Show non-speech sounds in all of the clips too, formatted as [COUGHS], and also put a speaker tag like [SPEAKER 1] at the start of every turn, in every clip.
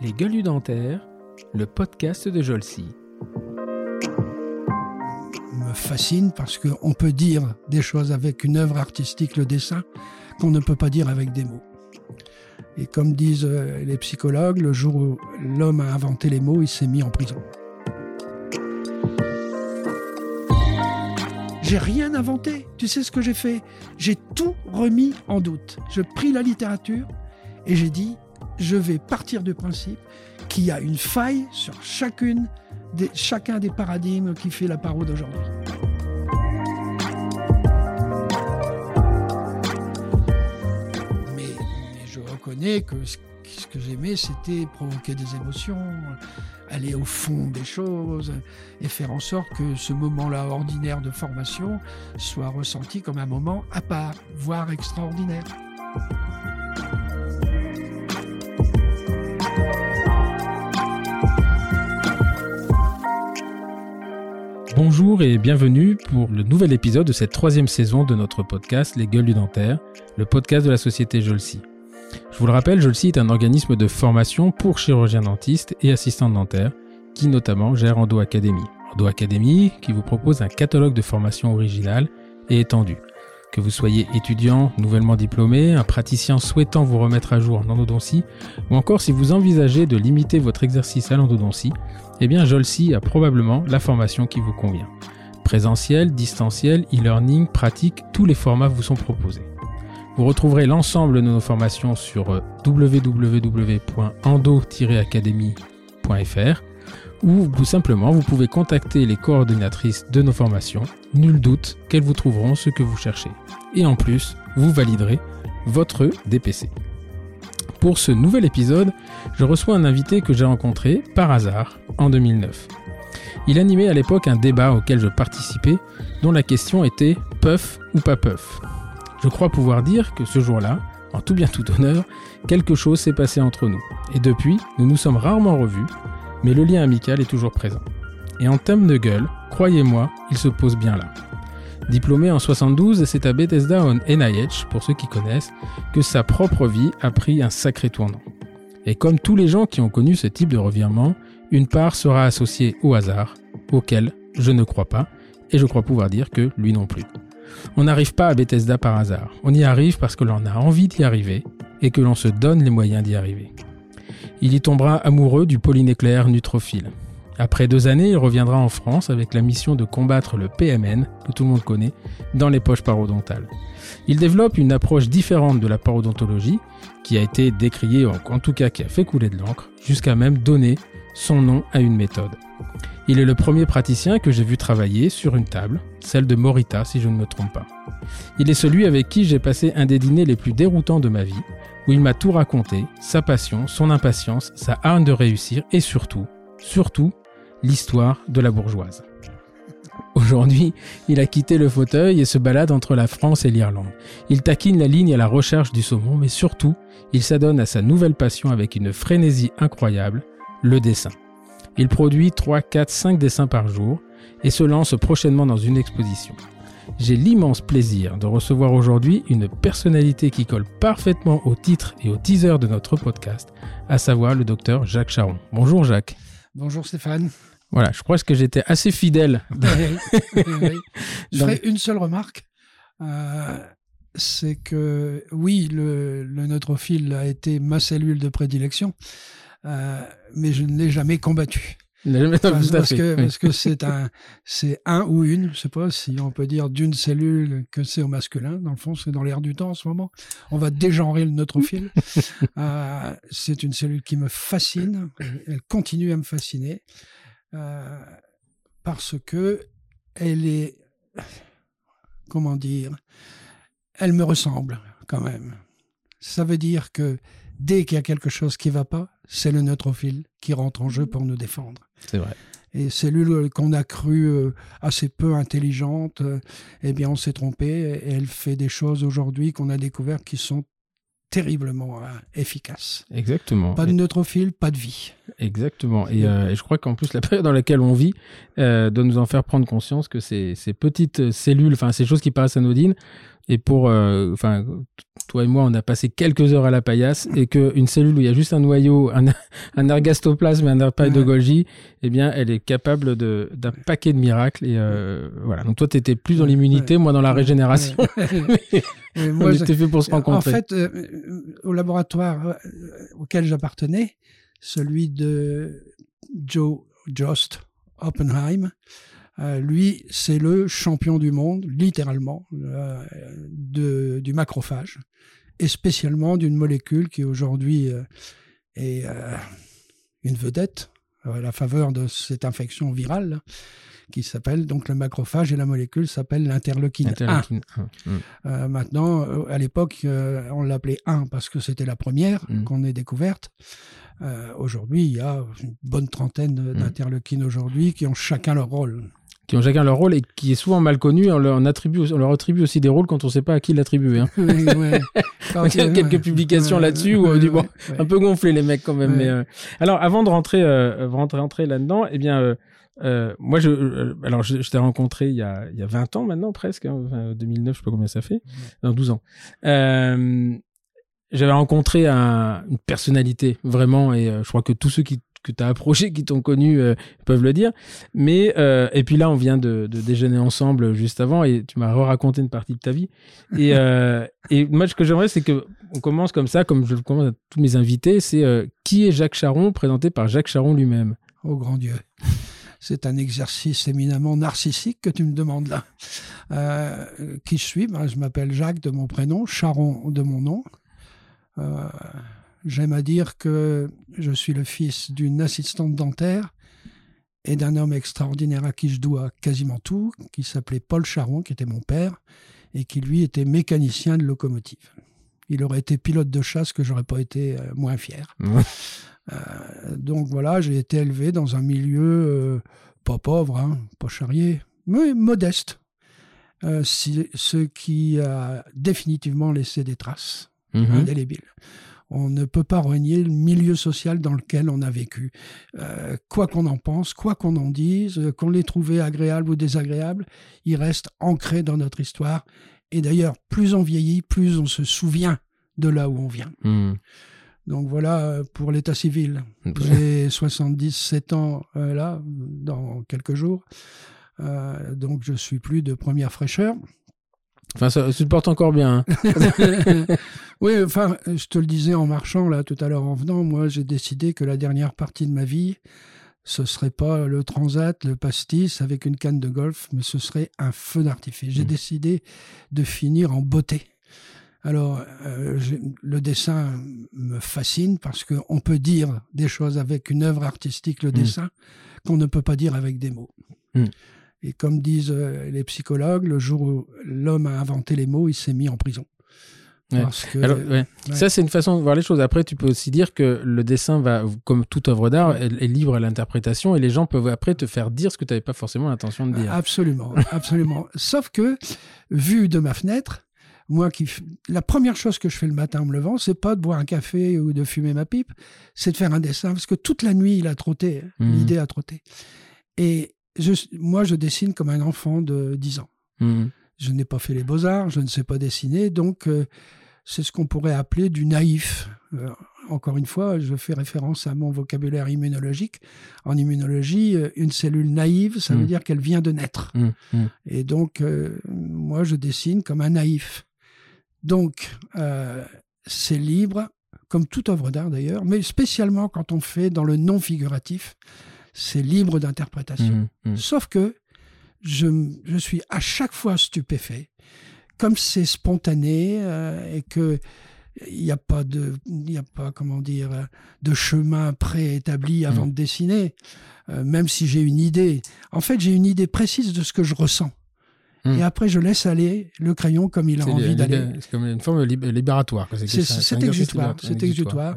[SPEAKER 1] Les gueules dentaires, le podcast de Jolcy.
[SPEAKER 2] me fascine parce qu'on peut dire des choses avec une œuvre artistique, le dessin, qu'on ne peut pas dire avec des mots. Et comme disent euh, les psychologues, le jour où l'homme a inventé les mots, il s'est mis en prison. J'ai rien inventé. Tu sais ce que j'ai fait? J'ai tout remis en doute. Je pris la littérature et j'ai dit, je vais partir du principe qu'il y a une faille sur chacune chacun des paradigmes qui fait la parole d'aujourd'hui. Mais, je reconnais que ce que j'aimais, c'était provoquer des émotions, aller au fond des choses et faire en sorte que ce moment-là ordinaire de formation soit ressenti comme un moment à part, voire extraordinaire.
[SPEAKER 1] Bonjour et bienvenue pour le nouvel épisode de cette troisième saison de notre podcast Les Gueules du Dentaire, le podcast de la société Jolcy. Je vous le rappelle, Jolcy est un organisme de formation pour chirurgiens dentistes et assistants dentaires qui notamment gère Endo Academy. Endo Academy qui vous propose un catalogue de formation original et étendu. Que vous soyez étudiant, nouvellement diplômé, un praticien souhaitant vous remettre à jour en endodontie, ou encore si vous envisagez de limiter votre exercice à l'endodontie, eh bien Jolcy a probablement la formation qui vous convient. Présentiel, distanciel, e-learning, pratique, tous les formats vous sont proposés. Vous retrouverez l'ensemble de nos formations sur euh, www.endo-academy.fr ou tout simplement vous pouvez contacter les coordinatrices de nos formations. Nul doute qu'elles vous trouveront ce que vous cherchez. Et en plus, vous validerez votre DPC. Pour ce nouvel épisode, je reçois un invité que j'ai rencontré par hasard en 2009. Il animait à l'époque un débat auquel je participais dont la question était puff ou pas puff? Je crois pouvoir dire que ce jour-là, en tout bien tout honneur, quelque chose s'est passé entre nous. Et depuis, nous nous sommes rarement revus, mais le lien amical est toujours présent. Et en termes de gueule, croyez-moi, il se pose bien là. Diplômé en 72, c'est à Bethesda on NIH, pour ceux qui connaissent, que sa propre vie a pris un sacré tournant. Et comme tous les gens qui ont connu ce type de revirement, une part sera associée au hasard, auquel je ne crois pas, et je crois pouvoir dire que lui non plus. On n'arrive pas à Bethesda par hasard, on y arrive parce que l'on a envie d'y arriver, et que l'on se donne les moyens d'y arriver. Il y tombera amoureux du polynéclaire nutrophile. Après deux années, il reviendra en France avec la mission de combattre le PMN, que tout le monde connaît, dans les poches parodontales. Il développe une approche différente de la parodontologie, qui a été décriée, en tout cas qui a fait couler de l'encre, jusqu'à même donner son nom à une méthode. Il est le premier praticien que j'ai vu travailler sur une table, celle de Morita si je ne me trompe pas. Il est celui avec qui j'ai passé un des dîners les plus déroutants de ma vie, où il m'a tout raconté, sa passion, son impatience, sa harne de réussir et surtout, surtout, l'histoire de la bourgeoise. Aujourd'hui, il a quitté le fauteuil et se balade entre la France et l'Irlande. Il taquine la ligne à la recherche du saumon, mais surtout, il s'adonne à sa nouvelle passion avec une frénésie incroyable, le dessin. Il produit 3, 4, 5 dessins par jour et se lance prochainement dans une exposition. J'ai l'immense plaisir de recevoir aujourd'hui une personnalité qui colle parfaitement au titre et au teaser de notre podcast, à savoir le docteur Jacques Charon. Bonjour Jacques.
[SPEAKER 2] Bonjour Stéphane.
[SPEAKER 1] Voilà, je crois que j'étais assez fidèle. [LAUGHS]
[SPEAKER 2] Oui, oui, oui. [LAUGHS] Je ferai une seule remarque. Euh, c'est que oui, le, le neutrophile a été ma cellule de prédilection, euh, mais je ne l'ai jamais combattu. Parce, parce que parce que c'est un c'est un ou une, je sais pas si on peut dire d'une cellule que c'est au masculin. Dans le fond, c'est dans l'air du temps en ce moment. On va dégenrer le neutrophile. [LAUGHS] euh, c'est une cellule qui me fascine. Elle continue à me fasciner euh, parce que elle est comment dire, elle me ressemble quand même. Ça veut dire que dès qu'il y a quelque chose qui va pas, c'est le neutrophile qui rentre en jeu pour nous défendre.
[SPEAKER 1] C'est vrai.
[SPEAKER 2] Et cellules qu'on a crues euh, assez peu intelligentes, euh, eh bien, on s'est trompé. Et elle fait des choses aujourd'hui qu'on a découvert qui sont terriblement euh, efficaces.
[SPEAKER 1] Exactement.
[SPEAKER 2] Pas de neutrophile, pas de vie.
[SPEAKER 1] Exactement. Et, je crois qu'en plus, la période dans laquelle on vit doit nous en faire prendre conscience que ces, ces petites cellules, enfin ces choses qui paraissent anodines, et pour, euh, enfin, toi et moi, on a passé quelques heures à la paillasse et qu'une cellule où il y a juste un noyau, un, [LAUGHS] un ergastoplasme et un appareil de Golgi, eh bien, elle est capable d'un paquet de miracles. Et euh, voilà. Donc toi, tu étais plus dans l'immunité, moi dans la régénération. [LAUGHS]
[SPEAKER 2] moi, j'étais fait pour se rencontrer. En fait, euh, au laboratoire auquel j'appartenais, celui de Joe Jost Oppenheim, lui, c'est le champion du monde, littéralement, euh, de, du macrophage, et spécialement d'une molécule qui aujourd'hui euh, est une vedette à la faveur de cette infection virale qui s'appelle donc le macrophage et la molécule s'appelle l'interleukine 1. Mmh. maintenant, à l'époque, on l'appelait 1 parce que c'était la première mmh. qu'on ait découverte. aujourd'hui, il y a une bonne trentaine mmh. d'interleukines aujourd'hui qui ont chacun leur rôle
[SPEAKER 1] qui ont chacun leur rôle et qui est souvent mal connu. On leur, attribue, on leur attribue aussi des rôles quand on ne sait pas à qui l'attribuer. Hein. [LAUGHS] Il y a quelques publications là-dessus où du bon, un peu gonflé les mecs quand même. Mais, euh, alors avant de rentrer, euh, rentrer, rentrer là-dedans, eh bien, euh, moi je, alors je, t'ai rencontré il y, a, il y a 20 ans maintenant presque, 2009, hein, je sais pas combien ça fait, dans 12 ans. j'avais rencontré un, une personnalité vraiment et je crois que tous ceux qui que tu as approché, qui t'ont connu, euh, peuvent le dire. Mais, euh, et puis là, on vient de, déjeuner ensemble juste avant et tu m'as raconté une partie de ta vie. Et, [LAUGHS] euh, et moi, ce que j'aimerais, c'est qu'on commence comme ça, comme je le commence à tous mes invités, c'est qui est Jacques Charon, présenté par Jacques Charon lui-même?
[SPEAKER 2] Oh grand Dieu. C'est un exercice éminemment narcissique que tu me demandes là. qui je suis? Ben, Je m'appelle Jacques de mon prénom, Charon de mon nom. J'aime à dire que je suis le fils d'une assistante dentaire et d'un homme extraordinaire à qui je dois quasiment tout, qui s'appelait Paul Charon, qui était mon père, et qui lui était mécanicien de locomotive. Il aurait été pilote de chasse que j'aurais pas été euh, moins fier. [LAUGHS] Euh, donc voilà, j'ai été élevé dans un milieu euh, pas pauvre, hein, pas charrier, mais modeste. ce qui a définitivement laissé des traces mhm. indélébiles. On ne peut pas renier le milieu social dans lequel on a vécu. Euh, quoi qu'on en pense, quoi qu'on en dise, euh, qu'on l'ait trouvé agréable ou désagréable, il reste ancré dans notre histoire. Et d'ailleurs, plus on vieillit, plus on se souvient de là où on vient. Hmm. Donc voilà euh, pour l'état civil. J'ai 77 ans là, dans quelques jours. donc je suis plus de première fraîcheur.
[SPEAKER 1] Enfin, ça se porte encore bien.
[SPEAKER 2] Hein. [LAUGHS] oui, enfin, je te le disais en marchant là tout à l'heure en venant, moi j'ai décidé que la dernière partie de ma vie, ce serait pas le transat, le pastis avec une canne de golf, mais ce serait un feu d'artifice. J'ai mmh. décidé de finir en beauté. Alors, euh, le dessin me fascine parce qu'on peut dire des choses avec une œuvre artistique, le mmh. dessin, qu'on ne peut pas dire avec des mots. Mmh. Et comme disent euh, les psychologues, le jour où l'homme a inventé les mots, il s'est mis en prison.
[SPEAKER 1] Ça, c'est une façon de voir les choses. Après, tu peux aussi dire que le dessin va, comme toute œuvre d'art, est, libre à l'interprétation et les gens peuvent après te faire dire ce que tu n'avais pas forcément l'intention de dire.
[SPEAKER 2] Absolument, absolument. [LAUGHS] Sauf que, vu de ma fenêtre, moi qui la première chose que je fais le matin en me levant, c'est pas de boire un café ou de fumer ma pipe, c'est de faire un dessin parce que toute la nuit il a trotté, mmh. l'idée a trotté. Et moi, je dessine comme un enfant de 10 ans. Mmh. Je n'ai pas fait les beaux-arts, je ne sais pas dessiner, donc euh, c'est ce qu'on pourrait appeler du naïf. Euh, encore une fois, je fais référence à mon vocabulaire immunologique. En immunologie, euh, une cellule naïve, ça veut mmh. dire qu'elle vient de naître. Mmh. Et donc, moi, je dessine comme un naïf. Donc, c'est libre, comme toute œuvre d'art d'ailleurs, mais spécialement quand on fait dans le non figuratif c'est libre d'interprétation. Mmh, mmh. Sauf que je, suis à chaque fois stupéfait, comme c'est spontané euh, et que il n'y a pas de, il a pas comment dire, de chemin préétabli avant mmh. de dessiner. Euh, même si j'ai une idée, en fait, j'ai une idée précise de ce que je ressens. Et après, je laisse aller le crayon comme il a envie d'aller.
[SPEAKER 1] C'est comme une forme libératoire.
[SPEAKER 2] C'est exutoire. C'est exutoire.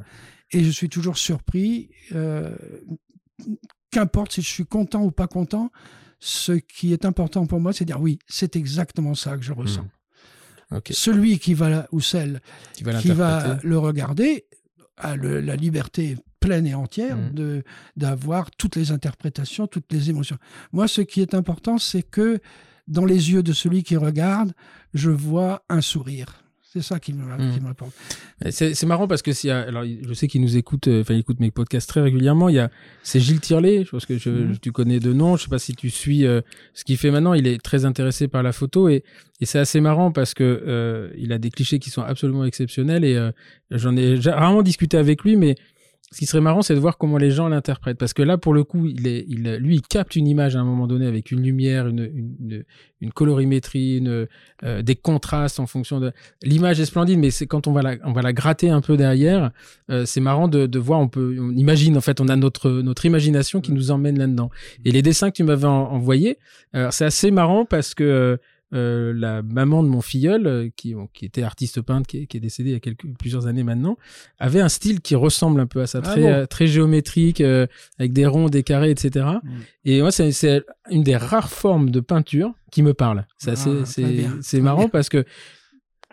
[SPEAKER 2] Et je suis toujours surpris. Euh, qu'importe si je suis content ou pas content, ce qui est important pour moi, c'est de dire oui, c'est exactement ça que je ressens. Hmm. Celui qui va ou celle qui va, le regarder a la liberté pleine et entière, mmh. de d'avoir toutes les interprétations, toutes les émotions. Moi, ce qui est important, c'est que dans les yeux de celui qui regarde, je vois un sourire. C'est ça qui m'apporte.
[SPEAKER 1] Mmh. C'est marrant parce que si, alors, je sais qu'il nous écoute, euh, enfin, il écoute mes podcasts très régulièrement. Il y a, c'est Gilles Tirlet, je pense que je, mmh. tu connais de nom. Je sais pas si tu suis euh, ce qu'il fait maintenant. Il est très intéressé par la photo et, et c'est assez marrant parce que euh, il a des clichés qui sont absolument exceptionnels et j'en ai rarement discuté avec lui, mais ce qui serait marrant, c'est de voir comment les gens l'interprètent. Parce que là, pour le coup, il est, il, lui, il capte une image à un moment donné avec une lumière, une, une, une colorimétrie, une, euh, des contrastes en fonction de. L'image est splendide, mais c'est quand on va la, on va la gratter un peu derrière, euh, c'est marrant de, de, voir. On peut, on imagine en fait, on a notre notre imagination qui nous emmène là-dedans. Et les dessins que tu m'avais envoyés, c'est assez marrant parce que euh, la maman de mon filleul, euh, qui, qui était artiste peintre, qui, qui est décédée il y a quelques, plusieurs années maintenant, avait un style qui ressemble un peu à ça, ah très, euh, très géométrique, avec des ronds, des carrés, etc. Mm. Et moi, c'est une des rares formes de peinture qui me parle. C'est ah, c'est marrant parce que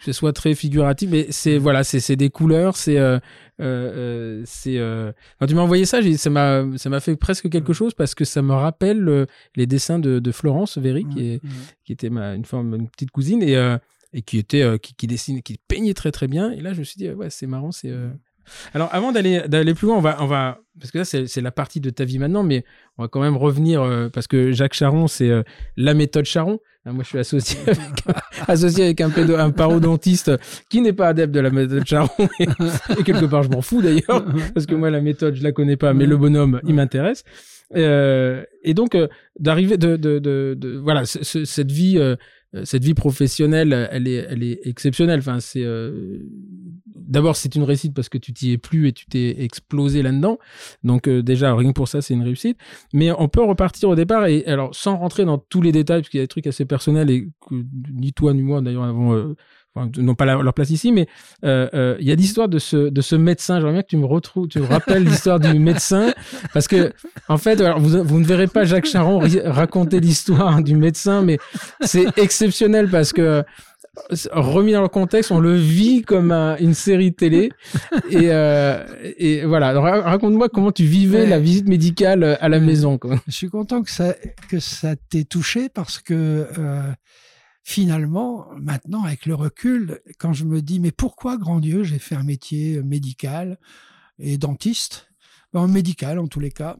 [SPEAKER 1] que ce soit très figuratif, mais c'est voilà, c'est des couleurs, c'est euh, euh, euh, c'est quand tu m'as envoyé ça, ça m'a ça m'a fait presque quelque chose parce que ça me rappelle les dessins de, de Florence Véry qui est qui était ma une forme une petite cousine et et qui était qui, qui dessine qui peignait très très bien. Et là je me suis dit ouais c'est marrant c'est mm. alors avant d'aller d'aller plus loin on va on va parce que là c'est la partie de ta vie maintenant mais on va quand même revenir parce que Jacques Charon c'est la méthode Charon moi, je suis [LAUGHS] associé avec, un, pédo, un parodontiste qui n'est pas adepte de la méthode Charon. Et, quelque part, je m'en fous d'ailleurs, parce que moi, la méthode, je la connais pas, mais le bonhomme, il m'intéresse. Euh, et donc, euh, d'arriver de, de, de, de, voilà, cette vie, euh, cette vie professionnelle, elle est, elle est exceptionnelle. Enfin, c'est euh, d'abord c'est une réussite parce que tu t'y es plus et tu t'es explosé là-dedans. Donc euh, déjà rien que pour ça c'est une réussite. Mais on peut repartir au départ et alors sans rentrer dans tous les détails parce qu'il y a des trucs assez personnels et que ni toi ni moi d'ailleurs avons euh, non pas leur place ici, mais euh, il y a l'histoire de ce, de ce médecin. J'aimerais bien que tu me retrouves, tu me rappelles l'histoire du médecin, parce que en fait, alors, vous, vous ne verrez pas Jacques Charon raconter l'histoire du médecin, mais c'est exceptionnel parce que remis dans le contexte, on le vit comme une série télé. et, euh, et voilà. Raconte-moi comment tu vivais la visite médicale euh, à la maison.
[SPEAKER 2] Je suis content que ça que ça t'ait touché parce que euh, finalement, maintenant, avec le recul, quand je me dis mais pourquoi, grand Dieu, j'ai fait un métier médical et dentiste, ben, médical en tous les cas,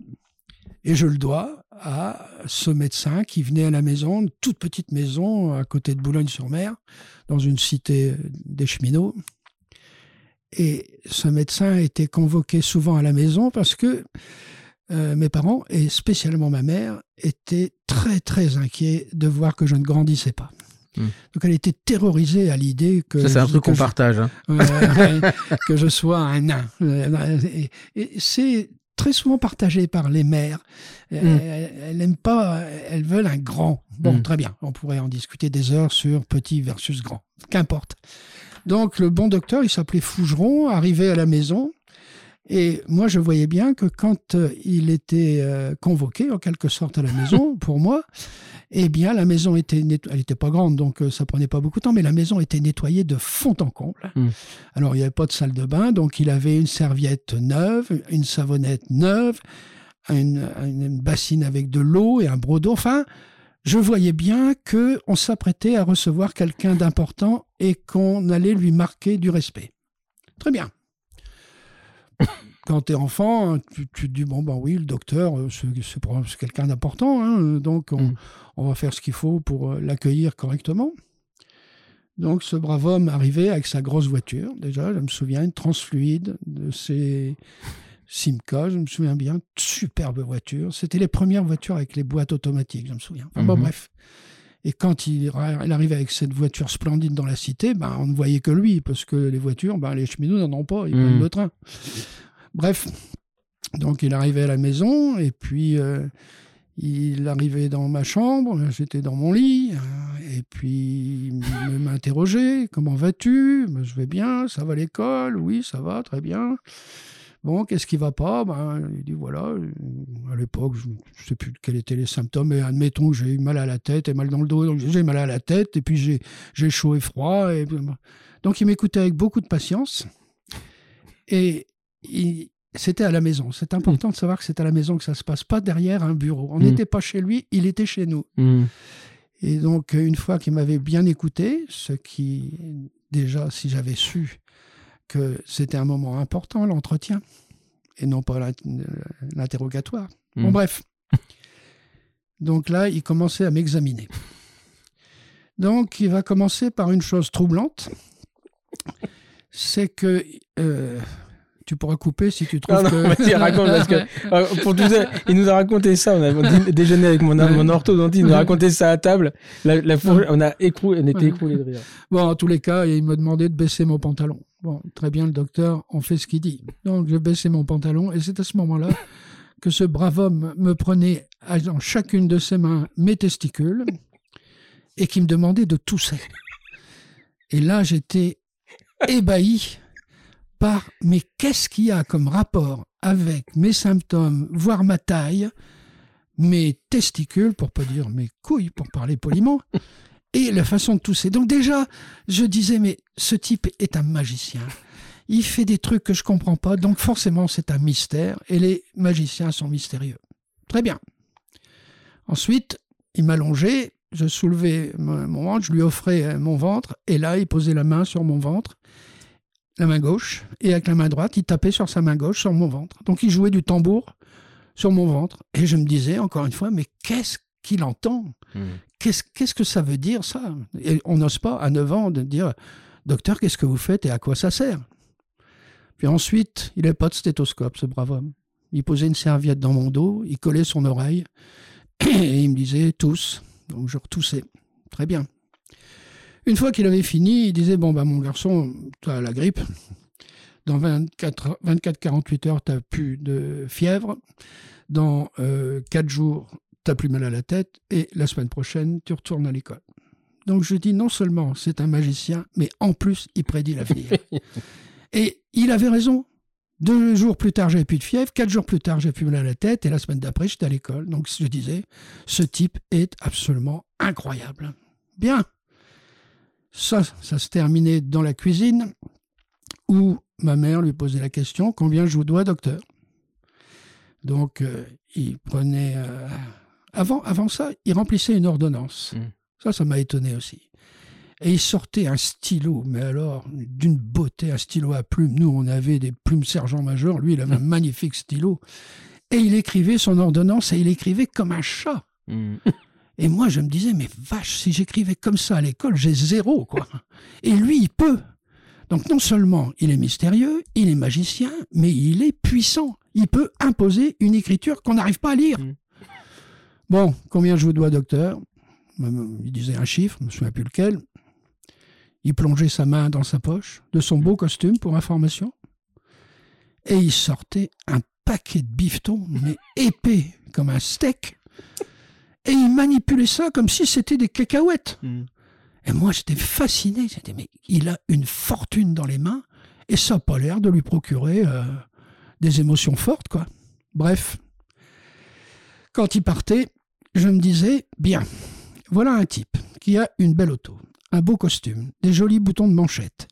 [SPEAKER 2] et je le dois à ce médecin qui venait à la maison, une toute petite maison à côté de Boulogne-sur-Mer, dans une cité des cheminots. Et ce médecin était convoqué souvent à la maison parce que euh, mes parents, et spécialement ma mère, étaient très très inquiets de voir que je ne grandissais pas. Hmm. Donc elle était terrorisée à l'idée que...
[SPEAKER 1] Ça c'est un truc qu'on partage. Hein. [LAUGHS]
[SPEAKER 2] que je sois un nain. et c'est très souvent partagé par les mères. Mm. Elles n'aiment pas, elles veulent un grand. Bon, mm. très bien, on pourrait en discuter des heures sur petit versus grand. Qu'importe. Donc le bon docteur, il s'appelait Fougeron, arrivait à la maison. Et moi, je voyais bien que quand euh, il était euh, convoqué, en quelque sorte, à la maison, [LAUGHS] pour moi, eh bien, la maison était elle n'était pas grande, donc euh, ça prenait pas beaucoup de temps, mais la maison était nettoyée de fond en comble. Hmm. Alors, il n'y avait pas de salle de bain, donc il avait une serviette neuve, une savonnette neuve, une, bassine avec de l'eau et un brodo. Enfin, je voyais bien que on s'apprêtait à recevoir quelqu'un d'important et qu'on allait lui marquer du respect. Très bien quand tu es enfant, tu, te dis bon, ben oui, le docteur, euh, c'est quelqu'un d'important, hein, donc mm. on, va faire ce qu'il faut pour euh, l'accueillir correctement. Donc ce brave homme arrivait avec sa grosse voiture, déjà, je me souviens, une transfluide de ses Simca, je me souviens bien, superbe voiture. C'était les premières voitures avec les boîtes automatiques, je me souviens. bon, mm-hmm. bref. Et quand il, arrivait avec cette voiture splendide dans la cité, ben, on ne voyait que lui, parce que les voitures, ben, les cheminots n'en ont pas, ils prennent mm. le train. Bref, donc il arrivait à la maison et puis euh, il arrivait dans ma chambre, j'étais dans mon lit, euh, et puis il [LAUGHS] m'interrogeait Comment vas-tu? Ben, Je vais bien, ça va l'école? Oui, ça va, très bien. Bon, qu'est-ce qui va pas? Ben, Il dit voilà, euh, à l'époque, je ne sais plus quels étaient les symptômes, mais admettons que j'ai eu mal à la tête et mal dans le dos. Donc j'ai mal à la tête, et puis j'ai chaud et froid. Et... Donc il m'écoutait avec beaucoup de patience. Et il, c'était à la maison. C'est important de savoir que c'est à la maison que ça se passe, pas derrière un bureau. On n'était pas chez lui, il était chez nous. Et donc, une fois qu'il m'avait bien écouté, ce qui, déjà, si j'avais su que c'était un moment important, l'entretien, et non pas l'interrogatoire. Bon, bref. Donc là, il commençait à m'examiner. Donc, il va commencer par une chose troublante. C'est que euh, tu pourras couper si tu trouves que... [LAUGHS]
[SPEAKER 1] raconte parce que [LAUGHS] euh, pour tout ça, il nous a raconté ça. On a déjeuné avec mon, mon orthodontiste, il nous a raconté ça à table. La, on a écroulé, on était écroulé de rire.
[SPEAKER 2] Bon, en tous les cas, il m'a demandé de baisser mon pantalon. Bon, très bien, le docteur, on fait ce qu'il dit. Donc, je baissais mon pantalon et c'est à ce moment-là que ce brave homme me prenait dans chacune de ses mains mes testicules et qui me demandait de tousser. Et là, j'étais ébahi par mais qu'est-ce qu'il y a comme rapport avec mes symptômes, voire ma taille, mes testicules, pour pas dire mes couilles, pour parler poliment, et la façon de tousser. Donc déjà, je disais, mais ce type est un magicien. Il fait des trucs que je comprends pas, donc forcément c'est un mystère, et les magiciens sont mystérieux. Très bien. Ensuite, il m'allongeait, je soulevais mon ventre, je lui offrais euh, mon ventre, et là, il posait la main sur mon ventre, la main gauche, et avec la main droite, il tapait sur sa main gauche, sur mon ventre. Donc il jouait du tambour sur mon ventre, et je me disais, encore une fois, mais qu'est-ce qu'il entend? Hmm. Qu'est-ce que ça veut dire, ça? Et on n'ose pas, à 9 ans, de dire, docteur, qu'est-ce que vous faites et à quoi ça sert? Puis ensuite, il n'avait pas de stéthoscope, ce brave homme. Il posait une serviette dans mon dos, il collait son oreille, [CLEARS THROAT] et il me disait, tous. Donc je retoussais. Très bien. Une fois qu'il avait fini, il disait Bon, bah, mon garçon, tu as la grippe. Dans 24-48 heures, tu n'as plus de fièvre. Dans 4 euh, jours, tu n'as plus mal à la tête. Et la semaine prochaine, tu retournes à l'école. Donc je dis non seulement c'est un magicien, mais en plus, il prédit l'avenir. [LAUGHS] et il avait raison. Deux jours plus tard, j'avais plus de fièvre. Quatre jours plus tard, j'ai plus mal à la tête. Et la semaine d'après, j'étais à l'école. Donc, je disais, ce type est absolument incroyable. Bien. Ça, ça se terminait dans la cuisine où ma mère lui posait la question Combien je vous dois, docteur? Donc, euh, il prenait. Euh, avant, avant ça, il remplissait une ordonnance. Mmh. Ça, ça m'a étonné aussi. Et il sortait un stylo, mais alors d'une beauté, un stylo à plumes. Nous, on avait des plumes sergent-major, lui, il avait un [LAUGHS] magnifique stylo. Et il écrivait son ordonnance et il écrivait comme un chat. Mmh. Et moi, je me disais, mais vache, si j'écrivais comme ça à l'école, j'ai zéro, quoi. Et lui, il peut. Donc non seulement il est mystérieux, il est magicien, mais il est puissant. Il peut imposer une écriture qu'on n'arrive pas à lire. Mmh. Bon, combien je vous dois, docteur? Il disait un chiffre, je ne me souviens plus lequel. Il plongeait sa main dans sa poche de son beau costume pour information. Et il sortait un paquet de bifetons, mais épais comme un steak. Et il manipulait ça comme si c'était des cacahuètes. Hmm. Et moi, j'étais fasciné. J'étais, mais il a une fortune dans les mains et ça n'a pas l'air de lui procurer euh, des émotions fortes, quoi. Bref. Quand il partait, je me disais, bien, voilà un type qui a une belle auto, un beau costume, des jolis boutons de manchette,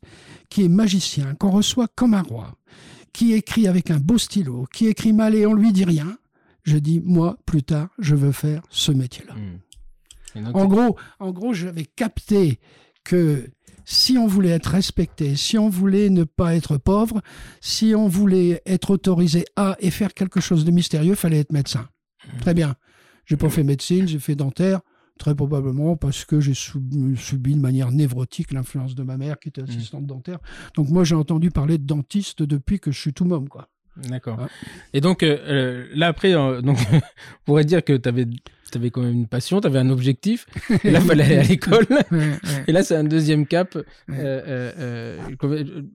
[SPEAKER 2] qui est magicien, qu'on reçoit comme un roi, qui écrit avec un beau stylo, qui écrit mal et on lui dit rien, je dis, moi, plus tard, je veux faire ce métier-là. Hmm. En gros, en gros, j'avais capté que si on voulait être respecté, si on voulait ne pas être pauvre, si on voulait être autorisé à et faire quelque chose de mystérieux, fallait être médecin. Hmm. Très bien. J'ai pas fait médecine, j'ai fait dentaire. Très probablement parce que j'ai subi de manière névrotique l'influence de ma mère qui était mmh. assistante dentaire. Donc moi j'ai entendu parler de dentiste depuis que je suis tout môme quoi.
[SPEAKER 1] D'accord. Et donc euh, euh, là après, euh, donc [LAUGHS] on pourrait dire que tu avais, avais quand même une passion, tu avais un objectif. Et là, il fallait aller à l'école. [LAUGHS] Et là, c'est un deuxième cap.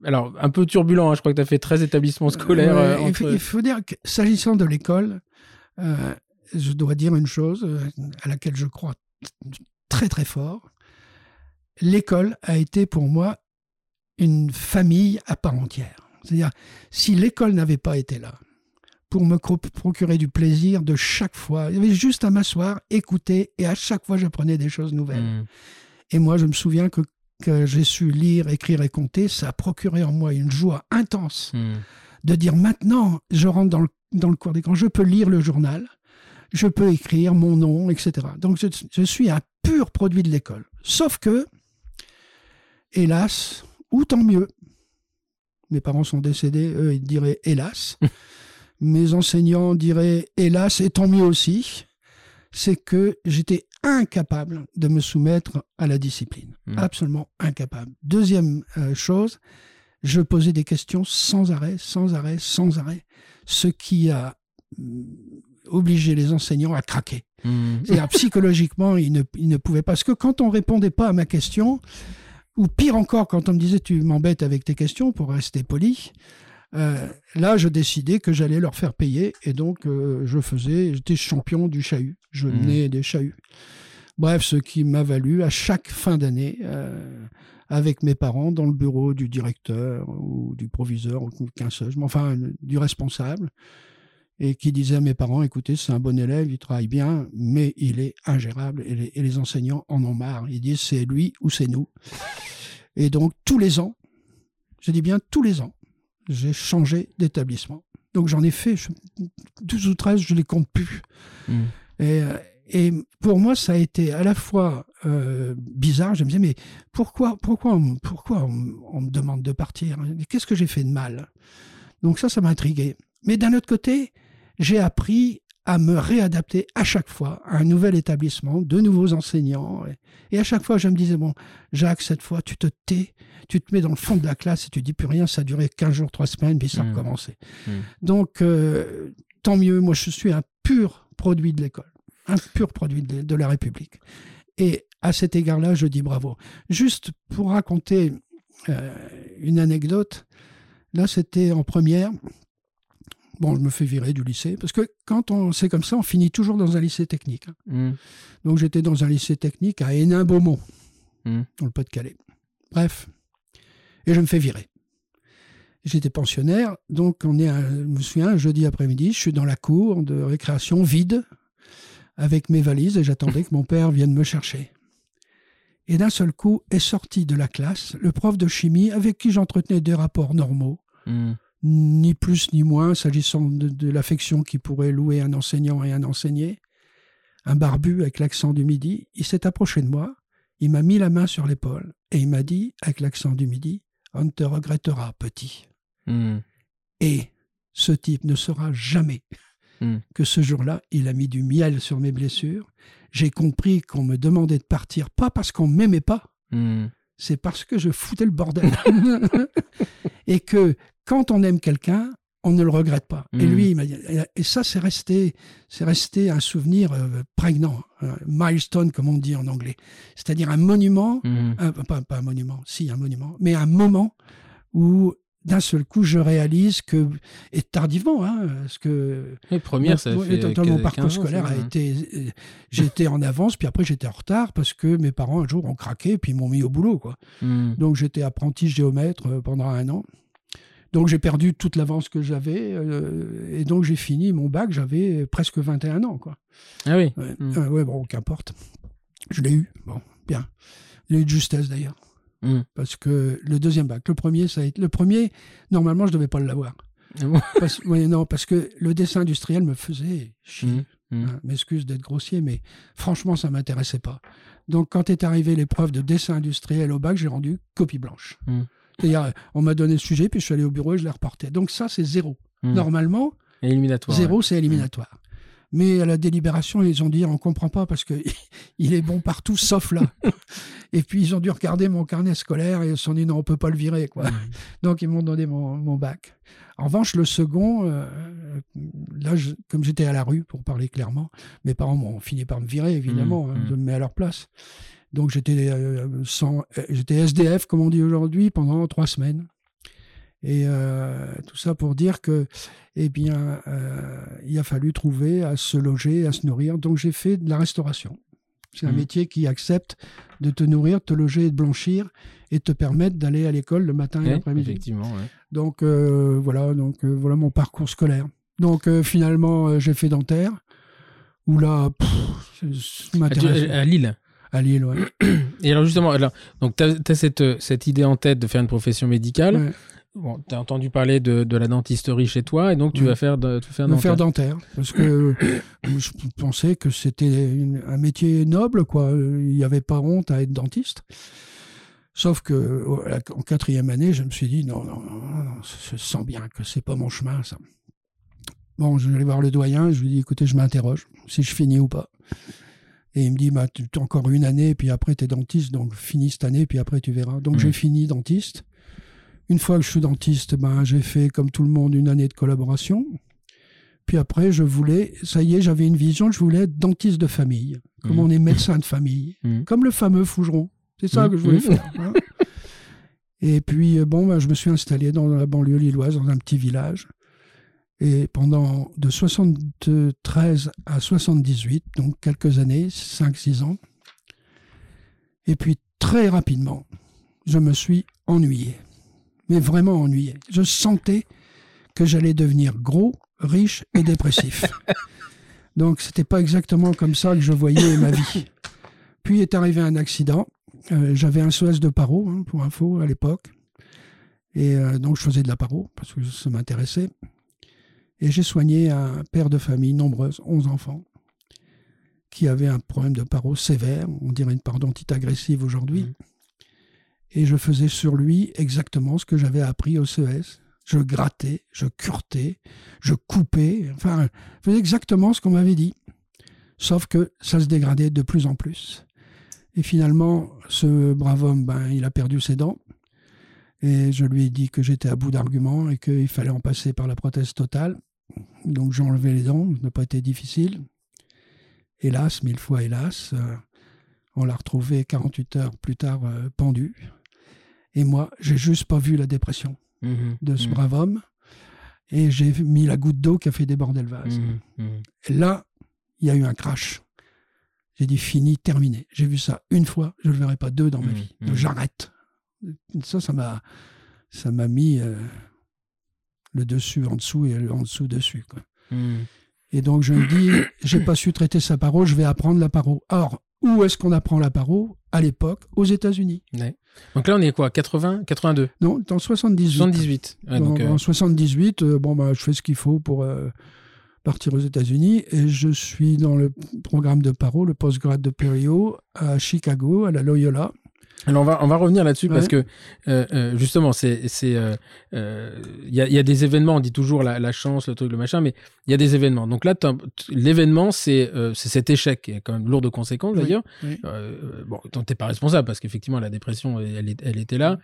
[SPEAKER 1] alors, un peu turbulent, hein. je crois que tu as fait 13 établissements scolaires.
[SPEAKER 2] Il, faut, dire que s'agissant de l'école, je dois dire une chose à laquelle je crois très très fort. L'école a été pour moi une famille à part entière. C'est-à-dire, si l'école n'avait pas été là pour me procurer du plaisir de chaque fois, il y avait juste à m'asseoir, écouter, et à chaque fois j'apprenais des choses nouvelles. Mmh. Et moi, je me souviens que, que j'ai su lire, écrire et compter, ça a procuré en moi une joie intense. Mmh. de dire maintenant, je rentre dans le, dans le cours d'écran, je peux lire le journal, je peux écrire mon nom, etc. Donc je, je suis un pur produit de l'école. Sauf que, hélas, ou tant mieux, mes parents sont décédés, eux, ils diraient hélas. [LAUGHS] Mes enseignants diraient hélas et tant mieux aussi. C'est que j'étais incapable de me soumettre à la discipline.
[SPEAKER 1] Hmm.
[SPEAKER 2] Absolument incapable. Deuxième euh, chose, je posais des questions sans arrêt, sans arrêt, sans arrêt. Ce qui a obligé les enseignants à craquer.
[SPEAKER 1] Mmh.
[SPEAKER 2] C'est-à-dire, psychologiquement, ils ne, ils ne pouvaient pas. Parce que quand on répondait pas à ma question, ou pire encore, quand on me disait tu m'embêtes avec tes questions pour rester poli, euh, là, je décidais que j'allais leur faire payer. Et donc, euh, je faisais, j'étais champion du chahut. Je
[SPEAKER 1] Mhm.
[SPEAKER 2] menais des chahuts. Bref, ce qui m'a valu à chaque fin d'année, euh, avec mes parents, dans le bureau du directeur ou du proviseur, ou qu'un seul, enfin, du responsable, et qui disait à mes parents, écoutez, c'est un bon élève, il travaille bien, mais il est ingérable, et les, et les enseignants en ont marre. Ils disent, c'est lui ou c'est nous. Et donc, tous les ans, je dis bien tous les ans, j'ai changé d'établissement. Donc, j'en ai fait je- 12 ou 13, je ne les compte plus.
[SPEAKER 1] Mmh.
[SPEAKER 2] Et, euh, et pour moi, ça a été à la fois euh, bizarre. Je me disais, mais pourquoi, pourquoi, on, pourquoi on, on me demande de partir? Qu'est-ce que j'ai fait de mal? Donc ça, ça m'a intrigué. Mais d'un autre côté, j'ai appris à me réadapter à chaque fois à un nouvel établissement, de nouveaux enseignants. Et, à chaque fois, je me disais, bon, Jacques, cette fois, tu te tais, tu te mets dans le fond de la classe et tu dis plus rien. Ça a duré 15 jours, 3 semaines, puis ça a
[SPEAKER 1] Mm.
[SPEAKER 2] recommencé.
[SPEAKER 1] Mm.
[SPEAKER 2] Donc, euh, tant mieux. Moi, je suis un pur produit de l'école, un pur produit de, de la République. Et à cet égard-là, je dis bravo. Juste pour raconter euh, une anecdote, là, c'était en première. Bon, je me fais virer du lycée, parce que quand on c'est comme ça, on finit toujours dans un lycée technique. hein.
[SPEAKER 1] Mmh.
[SPEAKER 2] Donc j'étais dans un lycée technique à Hénin-Beaumont,
[SPEAKER 1] Mm.
[SPEAKER 2] dans le Pas-de-Calais. Bref. Et je me fais virer. J'étais pensionnaire, donc on est, un- je me souviens, un jeudi après-midi, je suis dans la cour de récréation vide, avec mes valises, et j'attendais que mon père vienne me chercher. Et d'un seul coup est sorti de la classe le prof de chimie avec qui j'entretenais des rapports normaux,
[SPEAKER 1] Mmh.
[SPEAKER 2] Ni plus ni moins s'agissant de, de l'affection qui pourrait louer un enseignant et un enseigné. Un barbu avec l'accent du midi, il s'est approché de moi, il m'a mis la main sur l'épaule et il m'a dit, avec l'accent du midi, On ne te regrettera, petit.
[SPEAKER 1] Mmh.
[SPEAKER 2] Et ce type ne saura jamais
[SPEAKER 1] Mm.
[SPEAKER 2] que ce jour-là, il a mis du miel sur mes blessures. J'ai compris qu'on me demandait de partir, pas parce qu'on m'aimait pas,
[SPEAKER 1] Mmh.
[SPEAKER 2] c'est parce que je foutais le bordel. [LAUGHS] et que quand on aime quelqu'un, on ne le regrette pas. Et
[SPEAKER 1] Mm.
[SPEAKER 2] lui, il m'a dit, et ça, c'est resté, c'est resté un souvenir euh, prégnant, un milestone, comme on dit en anglais. C'est-à-dire un monument,
[SPEAKER 1] Mmh.
[SPEAKER 2] un- pas, pas un monument, si, un monument, mais un moment où d'un seul coup, je réalise que, et tardivement, hein, parce que
[SPEAKER 1] Et première,
[SPEAKER 2] mon-
[SPEAKER 1] ça fait.
[SPEAKER 2] étant- mon
[SPEAKER 1] 15
[SPEAKER 2] parcours scolaire a été, euh, j'étais en avance, puis après j'étais en retard parce que mes parents un jour ont craqué, puis ils m'ont mis au boulot, quoi.
[SPEAKER 1] Mmh.
[SPEAKER 2] Donc j'étais apprenti géomètre euh, pendant un an. Donc j'ai perdu toute l'avance que j'avais, euh, et donc j'ai fini mon bac, j'avais presque 21 ans, quoi.
[SPEAKER 1] Ah oui.
[SPEAKER 2] Ouais,
[SPEAKER 1] Mm.
[SPEAKER 2] Euh, ouais, bon, qu'importe. Je l'ai eu, bon, bien. Je l'ai eu de justesse d'ailleurs,
[SPEAKER 1] Mmh.
[SPEAKER 2] parce que le deuxième bac, le premier, ça a été, le premier, normalement, je devais pas l'avoir.
[SPEAKER 1] Ah bon? [LAUGHS]
[SPEAKER 2] Parce, ouais, non, parce que le dessin industriel me faisait chier.
[SPEAKER 1] Mmh. Mmh.
[SPEAKER 2] Hein, M'excuse d'être grossier, mais franchement, ça m'intéressait pas. Donc, quand est arrivée l'épreuve de dessin industriel au bac, j'ai rendu copie blanche. C'est-à-dire, on m'a donné le sujet, puis je suis allé au bureau et je l'ai reporté. Donc, ça, c'est zéro.
[SPEAKER 1] Mmh.
[SPEAKER 2] Normalement,
[SPEAKER 1] Éliminatoire.
[SPEAKER 2] zéro, c'est éliminatoire. Mais à la délibération, ils ont dit, on comprend pas parce que [LAUGHS] il est bon partout, sauf là. [LAUGHS] et puis, ils ont dû regarder mon carnet scolaire et ils se sont dit, non, on peut pas le virer, quoi.
[SPEAKER 1] Mmh. [LAUGHS]
[SPEAKER 2] Donc, ils m'ont donné mon, mon bac. En revanche, le second, euh, là, je- comme j'étais à la rue, pour parler clairement, mes parents m'ont fini par me virer, évidemment, hein, de me mettre à leur place. Donc, j'étais euh, sans, euh, j'étais SDF, comme on dit aujourd'hui, pendant trois semaines. Et euh, tout ça pour dire que, eh bien, euh, il a fallu trouver à se loger, à se nourrir. Donc, j'ai fait de la restauration. C'est un
[SPEAKER 1] Mhm.
[SPEAKER 2] métier qui accepte de te nourrir, te loger et de blanchir et te permettre d'aller à l'école le matin et l'après-midi.
[SPEAKER 1] effectivement, ouais.
[SPEAKER 2] Donc euh, voilà, donc euh, voilà mon parcours scolaire. Donc euh, finalement, j'ai fait dentaire. Où là, pff, ça m'intéresse.
[SPEAKER 1] à Lille.
[SPEAKER 2] À Lille, ouais. [CLEARS THROAT]
[SPEAKER 1] Et alors justement, alors, donc tu as, cette, cette idée en tête de faire une profession médicale.
[SPEAKER 2] Ouais.
[SPEAKER 1] bon, tu as entendu parler de, la dentisterie chez toi et donc tu vas faire, de, faire
[SPEAKER 2] dentaire. faire dentaire. Parce que [CLEARS THROAT] je pensais que c'était un métier noble, quoi. Il n'y avait pas honte à être dentiste. Sauf que en quatrième année, je me suis dit non, non, non, je sens bien que c'est pas mon chemin, ça. Bon, je vais aller voir le doyen, je lui dis écoutez, je m'interroge si je finis ou pas. Et il me dit, bah, tu as encore une année, puis après, tu es dentiste, donc finis cette année, puis après, tu verras. Donc, j'ai fini dentiste. Une fois que je suis dentiste, ben, j'ai fait, comme tout le monde, une année de collaboration. Puis après, je voulais, ça y est, j'avais une vision, je voulais être dentiste de famille, comme mmh. on est médecin de famille, [LAUGHS] mmh. comme le fameux Fougeron. C'est ça que je voulais faire. Hein. [LAUGHS] Et puis, euh, bon, ben, je me suis installé dans la banlieue lilloise, dans un petit village. Et pendant de 73 à 78, donc quelques années, 5-6 ans. Et puis très rapidement, je me suis ennuyé. Mais vraiment ennuyé. Je sentais que j'allais devenir gros, riche et dépressif. [LAUGHS] donc c'était pas exactement comme ça que je voyais ma vie. Puis est arrivé un accident. Euh, j'avais un SOS de paro, hein, pour info, à l'époque. Et euh, donc je faisais de la paro parce que ça m'intéressait. Et j'ai soigné un père de famille nombreuse, 11 enfants, qui avait un problème de paro sévère, on dirait une parodontite agressive aujourd'hui. Mmh. Et je faisais sur lui exactement ce que j'avais appris au CES. Je grattais, je curtais, je coupais, enfin, je faisais exactement ce qu'on m'avait dit. Sauf que ça se dégradait de plus en plus. Et finalement, ce brave homme, ben, il a perdu ses dents. Et je lui ai dit que j'étais à bout d'arguments et qu'il fallait en passer par la prothèse totale. Donc j'ai enlevé les dents, ça n'a pas été difficile. Hélas, mille fois hélas, euh, on l'a retrouvé 48 heures plus tard euh, pendu. Et moi, j'ai juste pas vu la dépression mmh de ce mmh brave homme. Et j'ai mis la goutte d'eau qui a fait déborder le vase. Mmh et là, il y a eu un crash. J'ai dit fini, terminé. J'ai vu ça une fois, je ne le verrai pas deux dans ma vie. J'arrête. Ça, ça m'a, ça m'a mis euh, le dessus en dessous et le en dessous dessus. Quoi. Hmm. Et donc je me dis, [COUGHS] j'ai pas su traiter sa paro, je vais apprendre la paro. Or, où est-ce qu'on apprend la paro? À l'époque, aux États-Unis.
[SPEAKER 1] Donc là, on est quoi? 80 82
[SPEAKER 2] Non, en 78.
[SPEAKER 1] 78.
[SPEAKER 2] En 78, euh, bon, bah, je fais ce qu'il faut pour euh, partir aux États-Unis et je suis dans le programme de paro, le postgrad de Perio, à Chicago, à la Loyola.
[SPEAKER 1] Alors on va on va revenir là-dessus parce que euh, euh, justement c'est c'est il euh, y, a, y, a, des événements on dit toujours la, la, chance le truc le machin mais il y a des événements. Donc là l'événement c'est c'est cet échec qui est quand même lourd de conséquences d'ailleurs. bon t'es pas responsable parce qu'effectivement la dépression elle, elle, était là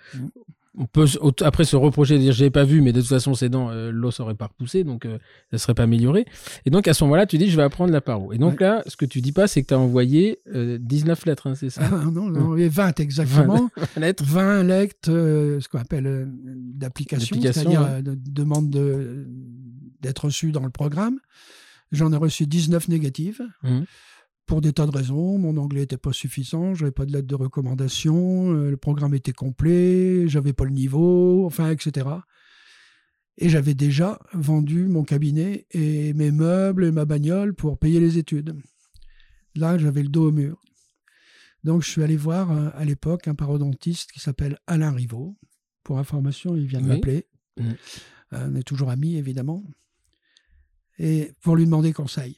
[SPEAKER 1] on peut après se reprocher de dire j'ai pas vu mais de toute façon ses dents euh, l'os aurait pas repoussé donc euh, ça serait pas amélioré. Et donc à ce moment-là tu dis je vais apprendre la paro. Et donc là ce que tu dis pas c'est que tu as envoyé 19 euh, lettres hein, c'est ça?
[SPEAKER 2] Ah, non, non [LAUGHS] 20 exactement. 20 [LAUGHS] lettres. 20 lettres ce qu'on appelle d'application c'est-à-dire de demande d'être reçu dans le programme. J'en ai reçu 19 négatives. Mmh pour des tas de raisons. Mon anglais n'était pas suffisant, j'avais pas de lettre de recommandation, euh, le programme était complet, j'avais pas le niveau, enfin, etc. Et j'avais déjà vendu mon cabinet et mes meubles et ma bagnole pour payer les études. Là, j'avais le dos au mur. Donc, je suis allé voir euh, à l'époque un parodontiste qui s'appelle Alain Rivaud. Pour information, il vient de m'appeler. Mmh. Euh, on est toujours amis, évidemment. Et pour lui demander conseil.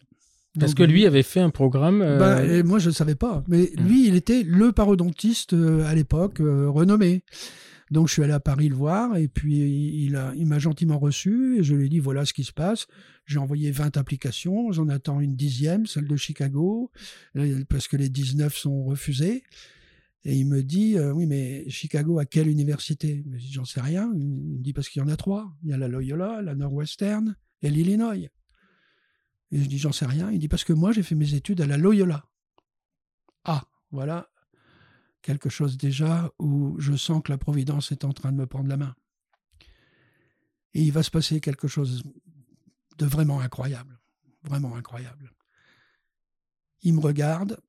[SPEAKER 1] Parce que lui avait fait un programme. Euh,
[SPEAKER 2] bah, moi, je ne savais pas. Mais hmm. lui, il était le parodontiste euh, à l'époque, euh, renommé. Donc, je suis allé à Paris le voir et puis il, a, il m'a gentiment reçu et je lui ai dit voilà ce qui se passe. J'ai envoyé 20 applications, j'en attends une dixième, celle de Chicago, parce que les 19 sont refusées. Et il me dit oui, mais Chicago, à quelle université? J'en sais rien. Il me dit parce qu'il y en a trois. Il y a la Loyola, la Northwestern et l'Illinois. Et je dis, j'en sais rien. Il dit, parce que moi, j'ai fait mes études à la Loyola. Ah, voilà quelque chose déjà où je sens que la Providence est en train de me prendre la main. Et il va se passer quelque chose de vraiment incroyable. Vraiment incroyable. Il me regarde,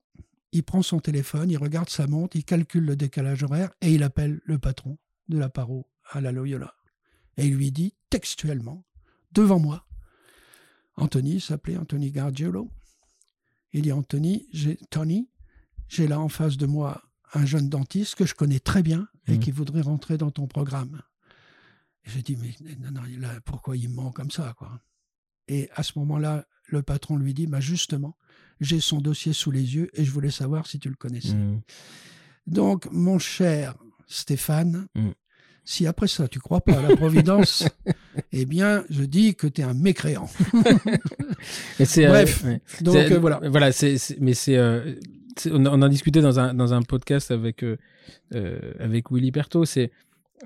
[SPEAKER 2] il prend son téléphone, il regarde sa montre, il calcule le décalage horaire et il appelle le patron de la Paro à la Loyola. Et il lui dit textuellement, devant moi, Anthony s'appelait Anthony Gargiolo. Il dit Anthony, j'ai Tony, j'ai là en face de moi un jeune dentiste que je connais très bien et mmh. qui voudrait rentrer dans ton programme. J'ai dit, mais non, non, là, pourquoi il ment comme ça quoi? Et à ce moment-là, le patron lui dit, bah justement, j'ai son dossier sous les yeux et je voulais savoir si tu le connaissais.
[SPEAKER 1] Mm.
[SPEAKER 2] Donc, mon cher Stéphane,
[SPEAKER 1] Mm.
[SPEAKER 2] si après ça tu crois pas à la providence, [LAUGHS] eh bien, je dis que tu es un mécréant. [LAUGHS]
[SPEAKER 1] Euh,
[SPEAKER 2] Bref,
[SPEAKER 1] ouais.
[SPEAKER 2] Donc euh, voilà.
[SPEAKER 1] Voilà, c'est, mais c'est, euh, on, en discutait dans un, dans un podcast avec, avec Willy Berthaud. C'est,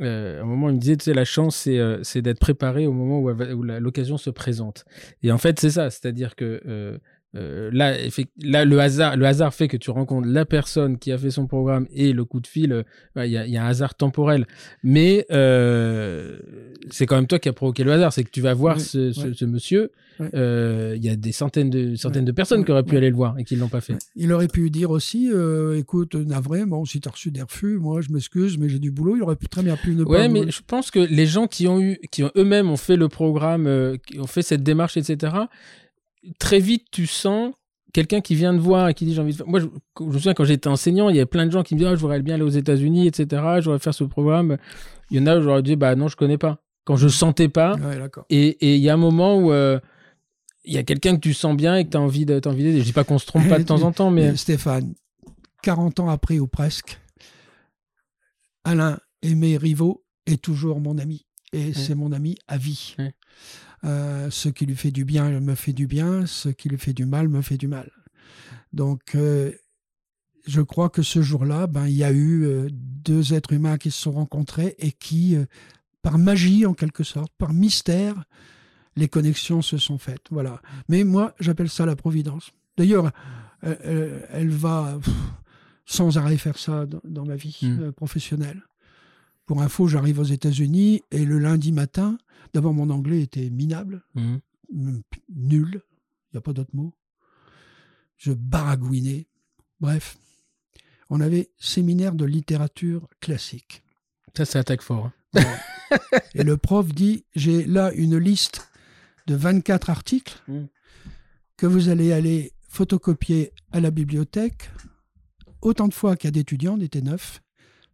[SPEAKER 1] euh, à un moment, il me disait, tu sais, la chance, c'est, euh, c'est d'être préparé au moment où, l'occasion se présente. Et en fait, c'est ça. C'est-à-dire que euh, euh, là, le hasard, le hasard fait que tu rencontres la personne qui a fait son programme et le coup de fil. euh, ouais, Il y, a, il y a un hasard temporel, mais euh, c'est quand même toi qui as provoqué le hasard. C'est que tu vas voir
[SPEAKER 2] Oui,
[SPEAKER 1] ce,
[SPEAKER 2] ouais.
[SPEAKER 1] monsieur.
[SPEAKER 2] Ouais.
[SPEAKER 1] Il y a des centaines de centaines
[SPEAKER 2] Ouais.
[SPEAKER 1] de personnes qui auraient pu
[SPEAKER 2] Ouais.
[SPEAKER 1] aller le voir et qui l'ont pas fait.
[SPEAKER 2] Il aurait pu dire aussi, écoute, navré, bon, si tu as reçu des refus, moi je m'excuse, mais j'ai du boulot. Il aurait pu très bien pu ne
[SPEAKER 1] Ouais,
[SPEAKER 2] pas.
[SPEAKER 1] mais je pense que les gens qui ont eu, qui eux-mêmes ont fait le programme, qui ont fait cette démarche, etc. Très vite, tu sens quelqu'un qui vient te voir et qui dit j'ai envie de faire. Moi, je, je me souviens quand j'étais enseignant, il y avait plein de gens qui me disaient oh, je voudrais bien aller aux États-Unis, etc. Je voudrais faire ce programme. Il y en a où j'aurais dit bah non, je connais pas. Quand je sentais pas.
[SPEAKER 2] Ouais.
[SPEAKER 1] Et et il y a un moment où euh, il y a quelqu'un que tu sens bien et que tu as envie de- t'as envie d'aider. Je dis pas qu'on se trompe pas de temps en temps, mais [LAUGHS]
[SPEAKER 2] Stéphane, 40 ans après ou presque, Alain Aimé Rivaux est toujours mon ami. Et c'est mon ami à vie.
[SPEAKER 1] Ouais.
[SPEAKER 2] Euh, ce qui lui fait du bien me fait du bien, ce qui lui fait du mal me fait du mal. Donc, euh, je crois que ce jour-là, ben, il y a eu euh, deux êtres humains qui se sont rencontrés et qui, par magie en quelque sorte, par mystère, les connexions se sont faites. Voilà. Mais moi, j'appelle ça la providence. D'ailleurs, elle va pff, sans arrêt faire ça dans, dans ma vie
[SPEAKER 1] Mm.
[SPEAKER 2] euh, professionnelle. Pour info, j'arrive aux États-Unis et le lundi matin, d'abord mon anglais était minable, p- nul, il n'y a pas d'autre mot. Je baragouinais. Bref, on avait séminaire de littérature classique.
[SPEAKER 1] ça, ça attaque fort. hein.
[SPEAKER 2] Et le prof dit, j'ai là une liste de 24 articles
[SPEAKER 1] Mm.
[SPEAKER 2] que vous allez aller photocopier à la bibliothèque autant de fois qu'il y a d'étudiants, on était 9,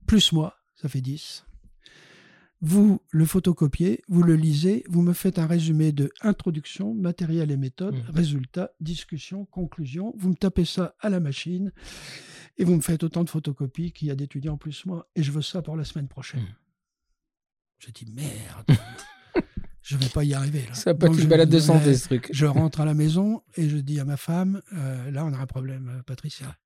[SPEAKER 2] plus moi, ça fait 10. Vous le photocopiez, vous le lisez, vous me faites un résumé de introduction, matériel et méthode,
[SPEAKER 1] Mm.
[SPEAKER 2] résultat, discussion, conclusion. Vous me tapez ça à la machine et vous me faites autant de photocopies qu'il y a d'étudiants plus moi et je veux ça pour la semaine prochaine.
[SPEAKER 1] Mm.
[SPEAKER 2] Je dis merde, [LAUGHS] je vais pas y arriver. Là.
[SPEAKER 1] Ça pas
[SPEAKER 2] Donc,
[SPEAKER 1] une
[SPEAKER 2] je-
[SPEAKER 1] balade de santé, ce truc.
[SPEAKER 2] je rentre à la maison et je dis à ma femme, euh, là on a un problème, euh, Patricia.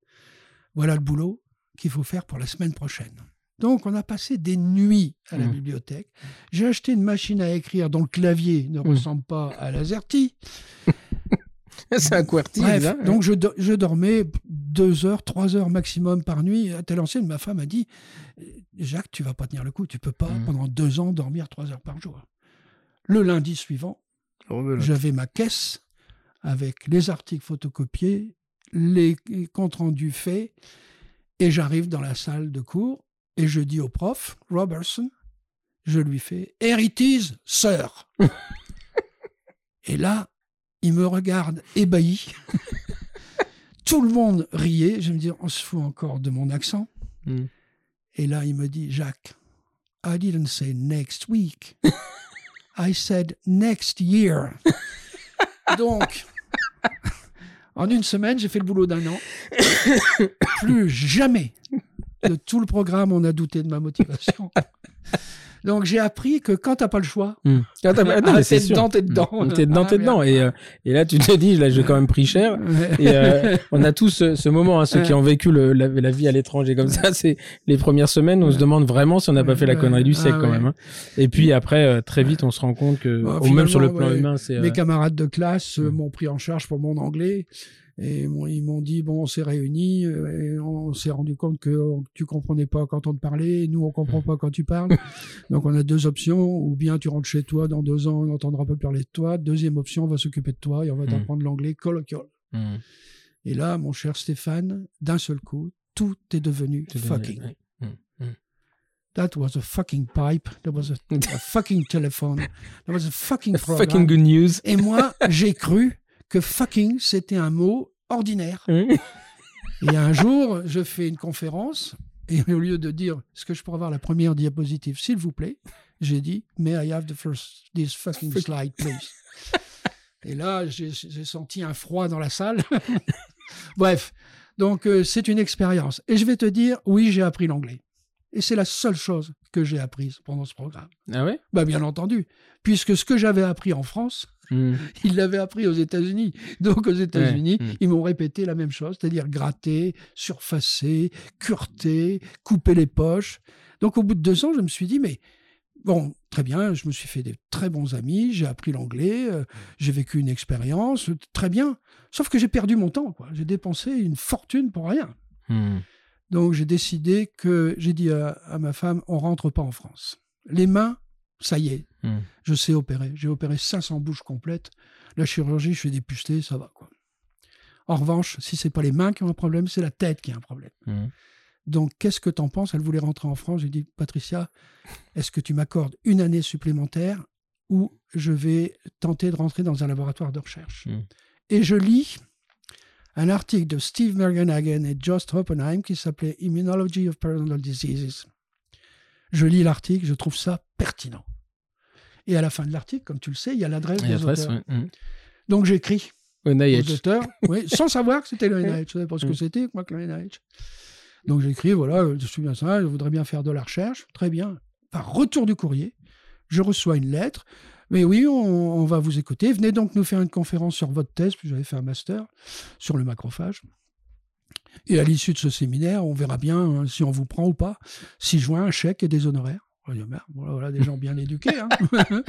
[SPEAKER 2] Voilà le boulot qu'il faut faire pour la semaine prochaine. Donc on a passé des nuits à la
[SPEAKER 1] Mhm.
[SPEAKER 2] bibliothèque. J'ai acheté une machine à écrire dont le clavier ne
[SPEAKER 1] Mhm.
[SPEAKER 2] ressemble pas à la Zerti. [LAUGHS]
[SPEAKER 1] c'est un QWERTY.
[SPEAKER 2] Bref,
[SPEAKER 1] là.
[SPEAKER 2] donc je, do- je dormais deux heures, trois heures maximum par nuit. À telle enseigne, ma femme a dit Jacques, tu vas pas tenir le coup, tu peux pas
[SPEAKER 1] Mhm.
[SPEAKER 2] pendant deux ans dormir trois heures par jour. Le lundi suivant, j'avais ma caisse avec les articles photocopiés, les comptes rendus faits, et j'arrive dans la salle de cours et je dis au prof, Robertson, je lui fais Here it is, sir. et là, il me regarde ébahi. Tout le monde riait. Je me dis, on se fout encore de mon accent.
[SPEAKER 1] Mm.
[SPEAKER 2] Et là, il me dit, Jacques, I didn't say next week. I said next year. Donc, en une semaine, j'ai fait le boulot d'un an. Plus jamais de tout le programme, on a douté de ma motivation. Donc, j'ai appris que quand t'as pas le choix,
[SPEAKER 1] Mm. Ah, t'as- ah, non,
[SPEAKER 2] ah, t'es dedans, t'es dedans.
[SPEAKER 1] Mm. T'es dedans,
[SPEAKER 2] Ah,
[SPEAKER 1] t'es dedans.
[SPEAKER 2] merde.
[SPEAKER 1] Et, euh, et là, tu te dis, là, j'ai quand même pris cher. Et euh, on a tous ce, ce moment, hein, ceux qui ont vécu le- la, la vie à l'étranger comme ça, c'est les premières semaines, on se demande vraiment si on n'a pas fait la connerie du
[SPEAKER 2] Ah,
[SPEAKER 1] siècle quand
[SPEAKER 2] ouais.
[SPEAKER 1] même. hein. Et puis après, euh, très vite, on se rend compte que,
[SPEAKER 2] Bah,
[SPEAKER 1] même sur le plan
[SPEAKER 2] ouais,
[SPEAKER 1] humain, c'est.
[SPEAKER 2] Mes camarades de classe euh,
[SPEAKER 1] Mm.
[SPEAKER 2] m'ont pris en charge pour mon anglais. Et ils m'ont dit, bon, on s'est réunis, euh, et on s'est rendu compte que euh, tu comprenais pas quand on te parlait, nous, on comprend pas quand tu parles. [LAUGHS] Donc, on a deux options. Ou bien tu rentres chez toi, dans deux ans, on n'entendra pas parler de toi. Deuxième option, on va s'occuper de toi et on va
[SPEAKER 1] Mm.
[SPEAKER 2] t'apprendre l'anglais colloquial.
[SPEAKER 1] mm,
[SPEAKER 2] Et là, mon cher Stéphane, d'un seul coup, tout est devenu fucking.
[SPEAKER 1] ouais. Mm, mm.
[SPEAKER 2] That was a fucking pipe. That was a, a fucking [LAUGHS] telephone. That was a fucking program.
[SPEAKER 1] Fucking good news.
[SPEAKER 2] Et moi, j'ai cru que fucking, c'était un mot ordinaire. Et un jour, je fais une conférence Et au lieu de dire, est-ce que je pourrais avoir la première diapositive, s'il vous plaît, j'ai dit, may I have the first, this fucking slide, please? Et là, j'ai senti un froid dans la salle. [LAUGHS] Bref, donc euh, c'est une expérience. Et je vais te dire, oui, j'ai appris l'anglais. Et c'est la seule chose que j'ai apprise pendant ce programme.
[SPEAKER 1] Ah ouais?
[SPEAKER 2] Bah, Bien entendu. Puisque ce que j'avais appris en France, hmm. ils l'avaient appris aux États-Unis. Donc aux États-Unis, hmm. ils m'ont répété la même chose, c'est-à-dire gratter, surfacer, cureter, couper les poches. Donc au bout de deux ans, je me suis dit, mais Bon, très bien, je me suis fait des très bons amis, j'ai appris l'anglais, euh, j'ai vécu une expérience, très bien. Sauf que j'ai perdu mon temps, quoi. J'ai dépensé une fortune pour rien. Hmm. Donc j'ai décidé que, j'ai dit à, ma femme, on rentre pas en France. Les mains, ça y est, hmm. je sais opérer. J'ai opéré 500 bouches complètes. La chirurgie, je fais des pustés, ça va, quoi. En revanche, si c'est pas les mains qui ont un problème, c'est la tête qui a un problème. Hmm. Donc, qu'est-ce que tu en penses? Elle voulait rentrer en France. J'ai dit, Patricia, est-ce que tu m'accordes une année supplémentaire ou je vais tenter de rentrer dans un laboratoire de recherche? Hmm. Et je lis un article de Steve Mergenhagen et Jost Oppenheim qui s'appelait Immunology of Parental Diseases. Je lis l'article, je trouve ça pertinent. Et à la fin de l'article, comme tu le sais, il y a l'adresse des auteurs. Donc j'écris aux auteurs, sans savoir que c'était le [LAUGHS] NIH. Je ne savais pas ce que c'était, moi, que le NIH. Donc j'écris, voilà, je suis bien ça, je voudrais bien faire de la recherche. Très bien. Par retour du courrier, je reçois une lettre. Mais oui, on, va vous écouter. Venez donc nous faire une conférence sur votre thèse, puis j'avais fait un master sur le macrophage. Et à l'issue de ce séminaire, on verra bien hein, si on vous prend ou pas. Six juin, un chèque et des honoraires. Voilà, voilà des gens bien éduqués. Hein. [LAUGHS]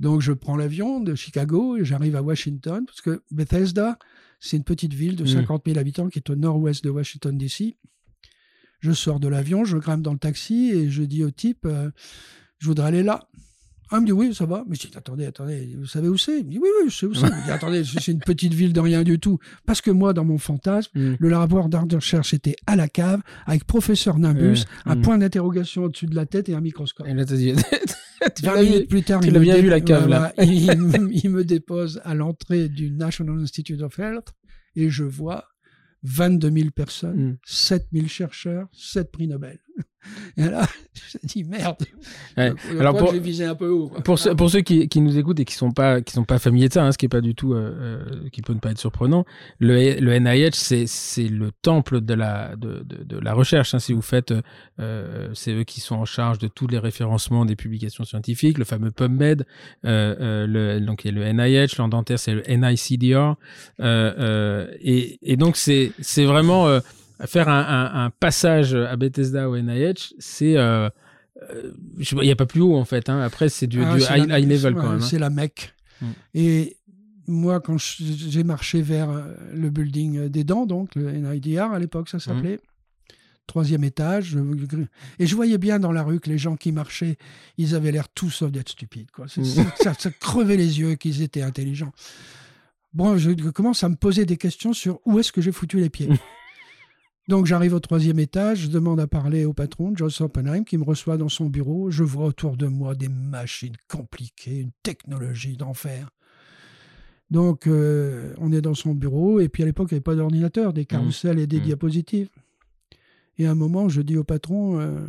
[SPEAKER 2] Donc je prends l'avion de Chicago et j'arrive à Washington, parce que Bethesda, c'est une petite ville de 50 mmh. 000 habitants qui est au nord-ouest de Washington, D.C. Je sors de l'avion, je grimpe dans le taxi et je dis au type, euh, je voudrais aller là. Ah, il me dit oui, ça va. Mais je dis attendez, attendez, vous savez où c'est? Il me dit oui, oui, je sais où c'est. dit [LAUGHS] attendez, c'est une petite ville de rien du tout. Parce que moi, dans mon fantasme, mm. le laboratoire d'art de recherche était à la cave avec professeur Nimbus, un mm. point d'interrogation au-dessus de la tête et un microscope.
[SPEAKER 1] Et là, t'as dit. [LAUGHS]
[SPEAKER 2] 20 minutes plus tard,
[SPEAKER 1] il, me bien vu la cave là.
[SPEAKER 2] il, [LAUGHS] il me dépose à l'entrée du National Institute of Health et je vois 22 000 personnes, 7 mm. 000 chercheurs, 7 prix Nobel. Et là, [LAUGHS] je me dit merde. Alors pour, visé un peu haut.
[SPEAKER 1] Pour, ceux, pour ceux qui, qui, nous écoutent et qui sont pas qui sont pas familiers de ça, hein, ce qui est pas du tout euh, euh, qui peut ne pas être surprenant, le, le NIH c'est c'est le temple de la de, de, de la recherche. Hein, si vous faites, euh, c'est eux qui sont en charge de tous les référencements des publications scientifiques, le fameux PubMed. Euh, le, donc il y a le NIH, l'an dentaire c'est le NICDR. et, et donc c'est c'est vraiment faire un, passage à Bethesda ou NIH, c'est euh, euh il n'y a pas plus haut en fait. Hein. Après, c'est du, ah, high, level quand même.
[SPEAKER 2] Hein. C'est la mec. Mm. Et moi, quand j'ai marché vers euh, le building des dents, donc le NIDR à l'époque, ça s'appelait. Mm. Troisième étage. Et je voyais bien dans la rue que les gens qui marchaient, ils avaient l'air tous sauf d'être stupides. Quoi. Mm. Ça, ça, crevait les yeux qu'ils étaient intelligents. Bon, je commence à me poser des questions sur où est-ce que j'ai foutu les pieds. [LAUGHS] Donc j'arrive au troisième étage, je demande à parler au patron, Joss Oppenheim, qui me reçoit dans son bureau. Je vois autour de moi des machines compliquées, une technologie d'enfer. Donc euh, on est dans son bureau, et puis à l'époque il n'y avait pas d'ordinateur, des mmh. carousels et des mmh. diapositives. Et à un moment, je dis au patron, euh,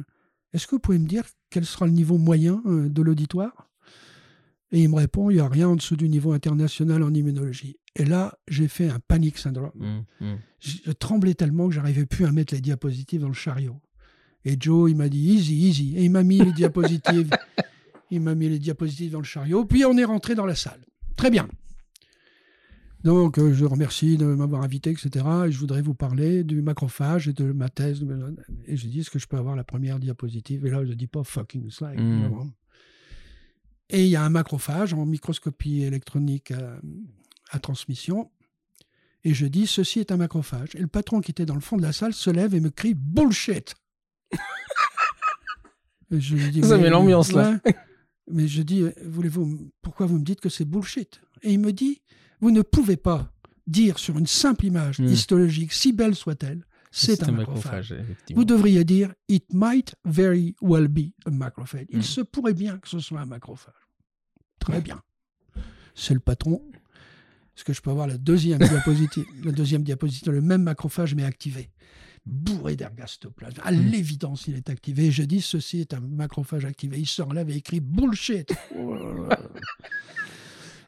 [SPEAKER 2] est-ce que vous pouvez me dire quel sera le niveau moyen euh, de l'auditoire? Et il me répond, il n'y a rien en dessous du niveau international en immunologie. Et là, j'ai fait un panic syndrome. Mmh, mmh. Je, tremblais tellement que j'arrivais plus à mettre les diapositives dans le chariot. Et Joe, il m'a dit easy, easy. Et il m'a mis les [LAUGHS] diapositives. il m'a mis les diapositives dans le chariot. Puis on est rentré dans la salle. Très bien. Donc, euh, je remercie de m'avoir invité, etc. Et je voudrais vous parler du macrophage et de ma thèse. Et j'ai dit, est-ce que je peux avoir la première diapositive? Et là, je dis pas fucking slide. Mmh. Et il y a un macrophage en microscopie électronique euh, à transmission. Et je dis, ceci est un macrophage. Et le patron qui était dans le fond de la salle se lève et me crie bullshit. [LAUGHS]
[SPEAKER 1] je lui dis, Ça met l'ambiance là.
[SPEAKER 2] Mais je dis, voulez-vous, pourquoi vous me dites que c'est bullshit? Et il me dit, vous ne pouvez pas dire sur une simple image hmm. histologique, si belle soit-elle, c'est un, macrophage. vous devriez dire, it might very well be a macrophage. Il hmm. se pourrait bien que ce soit un macrophage. Très bien. C'est le patron est-ce que je peux avoir la deuxième diapositive [LAUGHS] La deuxième diapositive, le même macrophage mais activé. bourré d'ergastoplasme. À mmh. l'évidence, il est activé. Je dis, ceci est un macrophage activé. Il sort là avait écrit bullshit. [LAUGHS] Oh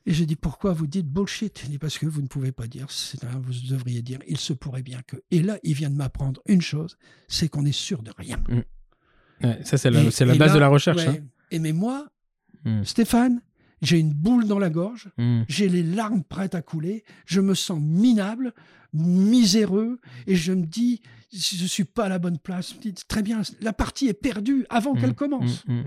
[SPEAKER 2] et je dis, pourquoi vous dites bullshit? Il dit, parce que vous ne pouvez pas dire, vous devriez dire, il se pourrait bien que. Et là, il vient de m'apprendre une chose, c'est qu'on est sûr de rien.
[SPEAKER 1] Mmh. ça, c'est la, base de la recherche. Hein.
[SPEAKER 2] Et mais moi, mmh. Stéphane, j'ai une boule dans la gorge, hmm. j'ai les larmes prêtes à couler, je me sens minable, miséreux, et je me dis, je ne suis pas à la bonne place. Très bien, la partie est perdue avant hmm. qu'elle commence. Hmm.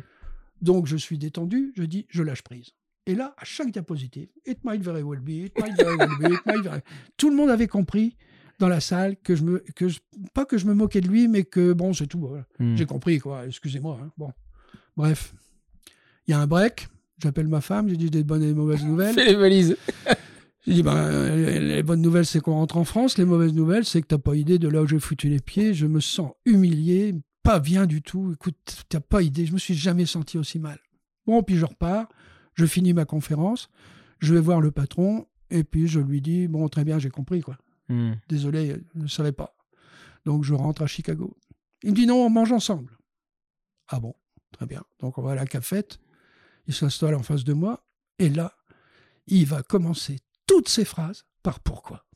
[SPEAKER 2] Donc je suis détendu, je dis, je lâche prise. Et là, à chaque diapositive, it might very well be, it might very well be, it might very... Tout le monde avait compris dans la salle que je me, que pas que je me moquais de lui, mais que bon, c'est tout. J'ai compris quoi. Excusez-moi. Hein. Bon, bref, il y a un break. J'appelle ma femme, j'ai dit des bonnes et des mauvaises nouvelles. [LAUGHS]
[SPEAKER 1] Fais les valises.
[SPEAKER 2] J'ai dit, ben, les bonnes nouvelles, c'est qu'on rentre en France. Les mauvaises nouvelles, c'est que tu n'as pas idée de là où j'ai foutu les pieds. Je me sens humilié, pas bien du tout. Écoute, tu n'as pas idée. Je me suis jamais senti aussi mal. Bon, puis je repars. Je finis ma conférence. Je vais voir le patron. Et puis je lui dis, bon, très bien, j'ai compris, quoi. Hmm. Désolé, je ne savais pas. Donc je rentre à Chicago. Il me dit, non, on mange ensemble. Ah bon, très bien. Donc on va à la cafette il s'installe en face de moi, et là, il va commencer toutes ses phrases par pourquoi.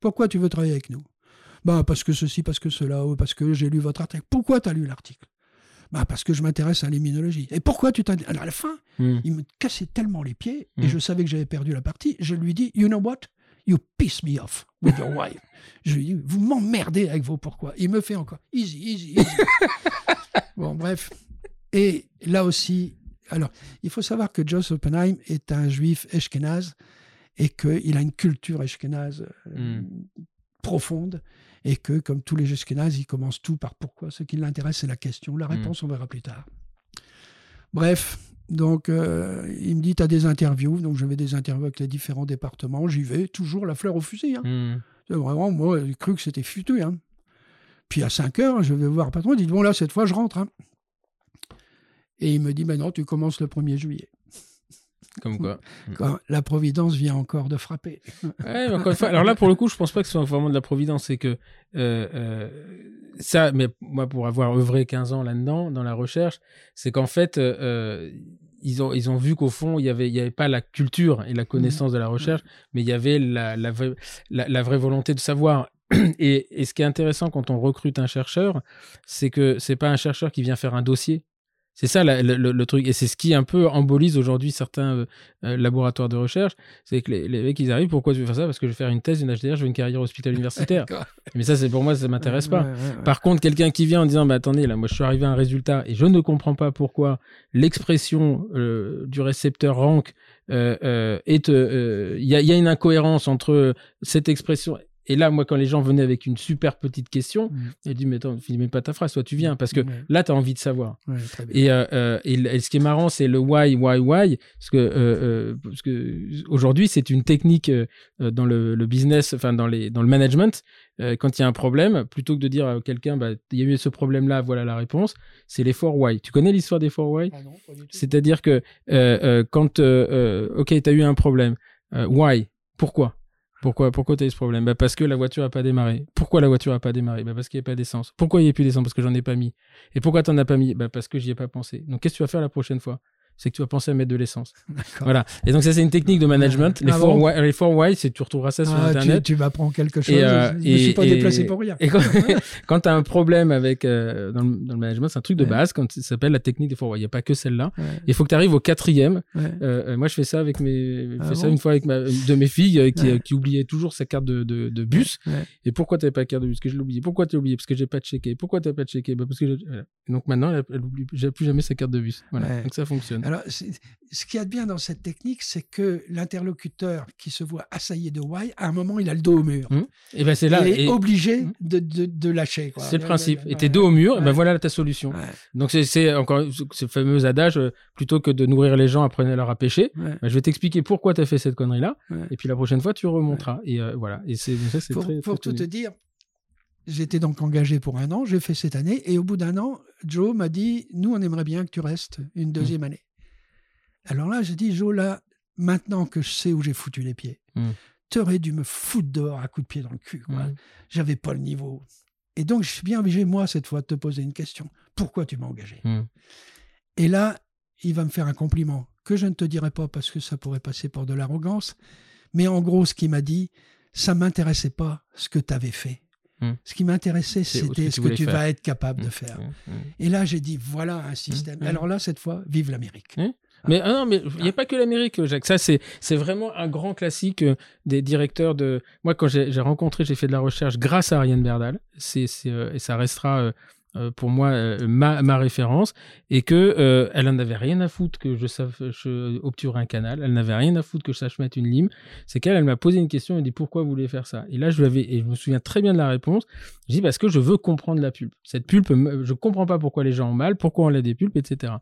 [SPEAKER 2] Pourquoi tu veux travailler avec nous? Bah, Parce que ceci, parce que cela, ou parce que j'ai lu votre article. Pourquoi tu as lu l'article? Bah, Parce que je m'intéresse à l'immunologie. Et pourquoi tu t'as... Alors à la fin, hmm. il me cassait tellement les pieds, et hmm. je savais que j'avais perdu la partie, je lui dis, you know what? You piss me off with your wife. je lui dis, vous m'emmerdez avec vos pourquoi. Il me fait encore, easy, easy, easy. [LAUGHS] bon, bref. Et là aussi, alors, il faut savoir que Joss Oppenheim est un juif eshkenaz et qu'il a une culture eshkenaz euh, hmm. profonde et que, comme tous les eshkenaz, il commence tout par pourquoi. Ce qui l'intéresse, c'est la question. La hmm. réponse, on verra plus tard. Bref, donc euh, il me dit, tu as des interviews. Donc je vais des interviews avec les différents départements. J'y vais, toujours la fleur au fusil. Hein. Hmm. Vraiment, moi, j'ai cru que c'était futur. Hein. Puis à 5 heures, je vais voir le patron. Il dit, bon là, cette fois, je rentre. Hein. Et il me dit, maintenant, tu commences le 1er juillet.
[SPEAKER 1] Comme quoi. [LAUGHS]
[SPEAKER 2] Quand la providence vient encore de frapper. [LAUGHS]
[SPEAKER 1] Ouais, encore une fois, alors là, pour le coup, je pense pas que ce soit vraiment de la providence. C'est que euh, euh, ça, mais moi, pour avoir œuvré 15 ans là-dedans, dans la recherche, c'est qu'en fait, euh, ils, ont, ils ont vu qu'au fond, il n'y avait, il y avait pas la culture et la connaissance de la recherche, mais il y avait la, la, vraie, la, vraie volonté de savoir. Et, et, ce qui est intéressant quand on recrute un chercheur, c'est que c'est pas un chercheur qui vient faire un dossier, c'est ça le, truc. Et c'est ce qui un peu embolise aujourd'hui certains euh, euh, laboratoires de recherche. C'est que les, les, mecs, ils arrivent, pourquoi tu veux faire ça? Parce que je vais faire une thèse, une HDR, je veux une carrière hospitalière [LAUGHS] universitaire. Mais ça, c'est pour moi, ça m'intéresse pas. Par contre, quelqu'un qui vient en disant, bah, attendez, là, moi, je suis arrivé à un résultat et je ne comprends pas pourquoi l'expression euh, du récepteur rank est. Il y, a, y a une incohérence entre cette expression et là, moi, quand les gens venaient avec une super petite question, mmh. dit, mais attends, finis pas ta phrase, toi, tu viens, parce que là, tu as envie de savoir. et, euh, euh, et, ce qui est marrant, c'est le why, why, why, parce que, euh, parce que aujourd'hui, c'est une technique dans le, le, business, enfin, dans, les, dans le management, quand il y a un problème, plutôt que de dire à quelqu'un, bah, il y a eu ce problème-là, voilà la réponse, c'est les four why. Tu connais l'histoire des four why? Ah C'est-à-dire que quand, ok, tu as eu un problème, why? Pourquoi? Pourquoi, pourquoi tu as eu ce problème? Bah Parce que la voiture n'a pas démarré. Pourquoi la voiture n'a pas démarré? Bah Parce qu'il n'y a pas d'essence. Pourquoi il n'y a plus d'essence? Parce que j'en ai pas mis. Et pourquoi tu n'en as pas mis? Bah Parce que j'y ai pas pensé. Donc qu'est-ce que tu vas faire la prochaine fois? C'est que tu vas penser à mettre de l'essence. [LAUGHS] Voilà. Et donc ça c'est une technique de management. Les, ah four, why, les four why, c'est tu retrouveras ça sur ah, internet.
[SPEAKER 2] Tu, tu m'apprends quelque chose. Et, euh, je ne suis pas déplacé pour rien.
[SPEAKER 1] Et quand, [LAUGHS] [LAUGHS] tu as un problème avec euh, dans, le, dans, le, management, c'est un truc de base quand ça s'appelle la technique des four why. Il n'y a pas que celle-là. Il faut que tu arrives au quatrième. Euh, moi je fais ça avec mes, ah fais ça une fois avec ma, de mes filles qui, qui oubliait toujours sa carte de, de, de bus. Et pourquoi tu n'avais pas de carte de bus? Parce que je l'ai oublié. Pourquoi tu l'as oublié? Parce que j'ai pas checké. Pourquoi tu n'as pas checké? Bah, parce que donc maintenant elle, n'oublie plus jamais sa carte de bus. Voilà. Donc ça fonctionne.
[SPEAKER 2] Alors ce qu'il y a de bien dans cette technique, c'est que l'interlocuteur qui se voit assailli de why, à un moment, il a le dos au mur.
[SPEAKER 1] Mmh. Et ben c'est là.
[SPEAKER 2] Il est obligé mmh. de, de, de, lâcher.
[SPEAKER 1] C'est le principe. Et t'es dos au mur, et ben voilà ta solution. Donc c'est encore ce fameux adage, euh, plutôt que de nourrir les gens, apprenez-leur à pêcher. Ben, je vais t'expliquer pourquoi tu as fait cette connerie-là. Et puis la prochaine fois, tu remonteras. Et euh, voilà. Et c'est
[SPEAKER 2] Pour,
[SPEAKER 1] très,
[SPEAKER 2] pour tout te dire, J'étais donc engagé pour un an, j'ai fait cette année, et au bout d'un an, Joe m'a dit, nous, on aimerait bien que tu restes une mmh. deuxième année. Alors là, j'ai dit, Jo, là, maintenant que je sais où j'ai foutu les pieds, mmh. tu aurais dû me foutre dehors à coup de pied dans le cul. Mmh. J'avais pas le niveau. Et donc, je suis bien obligé, moi, cette fois, de te poser une question. Pourquoi tu m'as engagé? Hmm. Et là, il va me faire un compliment que je ne te dirai pas parce que ça pourrait passer pour de l'arrogance. Mais en gros, ce qu'il m'a dit, ça m'intéressait pas ce que tu avais fait. Hmm. Ce qui m'intéressait, c'était ce que tu, vas être capable de hmm. faire. Et là, j'ai dit, voilà un système. Alors là, cette fois, vive l'Amérique.
[SPEAKER 1] Mais ah non, mais il n'y a pas que l'Amérique, Jacques. Ça, c'est vraiment un grand classique euh, des directeurs de. Moi, quand j'ai rencontré, j'ai fait de la recherche grâce à Ariane Berdal. C'est euh, et ça restera euh, pour moi ma, ma, référence et que euh, elle en avait rien à foutre que je sache obturer un canal, elle n'avait rien à foutre que je sache mettre une lime. C'est qu'elle, elle m'a posé une question, elle dit pourquoi vous voulez faire ça? Et là, je avais, et je me souviens très bien de la réponse. Je dis parce que je veux comprendre la pulpe. Cette pulpe, je comprends pas pourquoi les gens ont mal, pourquoi on a des pulpes, etc.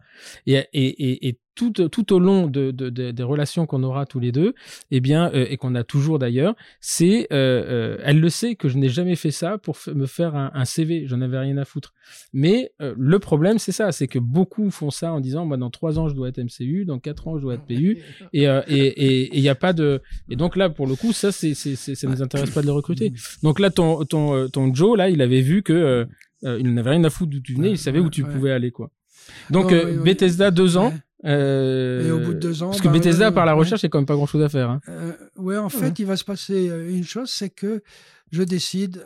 [SPEAKER 1] Et, et, et, et tout, tout au long de, de, des relations qu'on aura tous les deux, eh bien, et qu'on a toujours d'ailleurs, c'est, elle le sait que je n'ai jamais fait ça pour me faire un, un CV. J'en avais rien à foutre. Mais euh, le problème, c'est ça, c'est que beaucoup font ça en disant, moi, dans trois ans, je dois être MCU, dans quatre ans, je dois être PU, [LAUGHS] et euh, et il n'y a pas de. Et donc là, pour le coup, ça, c'est, c'est, ça nous intéresse pas de le recruter. Donc là, ton ton euh, ton Joe, là, il avait vu que il n'avait rien à foutre d'où tu venais, il savait où tu pouvais aller, quoi. Donc Bethesda deux ans.
[SPEAKER 2] Et au bout de deux ans,
[SPEAKER 1] parce que bah, Bethesda par la recherche, c'est quand même pas grand chose à faire. Hein.
[SPEAKER 2] ouais, en fait, il va se passer une chose, c'est que je décide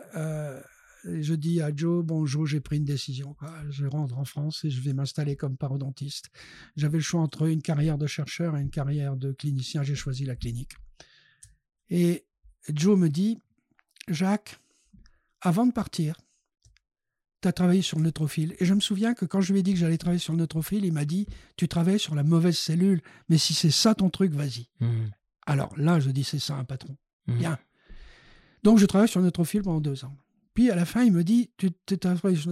[SPEAKER 2] je dis à Joe, bon Joe, j'ai pris une décision. Je rentre en France et je vais m'installer comme parodontiste. J'avais le choix entre une carrière de chercheur et une carrière de clinicien. J'ai choisi la clinique. Et Joe me dit, Jacques, avant de partir, tu as travaillé sur le neutrophile. Et je me souviens que quand je lui ai dit que j'allais travailler sur le neutrophile, il m'a dit, tu travailles sur la mauvaise cellule, mais si c'est ça ton truc, vas-y. Mmh. Alors là, je dis, c'est ça un patron. Mmh. Bien. Donc je travaille sur le neutrophile pendant deux ans. Puis à la fin, il me dit, tu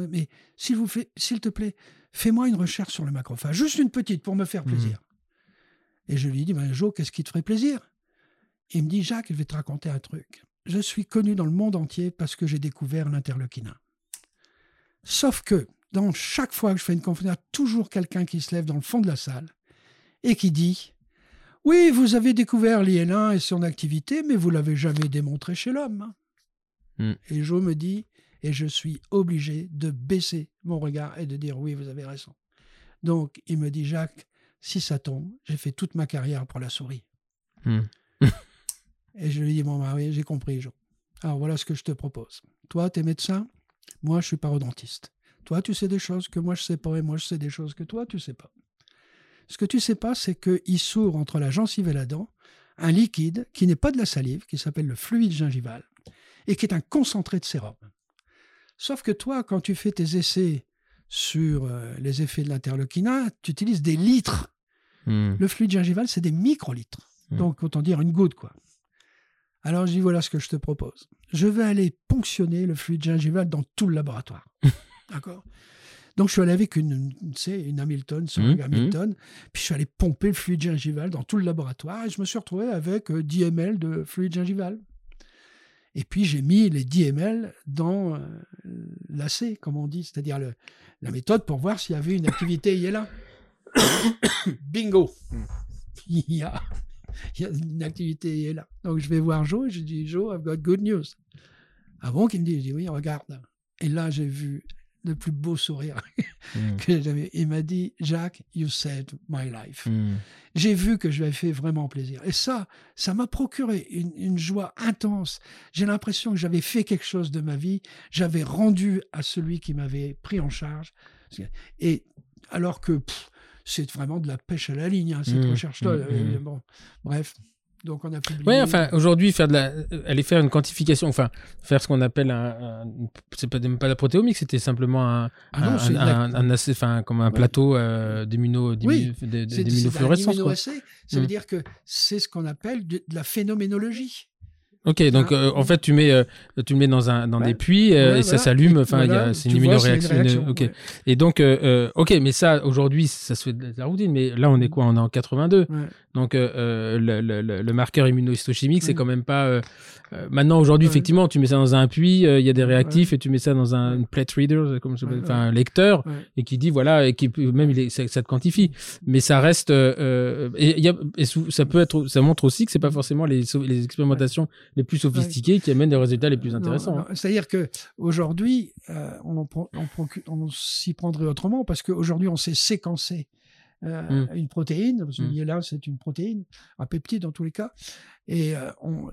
[SPEAKER 2] mais s'il vous fait, s'il te plaît, fais-moi une recherche sur le macrophage, juste une petite pour me faire mhm. plaisir. Et je lui dis, ben, Joe, qu'est-ce qui te ferait plaisir? Il me dit, Jacques, je vais te raconter un truc. Je suis connu dans le monde entier parce que j'ai découvert l'interleukinin. Sauf que dans chaque fois que je fais une conférence, il y a toujours quelqu'un qui se lève dans le fond de la salle et qui dit Oui, vous avez découvert l'IL1 et son activité, mais vous l'avez jamais démontré chez l'homme. Mm. Et Joe me dit, et je suis obligé de baisser mon regard et de dire oui, vous avez raison. Donc il me dit, Jacques, si ça tombe, j'ai fait toute ma carrière pour la souris. Mm. [LAUGHS] et je lui dis, bon, bah oui, j'ai compris, Joe. Alors voilà ce que je te propose. Toi, tu es médecin, moi, je suis parodontiste. Toi, tu sais des choses que moi, je sais pas, et moi, je sais des choses que toi, tu sais pas. Ce que tu sais pas, c'est qu'il s'ouvre entre la gencive et la dent un liquide qui n'est pas de la salive, qui s'appelle le fluide gingival, et qui est un concentré de sérum. Sauf que toi, quand tu fais tes essais sur euh, les effets de l'interleukina, tu utilises des litres. Hmm. Le fluide gingival, c'est des microlitres. Hmm. Donc, autant dire une goutte, quoi. Alors, je dis, voilà ce que je te propose. Je vais aller ponctionner le fluide gingival dans tout le laboratoire. [LAUGHS] D'accord? Donc je suis allé avec une, une Hamilton, sur mmh, Hamilton, puis je suis allé pomper le fluide gingival dans tout le laboratoire et je me suis retrouvé avec 10 euh, ml de fluide gingival. Et puis j'ai mis les 10 ml dans euh, l'AC, comme on dit, c'est-à-dire la méthode pour voir s'il y avait une activité il est là. [COUGHS] Bingo [LAUGHS] il y, a, [LAUGHS] il y, a, une activité il est là. Donc je vais voir Joe et je dis Joe, I've got good news. Avant qu'il me dise, je dis oui, regarde. Et là j'ai vu le plus beau sourire hmm. [LAUGHS] que j'avais. Il m'a dit, Jacques, you saved my life. Hmm. J'ai vu que je lui avais fait vraiment plaisir. Et ça, ça m'a procuré une, joie intense. J'ai l'impression que j'avais fait quelque chose de ma vie. J'avais rendu à celui qui m'avait pris en charge. Et alors que c'est vraiment de la pêche à la ligne, hein, cette hmm. recherche-là. Bon, bref. Donc on a publié.
[SPEAKER 1] Oui, enfin aujourd'hui faire de la, aller faire une quantification, enfin faire ce qu'on appelle un, c'est pas même pas la protéomique, c'était simplement un, ah non, un, un, enfin comme un plateau euh, d'immunofluorescence.
[SPEAKER 2] ça veut dire que c'est ce qu'on appelle de la phénoménologie.
[SPEAKER 1] Ok, donc euh, en fait tu mets euh, tu le mets dans un dans des puits euh, et ça s'allume. Enfin, c'est une immunoréaction. ok. Et donc ok, mais ça aujourd'hui ça se fait de la routine. Mais là on est quoi? On est en 82. Donc le, le, le, marqueur immunohistochimique c'est quand même pas. maintenant aujourd'hui effectivement tu mets ça dans un puits, il y a des réactifs et tu mets ça dans un plate reader, comme enfin un lecteur et qui dit voilà et qui même il est, ça, te quantifie. Mais ça reste et, y a, et ça peut être ça montre aussi que c'est pas forcément les les expérimentations les plus sophistiqués qui amènent des résultats les plus intéressants. Hein.
[SPEAKER 2] C'est-à-dire que aujourd'hui, euh, on, on s'y prendrait autrement parce qu'aujourd'hui, on sait séquencer euh, mmh. une protéine, parce que mmh. là, c'est une protéine, un peptide dans tous les cas, et euh, on,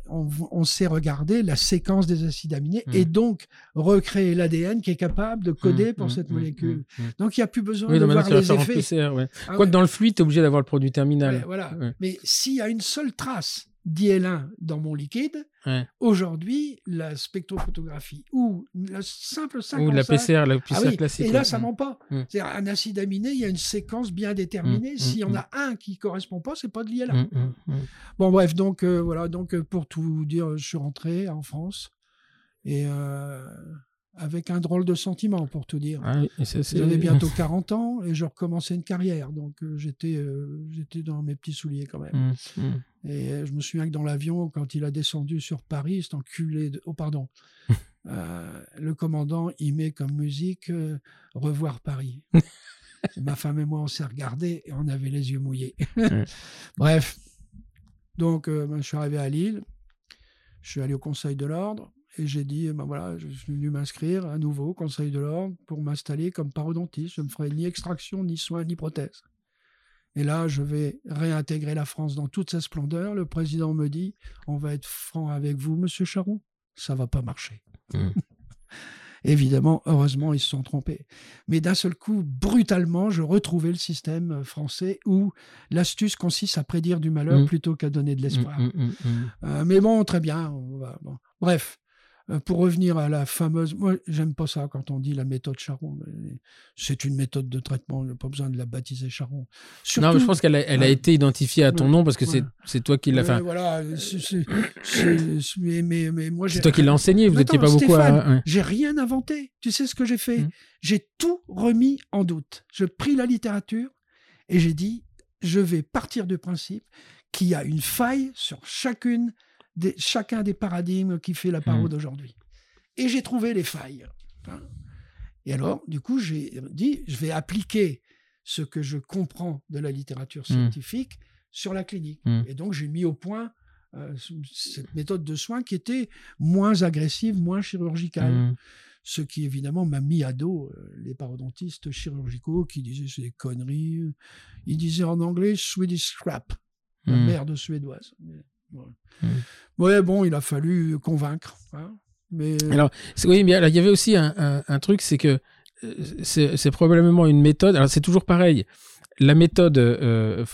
[SPEAKER 2] on, sait regarder la séquence des acides aminés et mmh. donc recréer l'ADN qui est capable de coder pour cette molécule. Donc il n'y a plus besoin de voir les effets.
[SPEAKER 1] PCR, ouais. Ah Quoi que dans le fluide, tu es obligé d'avoir le produit terminal.
[SPEAKER 2] voilà. Mais s'il y a une seule trace d'IL1 dans mon liquide. Aujourd'hui, la spectrophotographie ou la simple
[SPEAKER 1] Ou la PCR, la PCR ah classique.
[SPEAKER 2] Et là, ça ne ment pas. Mm. cest un acide aminé, il y a une séquence bien déterminée. Mm, S'il y en mm, a un qui ne correspond pas, c'est pas de l'IL1. Bon, bref, donc euh, voilà, donc euh, pour tout dire, je suis rentré en France et euh, avec un drôle de sentiment, pour tout dire. Ah J'avais bientôt [LAUGHS] 40 ans et je recommençais une carrière. Donc, euh, j'étais euh, j'étais dans mes petits souliers quand même. Mmh, mmh. Et euh, je me souviens que dans l'avion, quand il a descendu sur Paris, cet enculé de... Oh, pardon. [LAUGHS] le commandant, il met comme musique Revoir Paris. [LAUGHS] Ma femme et moi, on s'est regardés et on avait les yeux mouillés. Bref. Donc, ben, je suis arrivé à Lille. Je suis allé au Conseil de l'Ordre. Et j'ai dit, ben voilà, je suis venu m'inscrire à nouveau au Conseil de l'Ordre pour m'installer comme parodontiste. Je ne ferai ni extraction, ni soins, ni prothèse. Et là, je vais réintégrer la France dans toute sa splendeur. Le président me dit, on va être franc avec vous, monsieur Charon, ça va pas marcher. Mmh. [LAUGHS] Évidemment, heureusement, ils se sont trompés. Mais d'un seul coup, brutalement, je retrouvais le système français où l'astuce consiste à prédire du malheur mmh. plutôt qu'à donner de l'espoir. Mmh, euh, mais bon, très bien. Bref, pour revenir à la fameuse, moi j'aime pas ça quand on dit la méthode Charon. C'est une méthode de traitement, il n'y a pas besoin de la baptiser Charon.
[SPEAKER 1] non, mais je pense qu'elle a, elle a été identifiée à ton nom parce que c'est toi qui l'as fait.
[SPEAKER 2] Voilà, mais, mais, moi
[SPEAKER 1] c'est toi qui l'as enseigné. Vous n'étiez pas beaucoup à.
[SPEAKER 2] J'ai rien inventé. Tu sais ce que j'ai fait? Mmh. J'ai tout remis en doute. Je pris la littérature et j'ai dit je vais partir du principe qu'il y a une faille sur chacune chacun des paradigmes qui fait la parole mmh. d'aujourd'hui. Et j'ai trouvé les failles. Hein. Et alors, du coup, j'ai dit, je vais appliquer ce que je comprends de la littérature mmh. scientifique sur la clinique. Mmh. Et donc, j'ai mis au point euh, cette méthode de soins qui était moins agressive, moins chirurgicale. Ce qui, évidemment, m'a mis à dos euh, les parodontistes chirurgicaux qui disaient c'est des conneries. Ils disaient en anglais Swedish scrap, la merde suédoise. Hmm. Ouais. bon, il a fallu convaincre. Hein, mais...
[SPEAKER 1] Alors, oui, mais il y avait aussi un, truc, c'est que euh, c'est probablement une méthode. Alors, c'est toujours pareil. La méthode euh,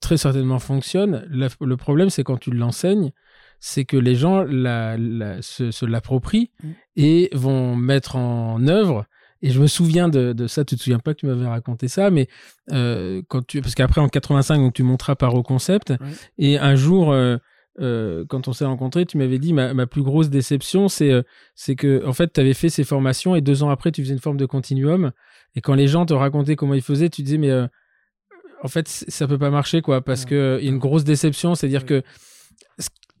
[SPEAKER 1] très certainement fonctionne. le problème, c'est quand tu l'enseignes, c'est que les gens la, se, l'approprient hmm. et vont mettre en œuvre et je me souviens de, ça, tu te souviens pas que tu m'avais raconté ça, mais euh, quand tu, parce qu'après en 85, donc tu montras par au concept, et un jour, euh, euh, quand on s'est rencontrés, tu m'avais dit ma, ma, plus grosse déception, c'est c'est que en fait, tu avais fait ces formations et deux ans après, tu faisais une forme de continuum, et quand les gens te racontaient comment ils faisaient, tu disais mais en fait, ça peut pas marcher quoi, parce que il y a une grosse déception, c'est-à-dire que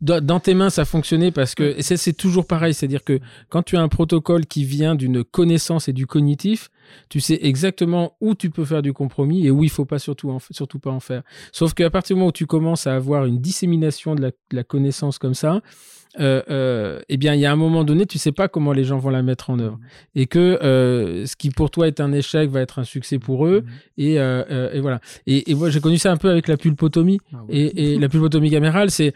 [SPEAKER 1] dans tes mains, ça fonctionnait parce que et c'est toujours pareil, c'est-à-dire que quand tu as un protocole qui vient d'une connaissance et du cognitif, tu sais exactement où tu peux faire du compromis et où il faut pas surtout surtout pas en faire. Sauf qu'à partir du moment où tu commences à avoir une dissémination de la connaissance comme ça, euh, euh, eh bien, il y a un moment donné, tu sais pas comment les gens vont la mettre en œuvre. Mmh. Et que euh, ce qui pour toi est un échec va être un succès pour eux. Mmh. Et, euh, et, voilà. Et, et moi, j'ai connu ça un peu avec la pulpotomie. Ah et, et, la pulpotomie gamérale, c'est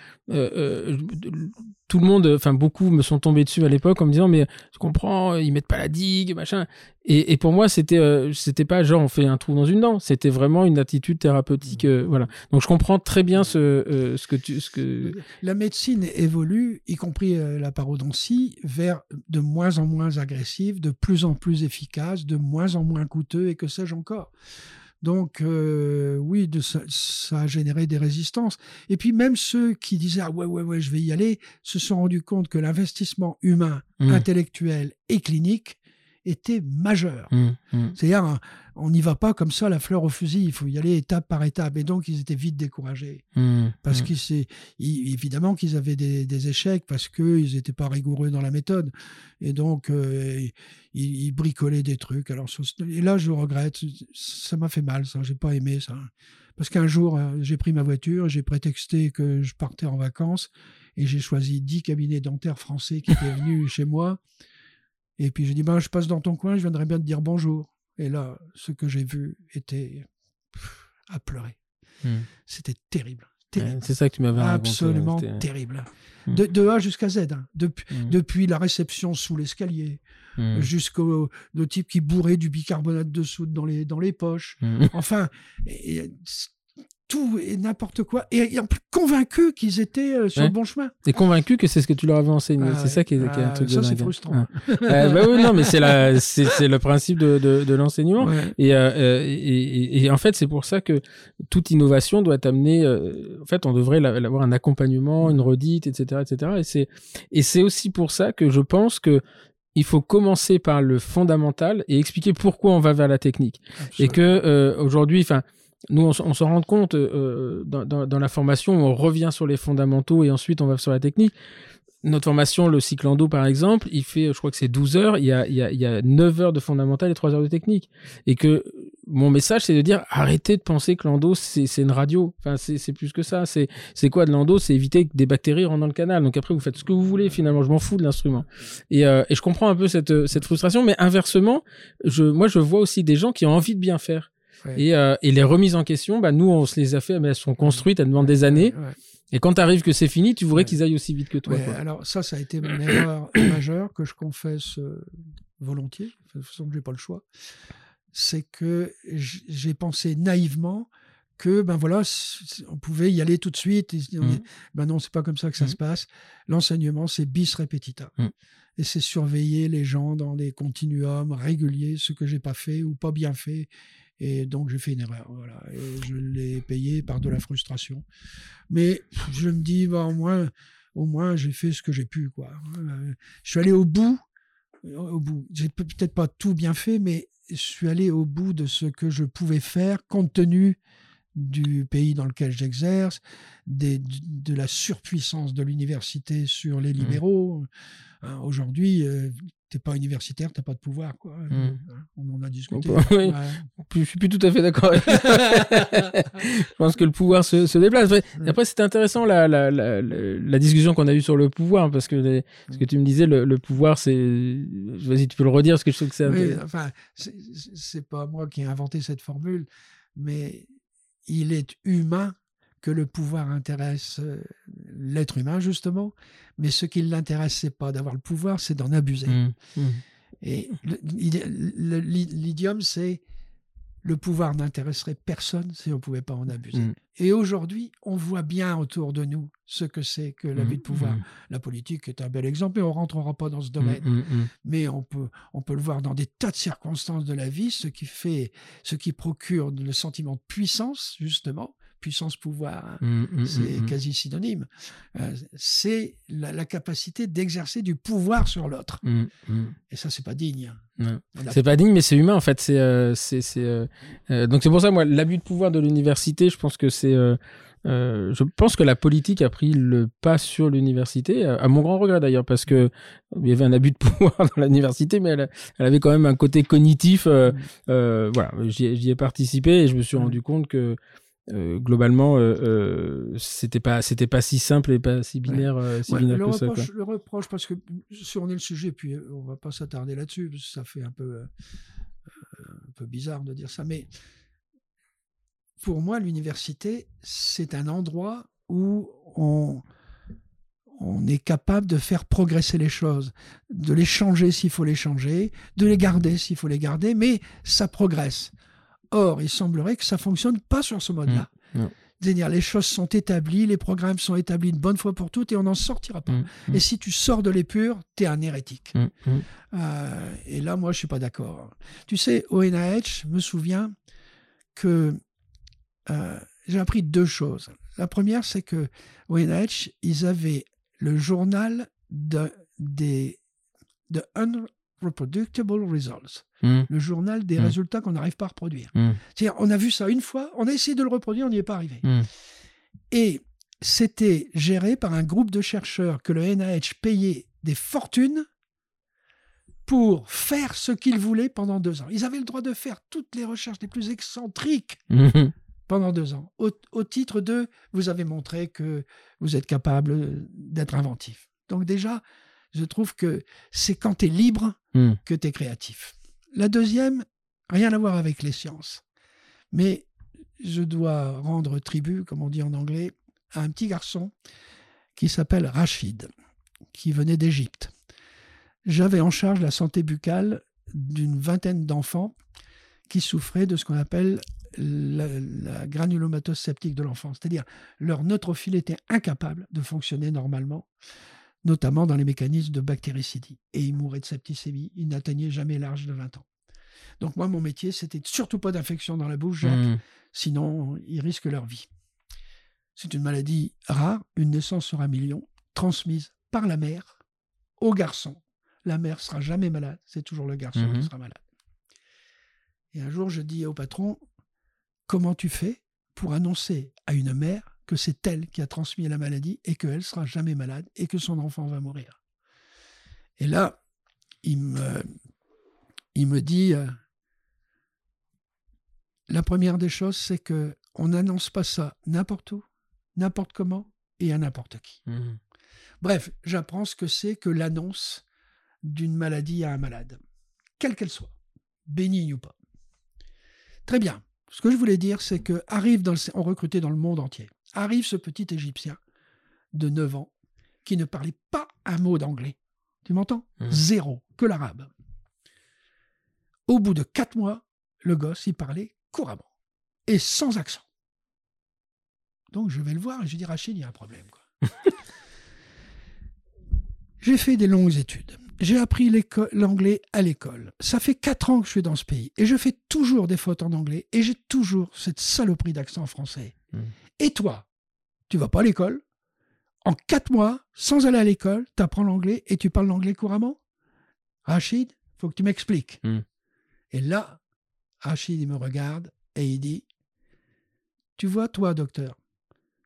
[SPEAKER 1] tout le monde, enfin beaucoup me sont tombés dessus à l'époque en me disant mais je comprends, ils mettent pas la digue, machin. Et, et pour moi c'était euh, c'était pas genre on fait un trou dans une dent, c'était vraiment une attitude thérapeutique, euh, voilà. Donc je comprends très bien ce euh, ce que tu ce que
[SPEAKER 2] la médecine évolue, y compris la parodontie, vers de moins en moins agressive, de plus en plus efficace, de moins en moins coûteux et que sais-je encore. Donc euh, oui, de ça, a généré des résistances. Et puis même ceux qui disaient ah ouais ouais ouais je vais y aller se sont rendus compte que l'investissement humain, mmh. intellectuel et clinique était majeur. Mmh, mmh. C'est-à-dire, on n'y va pas comme ça, la fleur au fusil, il faut y aller étape par étape. Et donc, ils étaient vite découragés. Mmh, parce qu'évidemment qu'ils avaient des, échecs, parce qu'ils n'étaient pas rigoureux dans la méthode. Et donc, euh, ils, bricolaient des trucs. Alors, et là, je regrette, ça m'a fait mal, ça, j'ai pas aimé ça. Parce qu'un jour, euh, j'ai pris ma voiture, j'ai prétexté que je partais en vacances, Et j'ai choisi dix cabinets dentaires français qui étaient venus [LAUGHS] chez moi. Et puis j'ai dit, ben, je passe dans ton coin, je viendrais bien te dire bonjour. Et là, ce que j'ai vu était à pleurer. Hmm. C'était terrible.
[SPEAKER 1] c'est ça que tu m'avais
[SPEAKER 2] Absolument terrible. Hmm. De, A jusqu'à Z. Hein. Depuis, hmm. depuis la réception sous l'escalier, jusqu'au le type qui bourrait du bicarbonate de soude dans les, dans les poches. Enfin, tout et n'importe quoi. Et, en plus convaincus qu'ils étaient euh, sur le bon chemin.
[SPEAKER 1] Et convaincus que c'est ce que tu leur avais enseigné.
[SPEAKER 2] Ah
[SPEAKER 1] c'est ça qui est, un
[SPEAKER 2] ah,
[SPEAKER 1] truc
[SPEAKER 2] Ça, c'est frustrant.
[SPEAKER 1] bah oui, non, mais c'est le principe de, de, l'enseignement. Euh, euh, et, et, en fait, c'est pour ça que toute innovation doit amener. en fait, on devrait avoir un accompagnement, une redite, etc., etc. Et c'est et c'est aussi pour ça que je pense que il faut commencer par le fondamental et expliquer pourquoi on va vers la technique. Et que aujourd'hui, enfin nous, on, on s'en rend compte euh, dans, dans, la formation, on revient sur les fondamentaux et ensuite on va sur la technique. Notre formation, le cyclando par exemple, il fait, je crois que c'est 12 heures, il y a, il y a, il y a 9 heures de fondamental et 3 heures de technique. Et que mon message, c'est de dire arrêtez de penser que l'endo, c'est une radio. Enfin, c'est plus que ça. C'est quoi de l'endo? C'est éviter que des bactéries rentrent dans le canal. Donc après, vous faites ce que vous voulez finalement. Je m'en fous de l'instrument. Et, euh, je comprends un peu cette, frustration, mais inversement, moi, je vois aussi des gens qui ont envie de bien faire. Et, euh, et, les remises en question, bah, nous, on se les a fait, mais elles sont construites, elles demandent des années. Et quand tu arrives que c'est fini, tu voudrais qu'ils aillent aussi vite que toi.
[SPEAKER 2] Alors ça, ça a été une erreur [COUGHS] majeure que je confesse euh, volontier, de toute façon, je n'ai pas le choix. C'est que j'ai pensé naïvement que ben voilà, on pouvait y aller tout de suite. Et, mmh. Ben non, c'est pas comme ça que ça mmh. se passe. L'enseignement, c'est bis repetita. Mmh. Et c'est surveiller les gens dans des continuums réguliers, ce que j'ai pas fait ou pas bien fait, et donc j'ai fait une erreur, voilà. Et je l'ai payé par de la frustration. Mais je me dis, bah, au moins, au moins j'ai fait ce que j'ai pu, quoi. Je suis allé au bout, au bout. J'ai peut-être pas tout bien fait, mais je suis allé au bout de ce que je pouvais faire compte tenu du pays dans lequel j'exerce, de la surpuissance de l'université sur les mmh. libéraux. Hein, aujourd'hui, euh, t'es pas universitaire, t'as pas de pouvoir, quoi. Hein, on en a discuté.
[SPEAKER 1] Oui. Je suis plus tout à fait d'accord. [LAUGHS] je pense que le pouvoir se, déplace. Après, c'était intéressant la, la, la, discussion qu'on a eue sur le pouvoir, parce que ce que tu me disais, le, pouvoir, c'est. Vas-y, tu peux le redire, parce que je trouve que c'est.
[SPEAKER 2] Oui, enfin, c'est pas moi qui ai inventé cette formule, mais il est humain que le pouvoir intéresse euh, l'être humain, justement, mais ce qui l'intéresse, c'est pas d'avoir le pouvoir, c'est d'en abuser. Mmh, mmh. Et l'idiome, c'est le pouvoir n'intéresserait personne si on ne pouvait pas en abuser. Mmh. Et aujourd'hui, on voit bien autour de nous ce que c'est que l'abus de pouvoir. La politique est un bel exemple, et on ne rentrera pas dans ce domaine. Mais on peut, on peut le voir dans des tas de circonstances de la vie, ce qui fait, ce qui procure le sentiment de puissance, justement, puissance-pouvoir, hein. mmh, mmh, c'est mmh, quasi synonyme, euh, c'est la, capacité d'exercer du pouvoir sur l'autre. Et ça, c'est pas digne.
[SPEAKER 1] C'est pas digne, mais c'est humain en fait. C'est, euh, c'est, euh, donc c'est pour ça, moi, l'abus de pouvoir de l'université, je pense que c'est. je pense que la politique a pris le pas sur l'université, à mon grand regret d'ailleurs, parce que il y avait un abus de [LAUGHS] pouvoir dans l'université, mais elle, elle, avait quand même un côté cognitif. voilà, j'y, ai participé et je me suis rendu compte que euh, globalement, euh, euh, c'était pas c'était pas si simple et pas si binaire, si binaire
[SPEAKER 2] le
[SPEAKER 1] que
[SPEAKER 2] reproche,
[SPEAKER 1] ça.
[SPEAKER 2] Le reproche, parce que si on est le sujet, puis on va pas s'attarder là-dessus, parce que ça fait un peu un peu bizarre de dire ça, mais pour moi, l'université, c'est un endroit où on on est capable de faire progresser les choses, de les changer s'il faut les changer, de les garder s'il faut les garder, mais ça progresse. Or, il semblerait que ça fonctionne pas sur ce mode-là. Mmh, C'est-à-dire, les choses sont établies, les programmes sont établis une bonne fois pour toutes et on n'en sortira pas. Mmh, mmh. Et si tu sors de l'épure, tu es un hérétique. Euh, et là, moi, je suis pas d'accord. Tu sais, au NIH, je me souviens que euh, j'ai appris deux choses. La première, c'est que au NIH, ils avaient le journal de, des, de Reproducible Results, hmm. le journal des hmm. résultats qu'on n'arrive pas à reproduire. Hmm. C'est-à-dire, on a vu ça une fois, on a essayé de le reproduire, on n'y est pas arrivé. Et c'était géré par un groupe de chercheurs que le NIH payait des fortunes pour faire ce qu'ils voulaient pendant deux ans. Ils avaient le droit de faire toutes les recherches les plus excentriques [LAUGHS] pendant deux ans, au, titre de vous avez montré que vous êtes capable d'être inventif. Donc déjà, je trouve que c'est quand tu es libre hmm. que tu es créatif. La deuxième, rien à voir avec les sciences. Mais je dois rendre tribut, comme on dit en anglais, à un petit garçon qui s'appelle Rachid, qui venait d'Égypte. J'avais en charge la santé buccale d'une vingtaine d'enfants qui souffraient de ce qu'on appelle la, granulomatose septique de l'enfance, c'est-à-dire leur neutrophile était incapable de fonctionner normalement, notamment dans les mécanismes de bactéricidie. Et ils mouraient de septicémie, ils n'atteignaient jamais l'âge de 20 ans. Donc moi, mon métier, c'était surtout pas d'infection dans la bouche, Jacques, mmh. sinon ils risquent leur vie. C'est une maladie rare, une naissance sur un million, transmise par la mère au garçon. La mère sera jamais malade, c'est toujours le garçon qui mmh sera malade. Et un jour, je dis au patron, comment tu fais pour annoncer à une mère que c'est elle qui a transmis la maladie et qu'elle sera jamais malade et que son enfant va mourir Et là, il me, il me dit, euh, la première des choses, c'est que on n'annonce pas ça n'importe où, n'importe comment et à n'importe qui. Mmh. Bref, j'apprends ce que c'est que l'annonce d'une maladie à un malade, quelle qu'elle soit, bénigne ou pas. Très bien. Ce que je voulais dire, c'est que arrive dans le, on recrutait dans le monde entier. Arrive ce petit Égyptien de 9 ans qui ne parlait pas un mot d'anglais. Tu m'entends mmh. Zéro, que l'arabe. Au bout de quatre mois, le gosse, il parlait couramment et sans accent. Donc je vais le voir et je lui dis Rachid, il y a un problème. [LAUGHS] J'ai fait des longues études. J'ai appris l'anglais à l'école. Ça fait quatre ans que je suis dans ce pays et je fais toujours des fautes en anglais et j'ai toujours cette saloperie d'accent français. Hmm. Et toi, tu vas pas à l'école En quatre mois, sans aller à l'école, tu apprends l'anglais et tu parles l'anglais couramment Rachid, faut que tu m'expliques. Hmm. Et là, Rachid, il me regarde et il dit Tu vois, toi, docteur,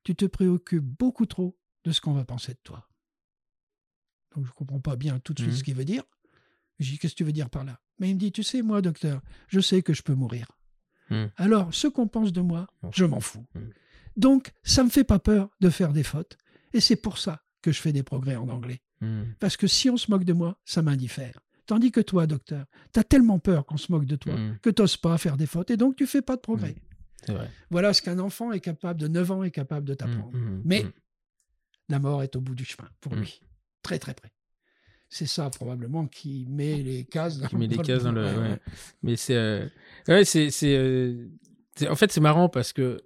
[SPEAKER 2] tu te préoccupes beaucoup trop de ce qu'on va penser de toi. Donc je ne comprends pas bien tout de suite mmh. ce qu'il veut dire. Je dis Qu'est-ce que tu veux dire par là? Mais il me dit Tu sais, moi, docteur, je sais que je peux mourir. Mmh. Alors, ce qu'on pense de moi, je m'en fous. Donc, ça ne me fait pas peur de faire des fautes. Et c'est pour ça que je fais des progrès en anglais. Parce que si on se moque de moi, ça m'indiffère. Tandis que toi, docteur, tu as tellement peur qu'on se moque de toi que tu n'oses pas faire des fautes et donc tu fais pas de progrès. Voilà ce qu'un enfant est capable, de 9 ans, est capable de t'apprendre. Mais la mort est au bout du chemin pour lui très très près. C'est ça probablement qui met les cases
[SPEAKER 1] dans, qui met les cases dans le. Mais c'est, euh, ouais, c'est, euh, c'est, en fait c'est marrant parce que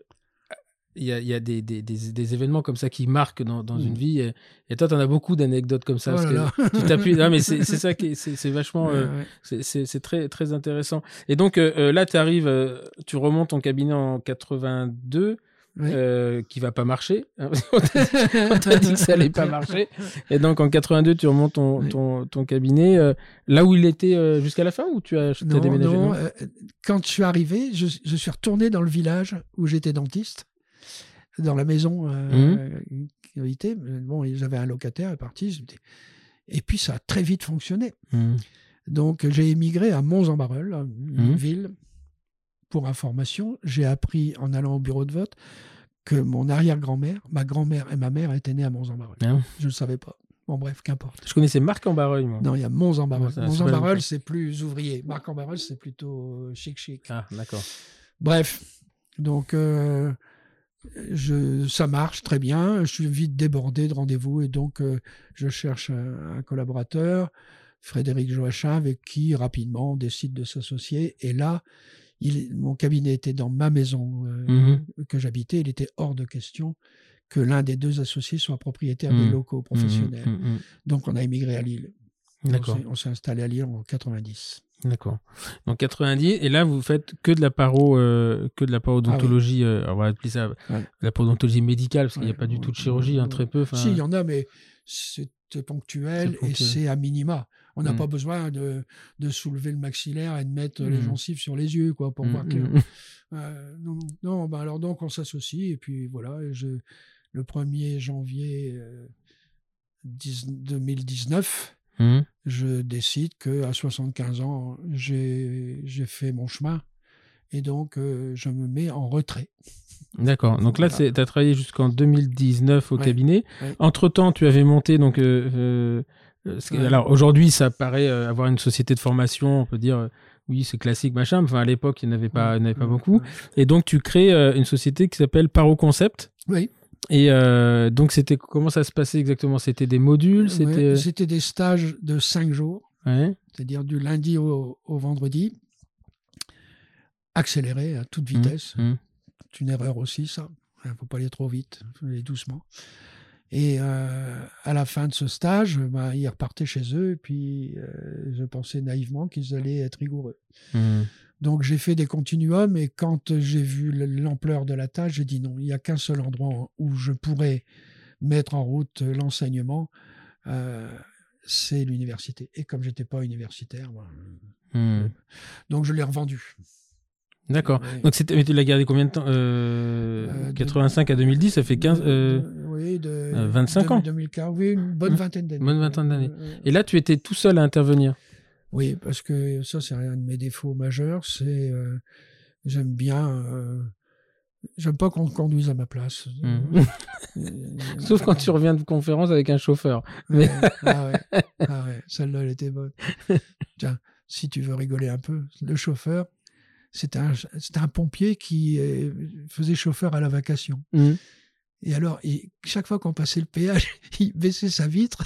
[SPEAKER 1] il y a, y a des, des, des, événements comme ça qui marquent dans, dans une mmh. vie. Et, toi, tu en as beaucoup d'anecdotes comme ça. Oh tu t'appuies. non, mais c'est [LAUGHS] ça qui c'est vachement. Euh, c'est très, très intéressant. Et donc, là, tu arrives, tu remontes ton cabinet en 82 qui euh, qui va pas marcher. [LAUGHS] [LAUGHS] On t'a dit que ça allait pas marcher. Et donc en 82, tu remontes ton, ton, ton cabinet euh, là où il était euh, jusqu'à la fin ou tu as, déménagé
[SPEAKER 2] non, Quand je suis arrivé, je, je, suis retourné dans le village où j'étais dentiste, dans la maison mmh. qui habitait. Bon, j'avais un locataire, est parti. Et puis ça a très vite fonctionné. Mmh. Donc j'ai émigré à Mons-en-Barœul, une mmh. ville pour information, j'ai appris en allant au bureau de vote que mon arrière-grand-mère, ma grand-mère et ma mère étaient nées à Mons-en-Barœul. Ah je ne savais pas. Bon, bref, qu'importe.
[SPEAKER 1] Je connaissais Marc en Barœul, moi.
[SPEAKER 2] Non, il y a Mons en Barœul. Mons en Barœul, c'est plus ouvrier. Marc en Barœul, c'est plutôt chic-chic.
[SPEAKER 1] Ah, d'accord.
[SPEAKER 2] Bref, donc euh, je, ça marche très bien. Je suis vite débordé de rendez-vous et donc euh, je cherche un, un, collaborateur, Frédéric Joachim, avec qui rapidement on décide de s'associer. Et là, mon cabinet était dans ma maison euh, mmh que j'habitais. Il était hors de question que l'un des deux associés soit propriétaire des mmh. locaux mmh professionnels. Donc, on a émigré à Lille. On s'est installé à Lille en 90.
[SPEAKER 1] D'accord. En 90, et là, vous faites que de la paro, euh, que de la parodontologie, ah euh, on va appeler ça la parodontologie médicale, parce qu'il n'y a pas du tout de chirurgie, hein, très peu.
[SPEAKER 2] Si, il y en a, mais c'est ponctuel, et c'est à minima. On n'a mmh. pas besoin de, soulever le maxillaire et de mettre les mmh. gencives sur les yeux, quoi, pour mmh, voir que. [LAUGHS] Euh, non, non bah alors donc on s'associe et puis voilà. je, le 1er janvier 2019, je décide que à 75 ans, j'ai fait mon chemin Et donc, je me mets en retrait.
[SPEAKER 1] D'accord. Donc là, tu as travaillé jusqu'en 2019 au cabinet. Entre-temps, tu avais monté donc alors aujourd'hui, ça paraît avoir une société de formation, on peut dire oui, c'est classique, machin. Enfin, à l'époque, il n'y en avait pas, il avait pas beaucoup. Et donc, tu crées une société qui s'appelle Paro Concept.
[SPEAKER 2] Oui.
[SPEAKER 1] Et donc, c'était comment ça se passait exactement? C'était des modules? C'était
[SPEAKER 2] c'était des stages de cinq jours. C'est-à-dire du lundi au, vendredi, accéléré à toute mmh, vitesse. Mmh. C'est une erreur aussi, ça. Il ne faut pas aller trop vite, il faut aller doucement. Et euh, à la fin de ce stage, ben, ils repartaient chez eux, et puis euh, je pensais naïvement qu'ils allaient être rigoureux. Mmh. Donc j'ai fait des continuums, et quand j'ai vu l'ampleur de la tâche, j'ai dit non, il n'y a qu'un seul endroit où je pourrais mettre en route l'enseignement, euh, c'est l'université. Et comme j'étais pas universitaire, ben, mmh. donc je l'ai revendu.
[SPEAKER 1] D'accord. Donc c'était, tu l'as gardé combien de temps euh, 85 euh, à 2010, ça fait 15, euh,
[SPEAKER 2] oui, de,
[SPEAKER 1] 25 ans.
[SPEAKER 2] 2015, oui, une bonne vingtaine d'années.
[SPEAKER 1] Bonne vingtaine d'années. Et là, tu étais tout seul à intervenir.
[SPEAKER 2] Oui, parce que ça, c'est un de mes défauts majeurs. C'est euh, j'aime bien. J'aime pas qu'on conduise à ma place.
[SPEAKER 1] Mmh. [LAUGHS] Sauf quand tu reviens de conférence avec un chauffeur. Mais...
[SPEAKER 2] ah ouais, [LAUGHS] ah ouais. celle-là, elle était bonne. Tiens, si tu veux rigoler un peu, le chauffeur, c'était un, un, pompier qui euh, faisait chauffeur à la vacation. Mmh. Et alors, chaque fois qu'on passait le péage, [LAUGHS] il baissait sa vitre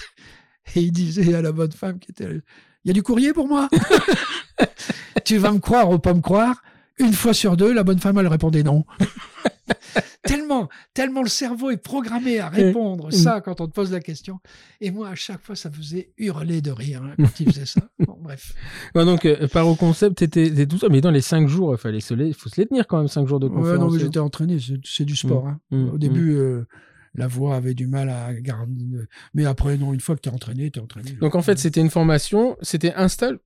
[SPEAKER 2] et il disait à la bonne femme qui était Il y a du courrier pour moi? [LAUGHS] Tu vas me croire ou pas me croire Une fois sur deux, la bonne femme, elle répondait non. [LAUGHS] tellement, tellement le cerveau est programmé à répondre ça quand on te pose la question. Et moi, à chaque fois, ça faisait hurler de rire hein, quand il faisait ça. Bon, bref.
[SPEAKER 1] donc, euh, par au concept, c'était tout ça. Mais dans les cinq jours, il fallait se les, faut se les tenir quand même, cinq jours de conférence. Ouais,
[SPEAKER 2] non, mais j'étais entraîné. C'est du sport. Mmh. Hein. Mmh. Au début, mmh. euh, la voix avait du mal à garder. Mais après, non, une fois que tu es entraîné, tu es entraîné.
[SPEAKER 1] Donc, en fait, c'était une formation, c'était un stage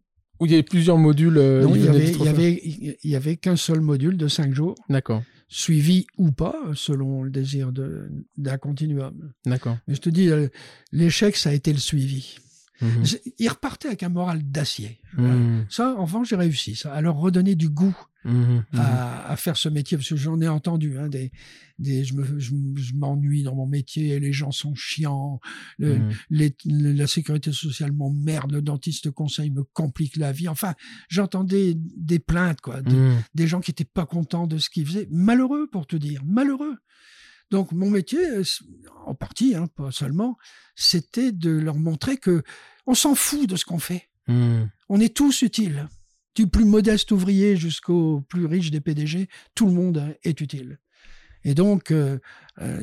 [SPEAKER 1] où il y avait plusieurs modules.
[SPEAKER 2] Euh, non, il y avait, il y avait, y avait qu'un seul module de cinq jours.
[SPEAKER 1] D'accord
[SPEAKER 2] suivi ou pas, selon le désir d'un continuum.
[SPEAKER 1] D'accord.
[SPEAKER 2] Mais je te dis, euh, l'échec, ça a été le suivi. Mhm. Ils repartaient avec un moral d'acier. Mhm. Ça, enfin, j'ai réussi, ça, à leur redonner du goût mhm. à, faire ce métier, parce que j'en ai entendu, hein, des, des, je, me, je, m'ennuie dans mon métier, les gens sont chiants, la sécurité sociale m'emmerde, le dentiste conseil me complique la vie. Enfin, j'entendais des plaintes, quoi, des gens qui étaient pas contents de ce qu'ils faisaient. Malheureux, pour te dire, malheureux. Donc mon métier, en partie, hein, pas seulement, c'était de leur montrer que on s'en fout de ce qu'on fait. Hmm. On est tous utiles. Du plus modeste ouvrier jusqu'au plus riche des PDG, tout le monde est utile. Et donc, euh, euh,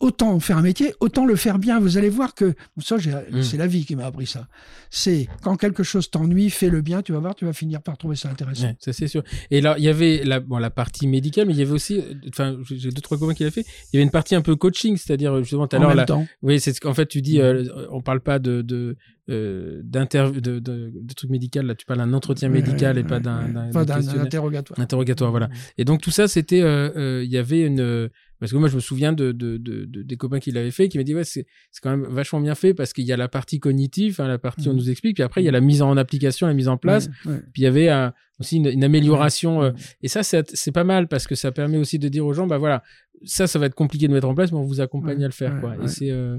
[SPEAKER 2] autant faire un métier, autant le faire bien. Vous allez voir que ça, hmm. c'est la vie qui m'a appris ça. C'est quand quelque chose t'ennuie, fais-le bien. Tu vas voir, tu vas finir par trouver ça intéressant.
[SPEAKER 1] ça c'est sûr. Et là, il y avait la, bon, la partie médicale, mais il y avait aussi, enfin, j'ai deux trois copains qui l'a fait. Il y avait une partie un peu coaching, c'est-à-dire justement tout à l'heure. Oui, c'est ce qu'en fait tu dis. Euh, on parle pas de, de euh, de, de, trucs médicaux là tu parles d'un entretien médical et pas d'un
[SPEAKER 2] interrogatoire.
[SPEAKER 1] Interrogatoire voilà. Et donc tout ça c'était euh, euh, il y avait une parce que moi, je me souviens de, de, de, des copains qui l'avaient fait, qui m'ont dit, ouais, c'est quand même vachement bien fait parce qu'il y a la partie cognitive, hein, la partie on mmh. nous explique, puis après, il y a la mise en application, la mise en place, puis il y avait aussi une, amélioration. Euh, et ça, c'est pas mal parce que ça permet aussi de dire aux gens, bah voilà, ça, ça va être compliqué de mettre en place, mais on vous accompagne à le faire, quoi. Et c'est. Euh...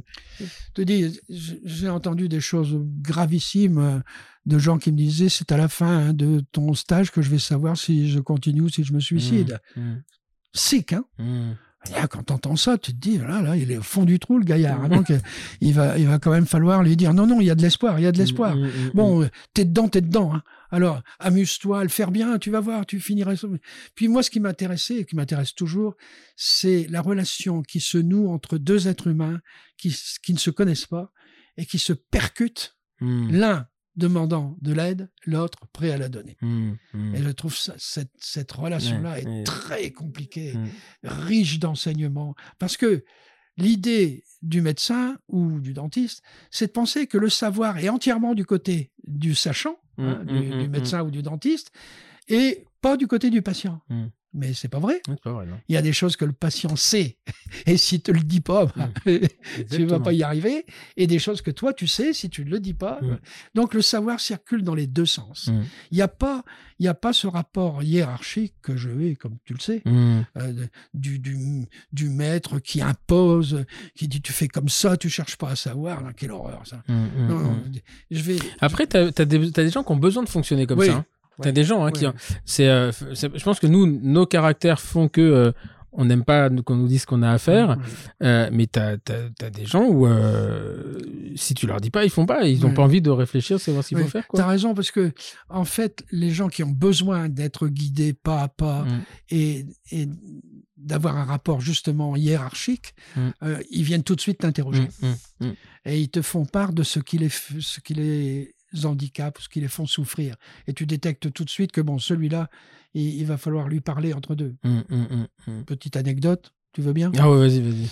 [SPEAKER 2] te dis, j'ai entendu des choses gravissimes euh, de gens qui me disaient, c'est à la fin hein, de ton stage que je vais savoir si je continue ou si je me suicide. Mmh, mmh. Sick, hein mmh. Là, quand t'entends ça, tu te dis, là, là, il est au fond du trou, le gaillard. Hein, donc, il va, il va quand même falloir lui dire, non, non, il y a de l'espoir, il y a de l'espoir. Mm, mm, mm, bon, t'es dedans, t'es dedans. Hein. Alors, amuse-toi, le faire bien, tu vas voir, tu finiras. Puis moi, ce qui m'intéressait, et qui m'intéresse toujours, c'est la relation qui se noue entre deux êtres humains qui, qui ne se connaissent pas et qui se percutent l'un demandant de l'aide, l'autre prêt à la donner. Mmh, mmh. Et je trouve cette, cette relation-là est très compliquée, mmh. riche d'enseignements, parce que l'idée du médecin ou du dentiste, c'est de penser que le savoir est entièrement du côté du sachant, hein, du, médecin ou du dentiste, et pas du côté du patient. Mais c'est pas vrai.
[SPEAKER 1] pas vrai
[SPEAKER 2] Il y a des choses que le patient sait. [LAUGHS] Et s'il te le dit pas, bah, mmh. [LAUGHS] tu vas pas y arriver. Et des choses que toi, tu sais, si tu ne le dis pas. Mmh. Donc, le savoir circule dans les deux sens. Mmh. Il n'y a pas, il a pas ce rapport hiérarchique que je vais, comme tu le sais, euh, du, du, du, maître qui impose, qui dit tu fais comme ça, tu cherches pas à savoir. quelle horreur, ça. non,
[SPEAKER 1] je vais. Après, tu as, des gens qui ont besoin de fonctionner comme ça. Hein. T'as des gens hein, qui, c'est, euh, je pense que nous, nos caractères font que euh, on n'aime pas qu'on nous dise ce qu'on a à faire, euh, mais t'as as, des gens où si tu leur dis pas, ils font pas, ils ont pas envie de réfléchir, savoir ce qu'il faut faire.
[SPEAKER 2] T'as raison parce que en fait, les gens qui ont besoin d'être guidés pas à pas mm. et, et d'avoir un rapport justement hiérarchique, mm. ils viennent tout de suite t'interroger. Mm, et ils te font part de ce qu'il est, ce qu'il est handicaps, ce qui les font souffrir. Et tu détectes tout de suite que bon, celui-là, il, va falloir lui parler entre deux. Hum, hum, hum, Petite anecdote, tu veux bien?
[SPEAKER 1] Ah ouais, vas-y, vas-y.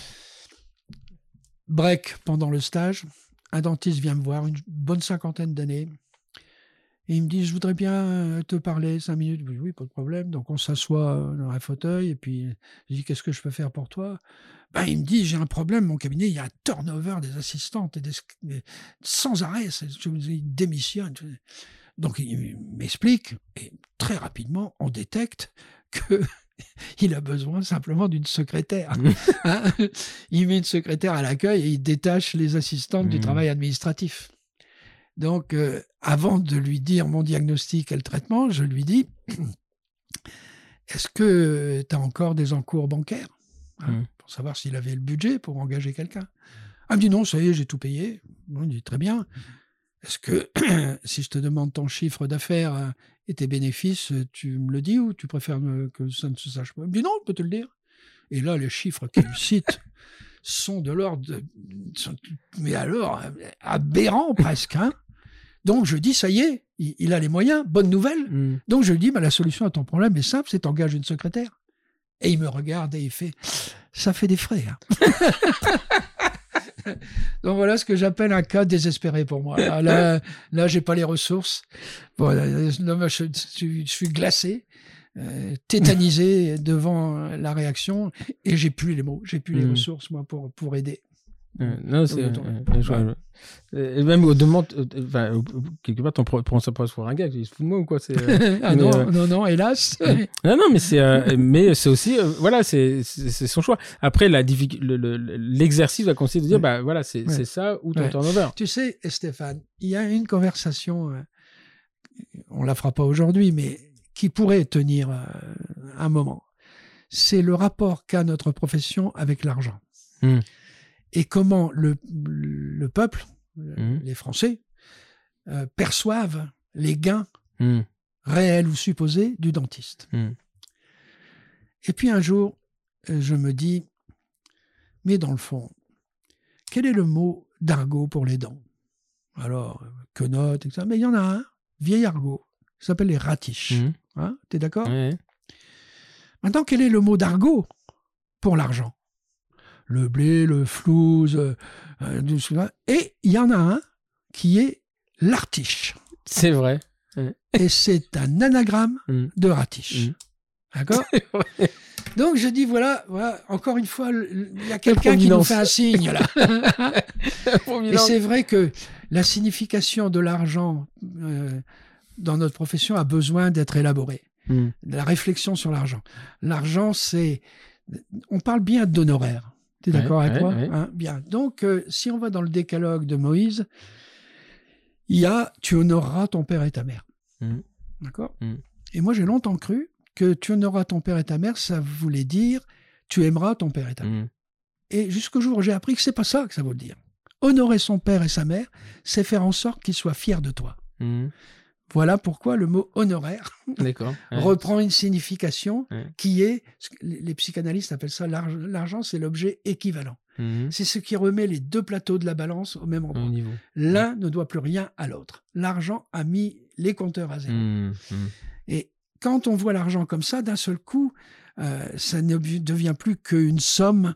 [SPEAKER 2] Break pendant le stage, un dentiste vient me voir, une bonne cinquantaine d'années. Et il me dit, je voudrais bien euh, te parler cinq minutes. Oui, oui, pas de problème. Donc on s'assoit dans un fauteuil et puis je dis, qu'est-ce que je peux faire pour toi? Ben, il me dit j'ai un problème, mon cabinet, il y a un turnover des assistantes et des, sans arrêt, il démissionne. Donc il m'explique et très rapidement on détecte que [LAUGHS] il a besoin simplement d'une secrétaire. [LAUGHS] Hein. il met une secrétaire à l'accueil et il détache les assistantes du mmh. travail administratif. Donc, euh, avant de lui dire mon diagnostic et le traitement, je lui dis [CLEARS THROAT] Est-ce que tu as encore des encours bancaires? Hein, savoir s'il avait le budget pour engager quelqu'un. Elle me dit non, ça y est, j'ai tout payé. Bon, il dit très bien. Est-ce que [CLEARS THROAT] si je te demande ton chiffre d'affaires euh, et tes bénéfices, tu me le dis ou tu préfères que ça ne se sache pas? Elle me dit non, je peux te le dire. Et là, les chiffres qu'il cite [LAUGHS] sont de l'ordre mais alors, aberrants presque. Hein donc je dis, ça y est, il, a les moyens, bonne nouvelle. Hmm. Donc je lui dis, bah, la solution à ton problème est simple, c'est t'engages une secrétaire. Et il me regarde et il fait Ça fait des frais. Hein. [LAUGHS] Donc voilà ce que j'appelle un cas désespéré pour moi. Là, là, j'ai pas les ressources. Bon, je, suis glacé, euh, tétanisé devant la réaction et j'ai plus les mots, j'ai plus les mmh. ressources moi pour pour aider.
[SPEAKER 1] Non, c'est. Et même au demande, euh, enfin, quelque part, on prend ça pour un gars, il se fout de moi ou quoi
[SPEAKER 2] euh, [LAUGHS] ah non, euh, non, non, hélas. [LAUGHS]
[SPEAKER 1] non, non, mais c'est, mais c'est aussi, voilà, c'est, c'est son choix. Après, la l'exercice va consister de dire, bah voilà, c'est, ça ou ton ouais. turnover.
[SPEAKER 2] Tu sais, Stéphane, il y a une conversation, on la fera pas aujourd'hui, mais qui pourrait tenir un moment. C'est le rapport qu'a notre profession avec l'argent. Hmm et comment le, le peuple, mmh. les Français, euh, perçoivent les gains mmh. réels ou supposés du dentiste. Mmh. Et puis un jour, euh, je me dis, mais dans le fond, quel est le mot d'argot pour les dents? Alors, que note, etc. Mais il y en a un, vieil argot, qui s'appelle les ratiches. Hein, T'es d'accord? Maintenant, quel est le mot d'argot pour l'argent? Le blé, le flouze, euh, euh, et il y en a un qui est l'artiche.
[SPEAKER 1] C'est vrai.
[SPEAKER 2] Et c'est un anagramme [LAUGHS] mm. de ratiche. Mm. D'accord Donc je dis voilà, voilà, encore une fois, il y a quelqu'un qui nous fait un signe là. [LAUGHS] et c'est vrai que la signification de l'argent euh, dans notre profession a besoin d'être élaborée. Mm. La réflexion sur l'argent. L'argent, c'est, on parle bien d'honoraires. Tu es d'accord avec moi hein, Bien. Donc, euh, si on va dans le décalogue de Moïse, il y a tu honoreras ton père et ta mère. Mmh. D'accord mmh. Et moi, j'ai longtemps cru que tu honoreras ton père et ta mère, ça voulait dire tu aimeras ton père et ta mère. Mmh. Et jusqu'au jour où j'ai appris que c'est pas ça que ça veut dire. Honorer son père et sa mère, c'est faire en sorte qu'ils soient fiers de toi. Voilà pourquoi le mot honoraire [LAUGHS] [LAUGHS] reprend une signification qui est, les psychanalystes appellent ça l'argent, c'est l'objet équivalent. Mhm. C'est ce qui remet les deux plateaux de la balance au même endroit. L'un ne doit plus rien à l'autre. L'argent a mis les compteurs à zéro. Mhm. Mhm. Et quand on voit l'argent comme ça, d'un seul coup, euh, ça ne devient plus qu'une somme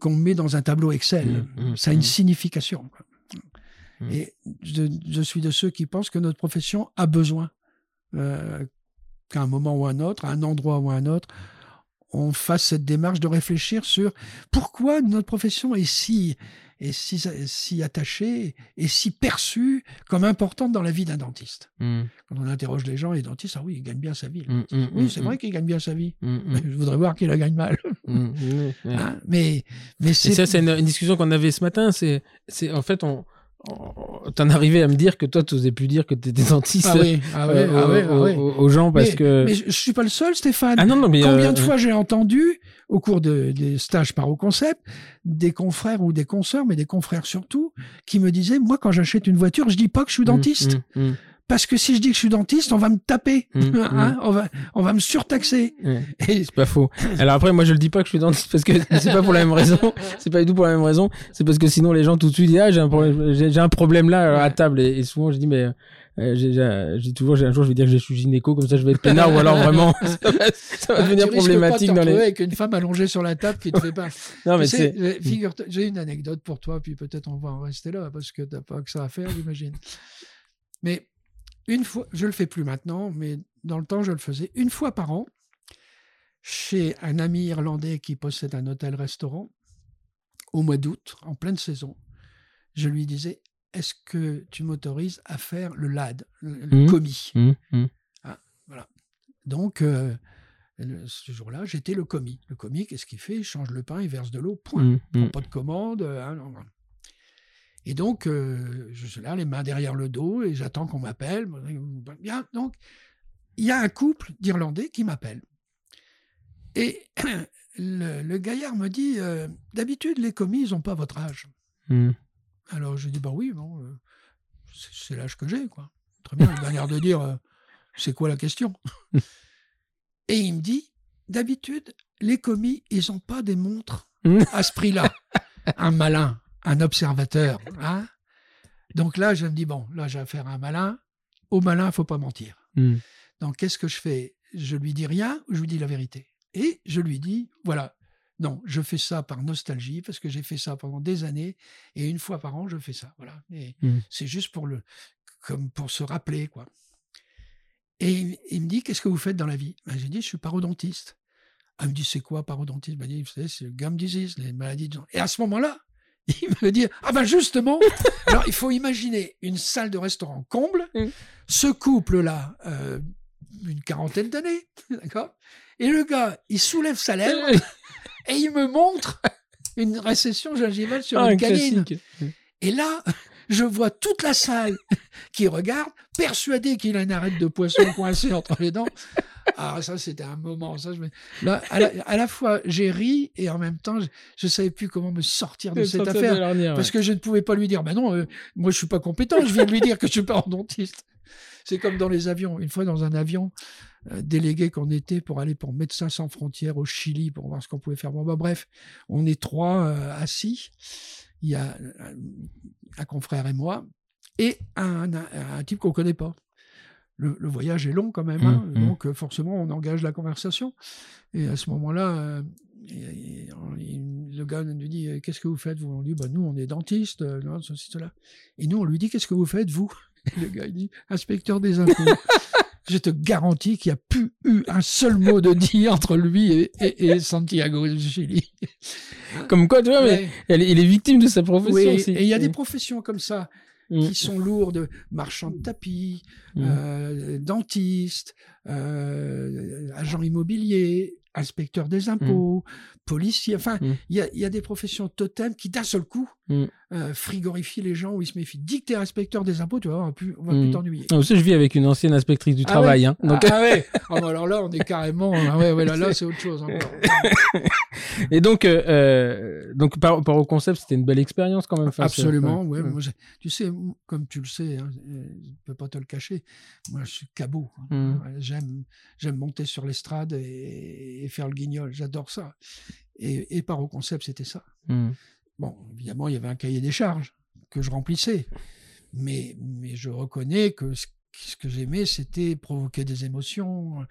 [SPEAKER 2] qu'on met dans un tableau Excel. Ça a une signification. Mm. Et je, suis de ceux qui pensent que notre profession a besoin euh, qu'à un moment ou un autre, à un endroit ou un autre, on fasse cette démarche de réfléchir sur pourquoi notre profession est si, est si, si attachée et si perçue comme importante dans la vie d'un dentiste.
[SPEAKER 1] Hmm.
[SPEAKER 2] Quand on interroge les gens, les dentistes, ah oui, il gagne bien sa vie.
[SPEAKER 1] hmm,
[SPEAKER 2] oui, c'est vrai qu'il gagne bien sa vie.
[SPEAKER 1] Mm, mm, [LAUGHS]
[SPEAKER 2] Je voudrais voir qu'il la gagne mal.
[SPEAKER 1] mm, mm.
[SPEAKER 2] Hein, mais mais c'est
[SPEAKER 1] ça, c'est une, une discussion qu'on avait ce matin. C'est, c'est en fait, on- t'en arrivais à me dire que toi, tu n'osais plus dire que tu étais [LAUGHS] dentiste
[SPEAKER 2] ah oui, ah oui,
[SPEAKER 1] euh,
[SPEAKER 2] ah oui,
[SPEAKER 1] aux, gens parce
[SPEAKER 2] mais,
[SPEAKER 1] que.
[SPEAKER 2] mais je, je suis pas le seul, Stéphane.
[SPEAKER 1] ah non, non, mais.
[SPEAKER 2] Combien
[SPEAKER 1] euh,
[SPEAKER 2] de fois j'ai entendu, au cours de, des stages par au concept, des confrères ou des consoeurs, mais des confrères surtout, qui me disaient, moi, quand j'achète une voiture, je dis pas que je suis dentiste.
[SPEAKER 1] mm, mm,
[SPEAKER 2] Parce que si je dis que je suis dentiste, on va me taper.
[SPEAKER 1] Mm, [LAUGHS]
[SPEAKER 2] Hein, on, va, on va me surtaxer. Et,
[SPEAKER 1] C'est pas faux. Alors après, moi, je le dis pas que je suis dentiste parce que c'est pas pour la même raison. C'est pas du tout pour la même raison. C'est parce que sinon, les gens tout de suite disent ah j'ai un problème, j'ai un problème là euh, à table et, et souvent je dis mais euh, j'ai- toujours j'ai un jour je vais dire que je suis gynéco comme ça je vais être peinard ou alors vraiment [LAUGHS] ça va, ça va devenir
[SPEAKER 2] tu
[SPEAKER 1] problématique
[SPEAKER 2] pas
[SPEAKER 1] dans les.
[SPEAKER 2] avec une femme allongée sur la table qui te fait pas. [LAUGHS]
[SPEAKER 1] Non mais c'est.
[SPEAKER 2] figure-toi- j'ai une anecdote pour toi, puis peut-être on va en rester là parce que t'as pas que ça à faire, j'imagine. Mais une fois, je le fais plus maintenant, mais dans le temps je le faisais une fois par an chez un ami irlandais qui possède un hôtel-restaurant au mois d'août, en pleine saison. Je lui disais Est-ce que tu m'autorises à faire le LAD, le,
[SPEAKER 1] Mhm.
[SPEAKER 2] commis?
[SPEAKER 1] Mm, mm.
[SPEAKER 2] Donc, euh, le- ce jour-là, j'étais le commis. Le commis, qu'est-ce qu'il fait? Il change le pain, il verse de l'eau, point. Il prend pas de commande. euh, hein. Et donc, euh, je suis là, les mains derrière le dos, et j'attends qu'on m'appelle. Bien, donc, il y a un couple d'Irlandais qui m'appelle. Et [CLEARS THROAT] le, le gaillard me dit euh, D'habitude, les commis, ils n'ont pas votre âge.
[SPEAKER 1] Mm.
[SPEAKER 2] Alors, je dis Bah oui, bon, euh, c'est l'âge que j'ai, quoi. Très bien, une manière de dire C'est quoi la question? Et il me dit D'habitude, les commis, ils n'ont pas des montres à ce prix-là. Un malin, un observateur. hein. Donc là, je me dis Bon, là, j'ai affaire à un malin. Au malin, il faut pas mentir.
[SPEAKER 1] Mm.
[SPEAKER 2] Donc, qu'est-ce que je fais? Je lui dis rien ou je lui dis la vérité Et je lui dis Voilà. Non, je fais ça par nostalgie parce que j'ai fait ça pendant des années et une fois par an, je fais ça. Voilà. Et
[SPEAKER 1] Mm.
[SPEAKER 2] c'est juste pour le, comme pour se rappeler, quoi. Et il, il me dit, qu'est-ce que vous faites dans la vie? Ben, J'ai dit, je suis parodontiste. Ah, il me dit, c'est quoi parodontiste? Ben, il dit, Vous savez, c'est le gum disease, les maladies de gens. Et à ce moment-là, [LAUGHS] il me dit, ah ben justement, [LAUGHS] alors il faut imaginer une salle de restaurant comble,
[SPEAKER 1] Mm.
[SPEAKER 2] ce couple-là, euh, une quarantaine d'années, [LAUGHS] d'accord Et le gars, il soulève sa lèvre et il me montre une récession gingivale sur
[SPEAKER 1] Ah, un
[SPEAKER 2] une canine.
[SPEAKER 1] classique.
[SPEAKER 2] Et là, je vois toute la salle qui regarde, persuadée qu'il a une arête de poisson coincée entre les dents. Ah, ça, c'était un moment. Ça, je me- Là, à la, à la fois, j'ai ri et en même temps, je ne savais plus comment me sortir de cette
[SPEAKER 1] sortir
[SPEAKER 2] affaire. Parce
[SPEAKER 1] ouais.
[SPEAKER 2] que je ne pouvais pas lui dire, ben non, euh, moi je suis pas compétent, je viens de lui dire que je suis pas dentiste. C'est comme dans les avions. Une fois dans un avion, euh, délégué qu'on était pour aller pour Médecins sans frontières au Chili pour voir ce qu'on pouvait faire. Bon, bah, bref, on est trois euh, assis. Il y a un, un confrère et moi et un, un, un type qu'on connaît pas. Le, le voyage est long quand même, hein,
[SPEAKER 1] Mmh, mmh.
[SPEAKER 2] donc euh, forcément on engage la conversation. Et à ce moment-là, euh, le gars nous dit euh, Qu'est-ce que vous faites vous? On dit bah, Nous, on est dentiste, euh, cela. Et nous, on lui dit Qu'est-ce que vous faites, vous? Et [LAUGHS] le gars, il dit Inspecteur des impôts. [LAUGHS] Je te garantis qu'il n'y a plus eu un seul mot de dit entre lui et, et- et Santiago du Chili.
[SPEAKER 1] Comme quoi, tu vois, mais il est victime de sa profession
[SPEAKER 2] Oui,
[SPEAKER 1] aussi.
[SPEAKER 2] et il y a des professions comme ça
[SPEAKER 1] Mm.
[SPEAKER 2] qui sont lourdes marchands de tapis,
[SPEAKER 1] Mm.
[SPEAKER 2] euh, dentistes, euh, agents immobiliers, inspecteurs des impôts, policiers. Enfin, il
[SPEAKER 1] Mm.
[SPEAKER 2] y, a, il y a des professions totems qui, d'un seul coup,
[SPEAKER 1] Mm.
[SPEAKER 2] euh, frigorifient les gens où ils se méfient. Dis que tu es inspecteur des impôts, tu vois, on va plus, on va
[SPEAKER 1] Mm.
[SPEAKER 2] plus t'ennuyer.
[SPEAKER 1] Ah, aussi, je vis avec une ancienne inspectrice du
[SPEAKER 2] Ah
[SPEAKER 1] travail.
[SPEAKER 2] ouais
[SPEAKER 1] hein. Donc,
[SPEAKER 2] ah, ouais Ah bah alors là, on est carrément. ah ouais, ouais, là, là c'est autre chose encore. [LAUGHS]
[SPEAKER 1] Et donc, euh, donc par au concept, c'était une belle expérience quand même. Enfin,
[SPEAKER 2] Absolument, ouais.
[SPEAKER 1] mm.
[SPEAKER 2] Moi, tu sais, comme tu le sais, hein, je ne peux pas te le cacher, moi je suis cabot. hein. J'aime, j'aime monter sur l'estrade et, et faire le guignol, j'adore ça. Et, et par au concept, c'était ça.
[SPEAKER 1] Mm.
[SPEAKER 2] Bon, évidemment, il y avait un cahier des charges que je remplissais, mais, mais je reconnais que ce, ce que j'aimais, c'était provoquer des émotions,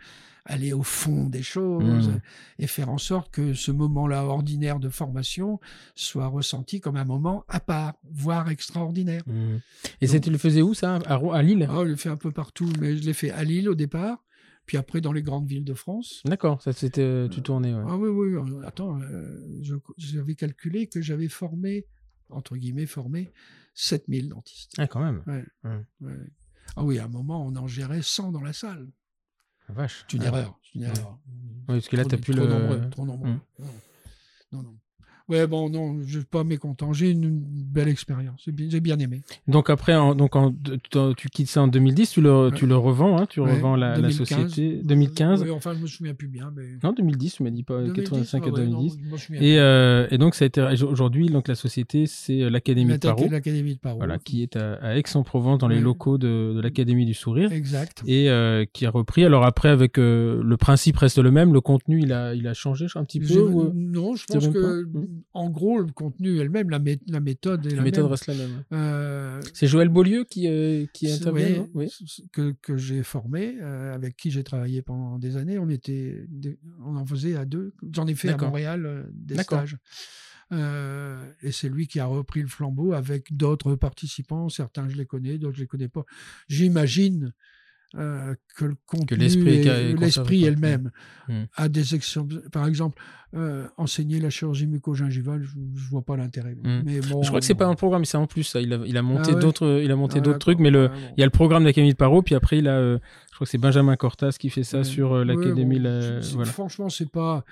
[SPEAKER 2] aller au fond des choses
[SPEAKER 1] Mm.
[SPEAKER 2] et faire en sorte que ce moment-là ordinaire de formation soit ressenti comme un moment à part, voire extraordinaire.
[SPEAKER 1] Mm. Et c'était, tu le faisais où ça? À, à Lille?
[SPEAKER 2] Oh, je l'ai fait un peu partout, mais je l'ai fait à Lille au départ. Puis après, dans les grandes villes de France.
[SPEAKER 1] D'accord, ça c'était, tu tournais.
[SPEAKER 2] Ah oui, oui, attends, j'avais calculé que j'avais formé, entre guillemets, formé 7000 dentistes.
[SPEAKER 1] Ah, quand même.
[SPEAKER 2] Ah oui, à un moment, on en gérait 100 dans la salle.
[SPEAKER 1] vache.
[SPEAKER 2] C'est une erreur. une erreur.
[SPEAKER 1] Oui, parce que là, tu n'as plus
[SPEAKER 2] trop
[SPEAKER 1] le.
[SPEAKER 2] Nombreux, trop nombreux. Mmh. Non, non. Ouais, bon, non, je suis pas mécontent. J'ai une belle expérience. J'ai bien aimé.
[SPEAKER 1] Donc après, donc tu quittes ça en 2010, tu le, tu le revends, hein, tu revends la, société. 2015
[SPEAKER 2] Oui, enfin, je me souviens plus bien. Mais...
[SPEAKER 1] Non, 2010, tu m'as dit pas 85 à 2010. et, euh, et, donc ça a été aujourd'hui, donc la société, c'est euh, l'Académie de Paro.
[SPEAKER 2] L'Académie de Paro.
[SPEAKER 1] Voilà, qui est à, Aix-en-Provence, dans les locaux de, de l'Académie du Sourire.
[SPEAKER 2] Exact.
[SPEAKER 1] Et euh, qui a repris. Alors après, avec le principe reste le même, le contenu, il a, il a changé un petit peu.
[SPEAKER 2] Non, je pense que en gros, le contenu elle-même, la, la, méthode est
[SPEAKER 1] la, méthode reste la même. Euh, c'est Joël Beaulieu qui, euh, qui intervient,
[SPEAKER 2] oui, que, que j'ai formé, euh, avec qui j'ai travaillé pendant des années. On, était, on en faisait à deux. J'en ai fait à Montréal des stages. et c'est lui qui a repris le flambeau avec d'autres participants. Certains, je les connais, d'autres, je les connais pas. J'imagine euh, que le contenu, l'esprit est, le même. Hmm. À des exemples, par exemple, euh, enseigner la chirurgie muco-gingivale, je, ne vois pas l'intérêt.
[SPEAKER 1] Mais bon, je crois que c'est pas un programme, c'est en plus ça. Il a, il a monté ah d'autres, il a monté ah, d'autres trucs, mais le, il y a le programme de l'Académie de Paro, puis après il a, euh, je crois que c'est Benjamin Cortas qui fait ça sur l'Académie.
[SPEAKER 2] Voilà. Franchement, c'est pas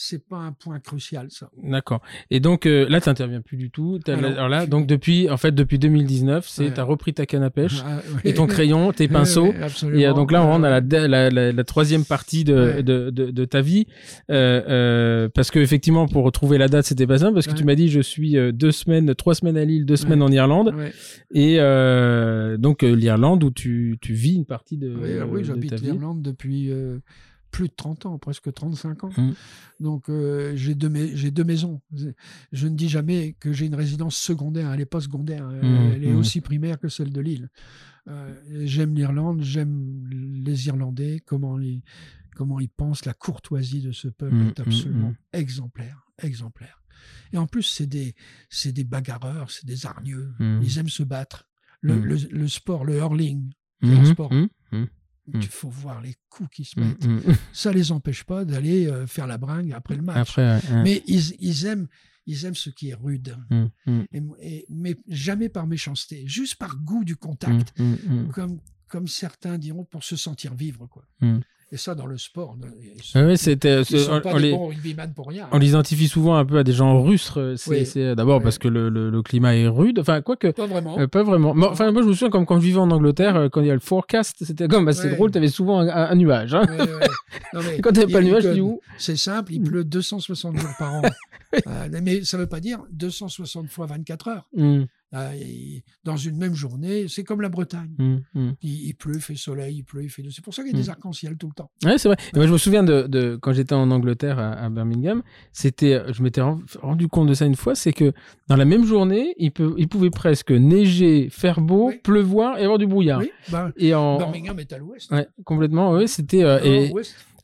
[SPEAKER 2] c'est pas un point crucial ça.
[SPEAKER 1] D'accord. Et donc euh, là tu n'interviens plus du tout. alors là donc depuis en fait depuis 2019, c'est tu as repris ta canne à pêche ah, et ton crayon, tes pinceaux. et euh, donc là on rentre à la, la, la, troisième partie de, de, de, ta vie. Euh, euh, parce que effectivement pour retrouver la date c'était pas simple parce que tu m'as dit je suis deux semaines, trois semaines à Lille, deux semaines en Irlande. Et donc l'Irlande où tu, tu vis une partie de
[SPEAKER 2] oui, oui j'habite l'Irlande depuis plus de 30 ans, presque 35 ans. Mmh. Donc euh, j'ai deux, deux, maisons. Je ne dis jamais que j'ai une résidence secondaire, elle n'est pas secondaire, mmh, elle est mmh. aussi primaire que celle de Lille. Euh, j'aime l'Irlande, j'aime les Irlandais, comment ils, comment ils pensent, la courtoisie de ce peuple est absolument exemplaire, exemplaire. Et en plus, c'est des, des bagarreurs, c'est des hargneux, ils aiment se battre. Le, le, sport, le hurling, c'est un sport il mm. faut voir les coups qui se mm, mettent. Mm, [LAUGHS] Ça les empêche pas d'aller euh, faire la bringue après le match. Mais ils, ils, aiment, ils aiment ce qui est rude. Et, mais jamais par méchanceté, juste par goût du contact. Comme, comme certains diront, pour se sentir vivre. quoi. Et ça, dans le sport.
[SPEAKER 1] Oui, c'était.
[SPEAKER 2] On, les, pour rien.
[SPEAKER 1] on l'identifie souvent un peu à des gens russes. C'est d'abord parce que le, le, climat est rude. Enfin, quoi que.
[SPEAKER 2] Pas vraiment.
[SPEAKER 1] Euh, pas vraiment. enfin, moi, je me souviens, comme quand je vivais en Angleterre, euh, quand il y a le forecast, c'était comme assez drôle, tu avais souvent un, nuage. Hein. [LAUGHS] quand tu n'avais pas le nuage, tu où
[SPEAKER 2] C'est simple, il pleut 260 jours par an. [LAUGHS] Euh, mais ça ne veut pas dire 260 fois 24 heures. Mmh. Ah, dans une même journée, c'est comme la Bretagne. Mmh, mmh. Il, pleut, il fait soleil, il pleut, il fait. C'est pour ça qu'il y a des mmh. arcs-en-ciel tout le temps.
[SPEAKER 1] Ouais, c'est vrai. moi, je me souviens de, quand j'étais en Angleterre à, Birmingham, c'était, je m'étais rendu compte de ça une fois, c'est que dans la même journée, il, peut, il pouvait presque neiger, faire beau, pleuvoir et avoir du brouillard. Oui,
[SPEAKER 2] bah, et en... Birmingham est à l'ouest.
[SPEAKER 1] Ouais, complètement. Oui, c'était. Euh,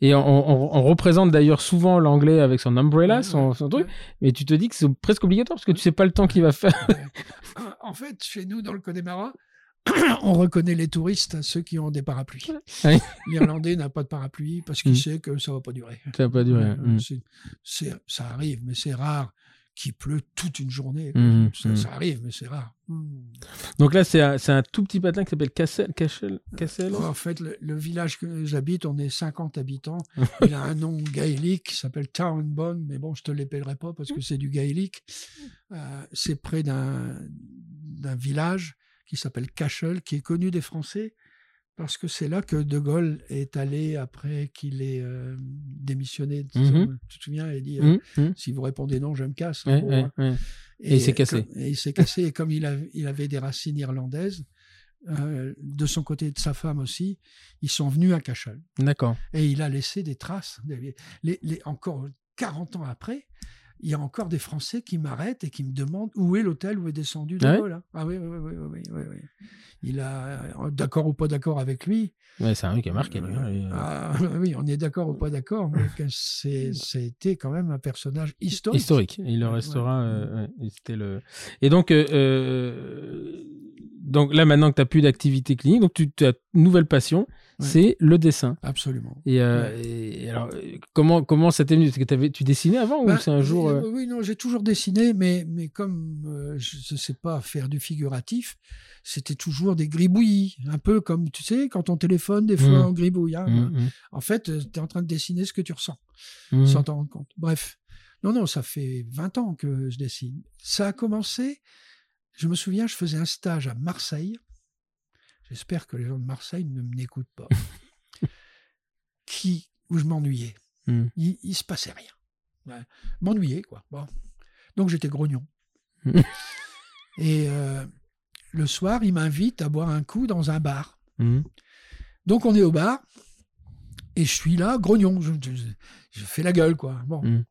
[SPEAKER 1] et, on, représente d'ailleurs souvent l'anglais avec son umbrella, son, truc, mais tu te dis que c'est presque obligatoire parce que tu sais pas le temps qu'il va faire.
[SPEAKER 2] en fait, chez nous, dans le Connemara, [CLEARS THROAT] on reconnaît les touristes, ceux qui ont des parapluies. [LAUGHS] L'Irlandais n'a pas de parapluie parce qu'il mm. sait que ça va pas durer.
[SPEAKER 1] Ça va pas durer. Mm.
[SPEAKER 2] ça arrive, mais c'est rare qu'il pleut toute une journée. Mmh, mmh. ça, arrive, mais c'est rare. Mmh.
[SPEAKER 1] Donc là, c'est un, un, tout petit patelin qui s'appelle Cassel. Cassel,
[SPEAKER 2] en fait, le, village que j'habite, on est 50 habitants. [LAUGHS] Il a un nom gaélique qui s'appelle Townbone, mais bon, je te l'épellerai pas parce que c'est du gaélique. Euh, c'est près d'un village qui s'appelle Cashel, qui est connu des Français parce que c'est là que De Gaulle est allé après qu'il ait euh, démissionné. Mmh tu te souviens, il dit euh, mmh, mmh. si vous répondez non, je me casse.
[SPEAKER 1] Hein. Et, il s'est cassé.
[SPEAKER 2] et il s'est cassé. et comme il, il, avait des racines irlandaises, euh, de son côté et de sa femme aussi, ils sont venus à Cachal.
[SPEAKER 1] D'accord.
[SPEAKER 2] Et il a laissé des traces. Les, les, encore 40 ans après, il y a encore des Français qui m'arrêtent et qui me demandent où est l'hôtel où est descendu De Gaulle. Hein. Ah oui, oui, oui, oui, oui, Il a, euh, d'accord ou pas d'accord avec lui.
[SPEAKER 1] c'est un mec qui a marqué. Hein,
[SPEAKER 2] ah, [LAUGHS] oui, on est d'accord ou pas d'accord, mais c'est, [LAUGHS] c'était quand même un personnage historique.
[SPEAKER 1] Historique. Il le restera. Euh, c'était le. Et donc, euh, donc là, maintenant que tu n'as plus d'activité clinique, donc tu as une nouvelle passion, c'est le dessin.
[SPEAKER 2] Absolument.
[SPEAKER 1] Et, alors, comment, comment ça t'est venu? Que Tu dessinais avant ou ben, c'est un jour.
[SPEAKER 2] Oui, non, j'ai toujours dessiné, mais, mais comme je ne sais pas faire du figuratif, c'était toujours des gribouillis. Un peu comme, tu sais, quand on téléphone, des fois, on mmh. gribouille. Hein. Mmh, mmh. En fait, tu es en train de dessiner ce que tu ressens, sans t'en rendre compte. Bref. Non, non, ça fait 20 ans que je dessine. Ça a commencé, je me souviens, je faisais un stage à Marseille. J'espère que les gens de Marseille ne m'écoutent pas. [LAUGHS] qui, où je m'ennuyais. Il, il se passait rien. M'ennuyais, quoi. Bon. Donc j'étais grognon. [LAUGHS] Et euh, le soir, il m'invite à boire un coup dans un bar. Mmh. Donc on est au bar et je suis là, grognon, je, fais la gueule, quoi. Bon. Mmh.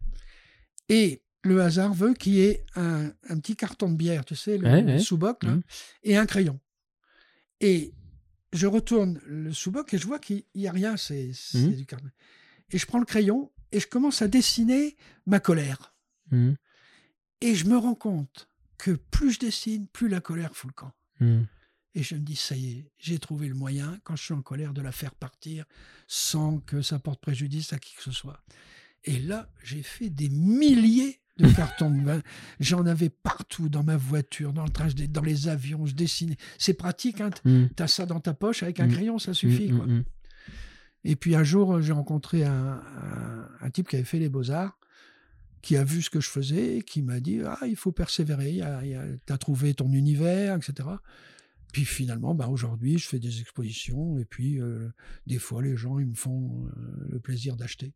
[SPEAKER 2] Et le hasard veut qu'il y ait un, petit carton de bière, tu sais, le, sous-boc, et un crayon. Et je retourne le sous-boc et je vois qu'il n'y a rien, c'est du carton. Et je prends le crayon et je commence à dessiner ma colère. Et je me rends compte que plus je dessine, plus la colère fout le camp. Hmm. Et je me dis, ça y est, j'ai trouvé le moyen, quand je suis en colère, de la faire partir sans que ça porte préjudice à qui que ce soit. Et là, j'ai fait des milliers de cartons de vin. J'en avais partout, dans ma voiture, dans le train, dans les avions, je dessinais. C'est pratique, hein tu as ça dans ta poche, avec un hmm. crayon, ça suffit. Quoi. Et puis un jour, j'ai rencontré un, type qui avait fait les beaux-arts qui a vu ce que je faisais, qui m'a dit ah il faut persévérer, tu as trouvé ton univers, etc. Puis finalement, bah, aujourd'hui, je fais des expositions et puis euh, des fois, les gens ils me font euh, le plaisir d'acheter.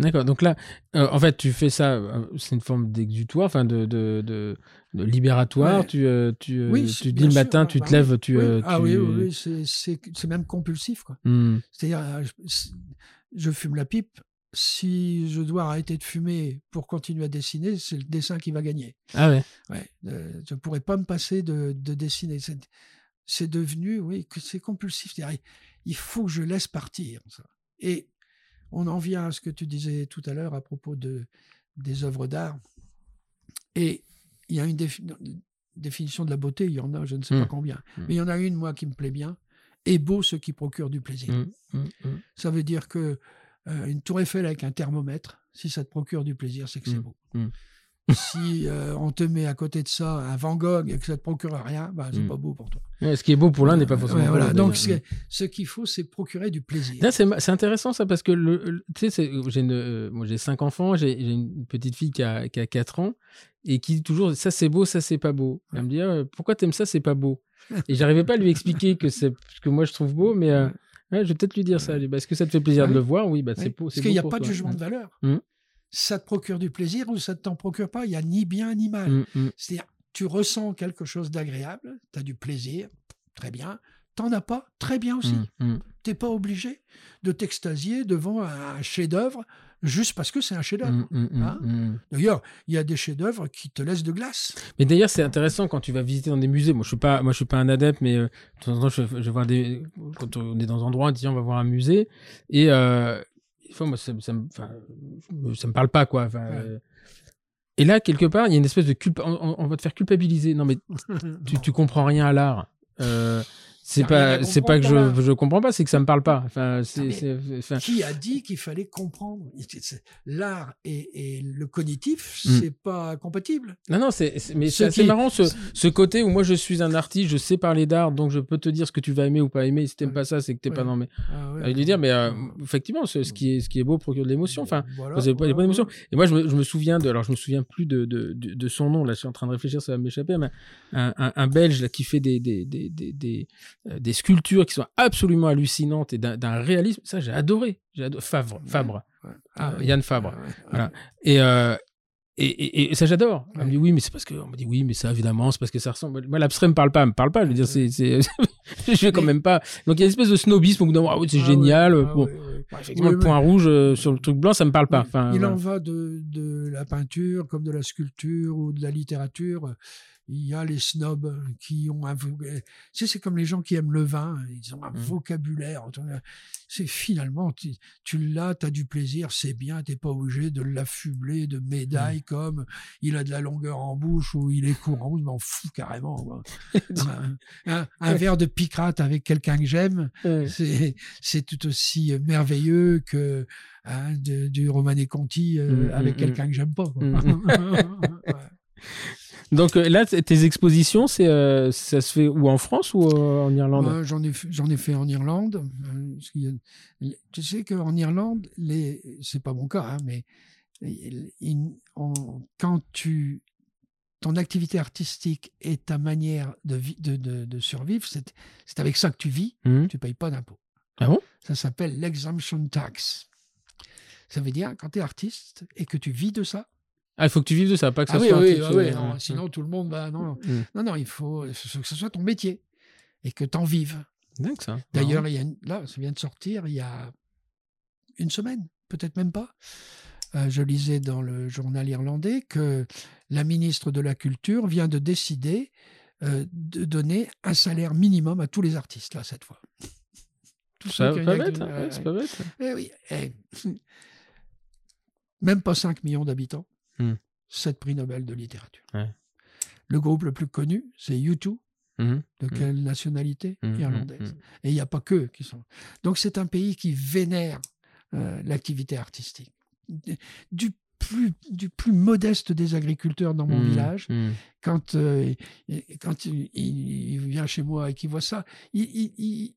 [SPEAKER 1] D'accord. Donc là, euh, en fait, tu fais ça, c'est une forme d'exutoire, enfin de, de, de, libératoire. Tu, tu, tu dis le matin, tu te bah lèves, tu.
[SPEAKER 2] Ah oui, oui, c'est même compulsif. Mmh. C'est-à-dire, je, fume la pipe, si je dois arrêter de fumer pour continuer à dessiner, c'est le dessin qui va gagner.
[SPEAKER 1] Ah ouais.
[SPEAKER 2] ouais euh, je ne pourrais pas me passer de, dessiner. C'est devenu, oui, c'est compulsif. Il faut que je laisse partir. Ça. Et on en vient à ce que tu disais tout à l'heure à propos de, des œuvres d'art. Et il y a une définition de la beauté, il y en a, je ne sais pas mmh. combien. Mmh. Mais il y en a une, moi, qui me plaît bien. Et beau ce qui procure du plaisir. Mmh. Ça veut dire que euh, une tour Eiffel avec un thermomètre, si ça te procure du plaisir, c'est que c'est beau. Si euh, on te met à côté de ça un Van Gogh et que ça te procure rien, bah, c'est mmh. pas beau pour toi.
[SPEAKER 1] ce qui est beau pour l'un n'est pas forcément
[SPEAKER 2] beau voilà. Donc ce qu'il faut, c'est procurer du plaisir.
[SPEAKER 1] C'est intéressant ça parce que le, j'ai euh, j'ai cinq enfants, j'ai une petite fille qui a, qui a 4 ans et qui dit toujours ça c'est beau, ça c'est pas beau. Elle me dit ah, pourquoi t'aimes ça, c'est pas beau? Et j'arrivais pas à lui expliquer que c'est ce que moi je trouve beau, mais je vais peut-être lui dire ça. Est-ce que ça te fait plaisir de le voir? Oui, bah, c'est
[SPEAKER 2] Parce qu'il n'y a pas de jugement de valeur. Mmh. Ça te procure du plaisir ou ça ne t'en procure pas. Il n'y a ni bien ni mal. Mmh, mmh. C'est-à-dire, tu ressens quelque chose d'agréable, tu as du plaisir, très bien. T'en as pas, très bien aussi. Tu n'es pas obligé de t'extasier devant un chef-d'œuvre juste parce que c'est un chef-d'œuvre. Mmh, mmh, mmh, hein. d'ailleurs, il y a des chefs-d'œuvre qui te laissent de glace.
[SPEAKER 1] Mais d'ailleurs, c'est intéressant quand tu vas visiter dans des musées. Moi, je suis pas, moi, je suis pas un adepte, mais euh, de temps en temps, je, je vois des, quand on est dans un endroit, on dit on va voir un musée, et euh, fois, moi, ça, ça, me, ça me parle pas, quoi. Euh, et là, quelque part, il y a une espèce de culpe. On, va te faire culpabiliser. Non, mais [LAUGHS] tu, tu comprends rien à l'art. Euh, c'est pas, c'est pas que je, je comprends pas, c'est que ça me parle pas. Enfin, c'est,
[SPEAKER 2] Qui a dit qu'il fallait comprendre? L'art et, et, le cognitif, hmm. c'est pas compatible.
[SPEAKER 1] Non, non, c'est, mais c'est assez marrant ce, ce, côté où moi je suis un artiste, je sais parler d'art, donc je peux te dire ce que tu vas aimer ou pas aimer. Si t'aimes pas ça, c'est que t'es pas dans mes. Ah, ouais, lui dire, mais euh, effectivement, ce, ce, qui est, ce qui est beau procure de l'émotion. Enfin, vous avez pas des bonnes émotions. Et moi, je me, je me, souviens de, alors je me souviens plus de, de, de, son nom. Là, je suis en train de réfléchir, ça va m'échapper. Mais un, un, un, Belge là, qui fait des, des, des, des des sculptures qui sont absolument hallucinantes et d'un réalisme. Ça, j'ai adoré. Fabre, Fabre. Ah, Yann Fabre. Voilà. Et, euh, et, et, ça, j'adore. On me dit oui, mais c'est parce que. On me dit oui, mais ça, évidemment, c'est parce que ça ressemble. Moi, l'abstrait me parle pas, me parle pas. Je veux dire, c'est. [LAUGHS] je vais quand même pas. Donc, il y a une espèce de snobisme où, ah, oui, c'est ah génial. Ah bon. effectivement, le point rouge euh, sur le truc blanc, ça me parle pas. Enfin,
[SPEAKER 2] il en va de, de la peinture comme de la sculpture ou de la littérature il y a les snobs qui ont un tu sais, c'est comme les gens qui aiment le vin, ils ont un
[SPEAKER 1] Mmh.
[SPEAKER 2] vocabulaire. C'est finalement, tu, tu l'as, tu as du plaisir, c'est bien, t'es pas obligé de l'affubler de
[SPEAKER 1] Mmh.
[SPEAKER 2] médailles comme il a de la longueur en bouche ou il est courant, je m'en fous carrément. quoi. [LAUGHS] un, un- un verre de picrate avec quelqu'un que j'aime, c'est tout aussi merveilleux que hein, du Romané Conti euh,
[SPEAKER 1] Mm, mm,
[SPEAKER 2] avec quelqu'un que j'aime pas. quoi. [LAUGHS] Ouais.
[SPEAKER 1] Donc euh, là, tes expositions, c'est euh, ça se fait où en France ou euh, en Irlande?
[SPEAKER 2] J'en ai fait- j'en ai fait en Irlande. a- tu sais qu'en Irlande, les c'est pas mon cas, hein, mais il- il- on- quand tu ton activité artistique est ta manière de, vi- de, de, de survivre, c'est c'est avec ça que tu vis,
[SPEAKER 1] Mhm.
[SPEAKER 2] tu payes pas d'impôt.
[SPEAKER 1] Ah bon?
[SPEAKER 2] Ça s'appelle l'exemption tax. Ça veut dire quand tu es artiste et que tu vis de ça.
[SPEAKER 1] Ah, il faut que tu vives de ça, pas que ça
[SPEAKER 2] Ah oui,
[SPEAKER 1] soit un
[SPEAKER 2] oui,
[SPEAKER 1] truc,
[SPEAKER 2] ah
[SPEAKER 1] euh,
[SPEAKER 2] oui, non, sinon tout le monde, bah non,
[SPEAKER 1] Mm.
[SPEAKER 2] non, non, il faut que ce soit ton métier et que tu en vives.
[SPEAKER 1] Ça.
[SPEAKER 2] D'ailleurs, là, ça vient de sortir il y a une semaine, peut-être même pas. Euh, je lisais dans le journal irlandais que la ministre de la Culture vient de décider euh, de donner un salaire minimum à tous les artistes, là, cette fois. [LAUGHS] Tous
[SPEAKER 1] Ça, pas bête, hein,
[SPEAKER 2] ouais,
[SPEAKER 1] c'est pas bête.
[SPEAKER 2] eh oui, eh. [LAUGHS] Même pas 5 millions d'habitants.
[SPEAKER 1] Hmm.
[SPEAKER 2] 7 prix Nobel de littérature.
[SPEAKER 1] Ouais.
[SPEAKER 2] Le groupe le plus connu, c'est U2.
[SPEAKER 1] Mhm.
[SPEAKER 2] De
[SPEAKER 1] Hmm.
[SPEAKER 2] quelle nationalité? Irlandaise. Et il n'y a pas que qui sont. Donc c'est un pays qui vénère euh, l'activité artistique. Du plus, du plus modeste des agriculteurs dans mon
[SPEAKER 1] Mhm,
[SPEAKER 2] village,
[SPEAKER 1] mhm.
[SPEAKER 2] quand, euh, quand il, il- il vient chez moi et qu'il voit ça, il,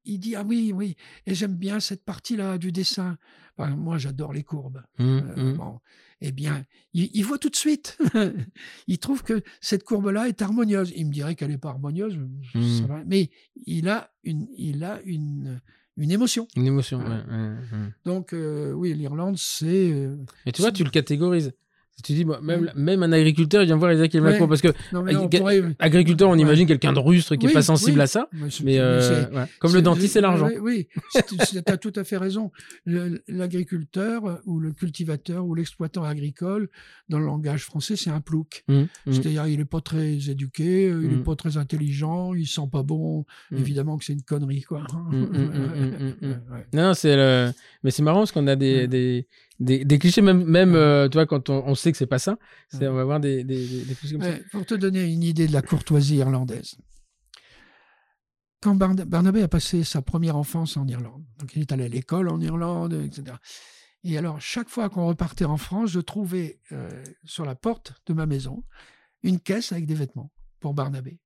[SPEAKER 2] il- dit Ah oui, oui, et j'aime bien cette partie-là du dessin. Exemple, moi, j'adore les courbes.
[SPEAKER 1] Mhm,
[SPEAKER 2] Euh, bon, eh bien, il, voit tout de suite. [LAUGHS] il trouve que cette courbe-là est harmonieuse. Il me dirait qu'elle n'est pas harmonieuse, ça va, mais il a une, il a une, une émotion.
[SPEAKER 1] Une émotion,
[SPEAKER 2] Ouais.
[SPEAKER 1] ouais, ouais, ouais.
[SPEAKER 2] Donc, euh, oui, l'Irlande, c'est. euh,
[SPEAKER 1] Et tu vois, tu le catégorises. Tu dis, moi, même, même un agriculteur, il vient voir Isaac Elmacro.
[SPEAKER 2] Ouais.
[SPEAKER 1] Parce que
[SPEAKER 2] Non, mais là, on
[SPEAKER 1] Ga-
[SPEAKER 2] pourrait-
[SPEAKER 1] agriculteur, on imagine quelqu'un de rustre qui est
[SPEAKER 2] Oui,
[SPEAKER 1] pas sensible
[SPEAKER 2] oui.
[SPEAKER 1] à ça.
[SPEAKER 2] Mais,
[SPEAKER 1] euh, ouais. comme le dentiste, c'est l'argent.
[SPEAKER 2] Oui, tu as tout à fait raison. L'agriculteur ou le cultivateur ou l'exploitant agricole, dans le langage français, c'est un plouc.
[SPEAKER 1] Mhm, mhm.
[SPEAKER 2] C'est-à-dire, il n'est pas très éduqué, il n'est
[SPEAKER 1] Mm.
[SPEAKER 2] pas très intelligent, il sent pas bon.
[SPEAKER 1] Mm.
[SPEAKER 2] Évidemment que c'est une connerie, quoi. [LAUGHS] Ouais.
[SPEAKER 1] Non, non, c'est le... mais c'est marrant parce qu'on a des, des, des, des clichés, même, même euh, tu vois, quand on, on sait que c'est pas ça, on va avoir des, des, clichés comme
[SPEAKER 2] Ouais, pour te donner une idée de la courtoisie irlandaise. Quand Barn- Barnabé a passé sa première enfance en Irlande, donc il est allé à l'école en Irlande, etc. Et alors, chaque fois qu'on repartait en France, je trouvais euh, sur la porte de ma maison une caisse avec des vêtements pour Barnabé.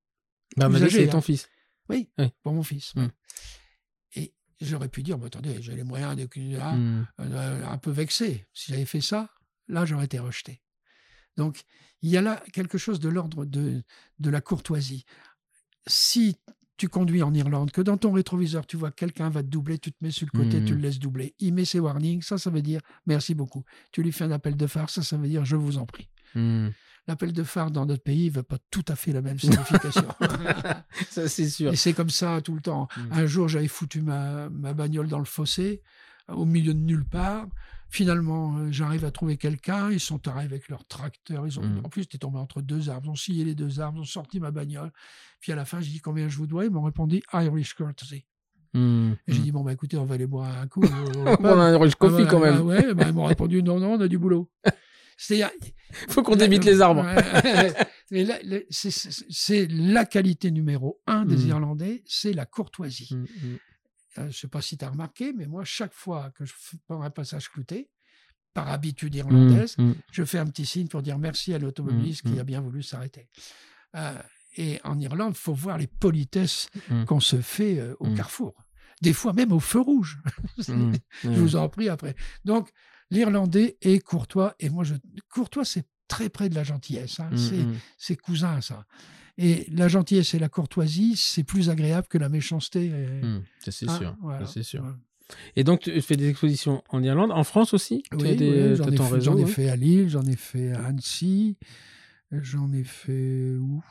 [SPEAKER 1] ça. Barnabé, c'est ton
[SPEAKER 2] hein.
[SPEAKER 1] fils.
[SPEAKER 2] Oui,
[SPEAKER 1] Oui.
[SPEAKER 2] pour mon fils.
[SPEAKER 1] Mm.
[SPEAKER 2] J'aurais pu dire, bah, attendez, j'ai les moyens de... ah,
[SPEAKER 1] Mm.
[SPEAKER 2] euh, un peu vexé. Si j'avais fait ça, là, j'aurais été rejeté. Donc, il y a là quelque chose de l'ordre de, de la courtoisie. Si tu conduis en Irlande, que dans ton rétroviseur, tu vois que quelqu'un va te doubler, tu te mets sur le côté, tu le laisses doubler. Il met ses warnings, ça, ça veut dire merci beaucoup. Tu lui fais un appel de phare, ça, ça veut dire je vous en prie.
[SPEAKER 1] Mm.
[SPEAKER 2] L'appel de phare dans notre pays ne veut pas tout à fait la même signification. [LAUGHS]
[SPEAKER 1] ça, c'est sûr.
[SPEAKER 2] Et c'est comme ça tout le temps.
[SPEAKER 1] Mm.
[SPEAKER 2] Un jour, j'avais foutu ma, ma bagnole dans le fossé, au milieu de nulle part. Finalement, euh, j'arrive à trouver quelqu'un. Ils sont arrivés avec leur tracteur. Ils ont,
[SPEAKER 1] Mm.
[SPEAKER 2] En plus, j'étais tombé entre deux arbres. Ils ont scié les deux arbres, ils ont sorti ma bagnole. Puis à la fin, j'ai dit combien je vous dois. Ils m'ont répondu Irish courtesy.
[SPEAKER 1] Mm.
[SPEAKER 2] Et j'ai
[SPEAKER 1] Mm.
[SPEAKER 2] dit bon, bah écoutez, on va aller boire un coup. au [LAUGHS]
[SPEAKER 1] On prend un Irish coffee
[SPEAKER 2] Ah,
[SPEAKER 1] quand
[SPEAKER 2] bah,
[SPEAKER 1] même.
[SPEAKER 2] bah, ouais, bah, ils m'ont répondu non, non, on a du boulot. [LAUGHS] C'est-à-dire, [LAUGHS]
[SPEAKER 1] Faut qu'on débite les arbres.
[SPEAKER 2] Ouais. Mais là, là, c'est- la qualité numéro un des
[SPEAKER 1] Mm.
[SPEAKER 2] Irlandais, c'est la courtoisie.
[SPEAKER 1] Mm, mm.
[SPEAKER 2] Euh, Je ne sais pas si tu as remarqué, mais moi, chaque fois que je fais- prends un passage clouté, par habitude irlandaise, je fais un petit signe pour dire merci à l'automobiliste qui a bien voulu s'arrêter. Euh, et en Irlande, il faut voir les politesses qu'on se fait euh, au carrefour. Des fois même au feu rouge. [LAUGHS] Je vous en prie après. Donc, l'Irlandais est courtois. Et moi, je... courtois, c'est très près de la gentillesse. hein.
[SPEAKER 1] Mm,
[SPEAKER 2] C'est
[SPEAKER 1] mm.
[SPEAKER 2] c'est cousin, ça. Et la gentillesse et la courtoisie, c'est plus agréable que la méchanceté. et-
[SPEAKER 1] Mm. Ça, c'est
[SPEAKER 2] Ah,
[SPEAKER 1] sûr.
[SPEAKER 2] voilà.
[SPEAKER 1] C'est sûr. Et donc, tu fais des expositions en Irlande, en France aussi?
[SPEAKER 2] Oui,
[SPEAKER 1] des- t'as
[SPEAKER 2] j'en ai,
[SPEAKER 1] ton
[SPEAKER 2] fait,
[SPEAKER 1] réseau,
[SPEAKER 2] ai fait à Lille, j'en ai fait à Annecy, j'en ai fait où?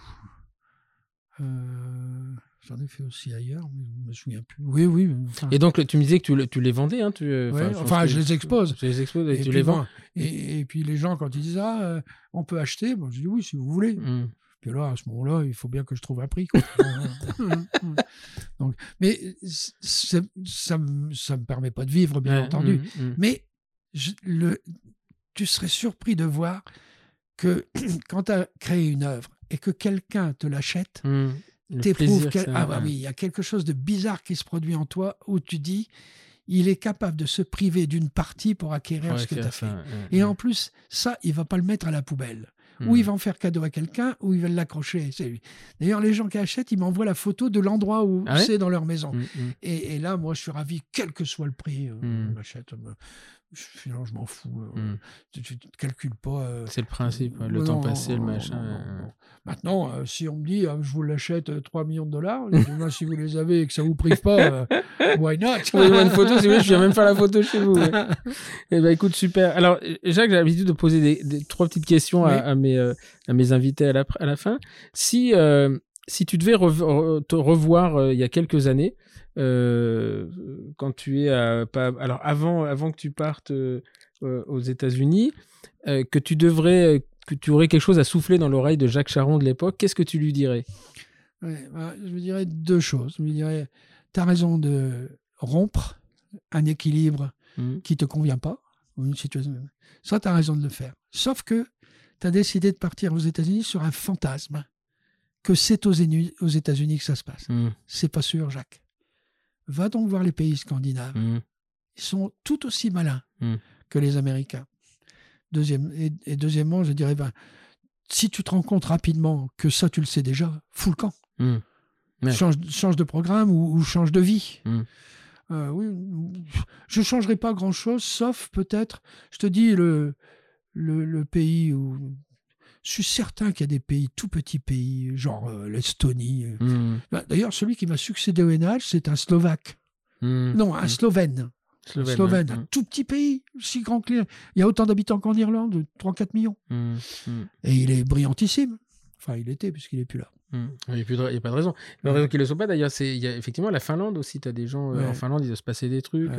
[SPEAKER 2] Euh, J'en ai fait aussi ailleurs, mais je me souviens plus. Oui, oui. Enfin,
[SPEAKER 1] Et donc, tu me disais que tu, le- tu les vendais, hein tu,
[SPEAKER 2] Ouais, enfin, je les expose.
[SPEAKER 1] Tu les exposes et,
[SPEAKER 2] et
[SPEAKER 1] tu
[SPEAKER 2] puis
[SPEAKER 1] les vends.
[SPEAKER 2] bon, et, et puis les gens, quand ils disent Ah, euh, on peut acheter, moi je dis oui, si vous voulez.
[SPEAKER 1] Mm.
[SPEAKER 2] Puis alors, à ce moment-là, il faut bien que je trouve un prix. [LAUGHS] [LAUGHS] Donc, mais ça ne me permet pas de vivre, bien entendu. Mmh, mmh. Mais le, tu serais surpris de voir que [CLEARS THROAT] quand tu as créé une œuvre et que quelqu'un te l'achète, ah bah oui, il y a quelque chose de bizarre qui se produit en toi où tu dis il est capable de se priver d'une partie pour acquérir ce que tu as fait. Et en plus, ça, il va pas le mettre à la poubelle. Ou il hmm. va en faire cadeau à quelqu'un, ou il va l'accrocher. D'ailleurs, les gens qui achètent, ils m'envoient la photo de l'endroit où ah c'est dans leur maison. Hmm, hmm. Et, là, moi, je suis ravi, quel que soit le prix. Euh, m'achète. Euh, finalement, je m'en fous. Euh, tu ne calcules pas.
[SPEAKER 1] c'est le principe, le temps passé, le machin.
[SPEAKER 2] Maintenant, si on me dit, je vous l'achète 3 millions de dollars, si vous les avez et que ça vous prive pas, [LAUGHS] why not?
[SPEAKER 1] Une photo, si vous je viens même faire la photo chez vous. eh ben, écoute, super. Alors, Jacques, j'ai l'habitude de poser des, trois petites questions à, mes, à mes invités à la, à la fin. Si, si tu devais te revoir il y a quelques années, euh, quand tu es à, pas, alors avant, avant que tu partes euh, euh, aux États-Unis, que tu devrais, que tu aurais quelque chose à souffler dans l'oreille de Jacques Charon de l'époque, qu'est-ce que tu lui dirais?
[SPEAKER 2] Bah, Je lui dirais deux choses. Je lui dirais, tu as raison de rompre un équilibre mmh. qui te convient pas, une situation. Ça, tu as raison de le faire. Sauf que tu as décidé de partir aux États-Unis sur un fantasme que c'est aux, aux États-Unis que ça se passe. Mmh. C'est pas sûr, Jacques. Va donc voir les pays scandinaves. Mmh. Ils sont tout aussi malins mmh. que les Américains. Deuxième, et, deuxièmement, je dirais, ben, si tu te rends compte rapidement que ça, tu le sais déjà, fous le camp. Mmh. Change, change, de programme ou, change de vie. Euh, oui, je ne changerai pas grand-chose, sauf peut-être, je te dis, le, le, le pays où je suis certain qu'il y a des pays, tout petits pays, genre euh, l'Estonie. Euh. Hmm. Bah, d'ailleurs, celui qui m'a succédé au NH, c'est un Slovaque. Hmm. Non, un hmm. Slovène. Slovène, un tout petit pays, si grand que Il y a autant d'habitants qu'en Irlande, 3-4 millions. Et il est brillantissime. Enfin, il était, puisqu'il n'est plus là.
[SPEAKER 1] Il n'y a, pas de raison. La raison qu'il ne le soit pas, d'ailleurs, c'est il y a effectivement la Finlande aussi. Tu as des gens euh, en Finlande, il doit se passer des trucs.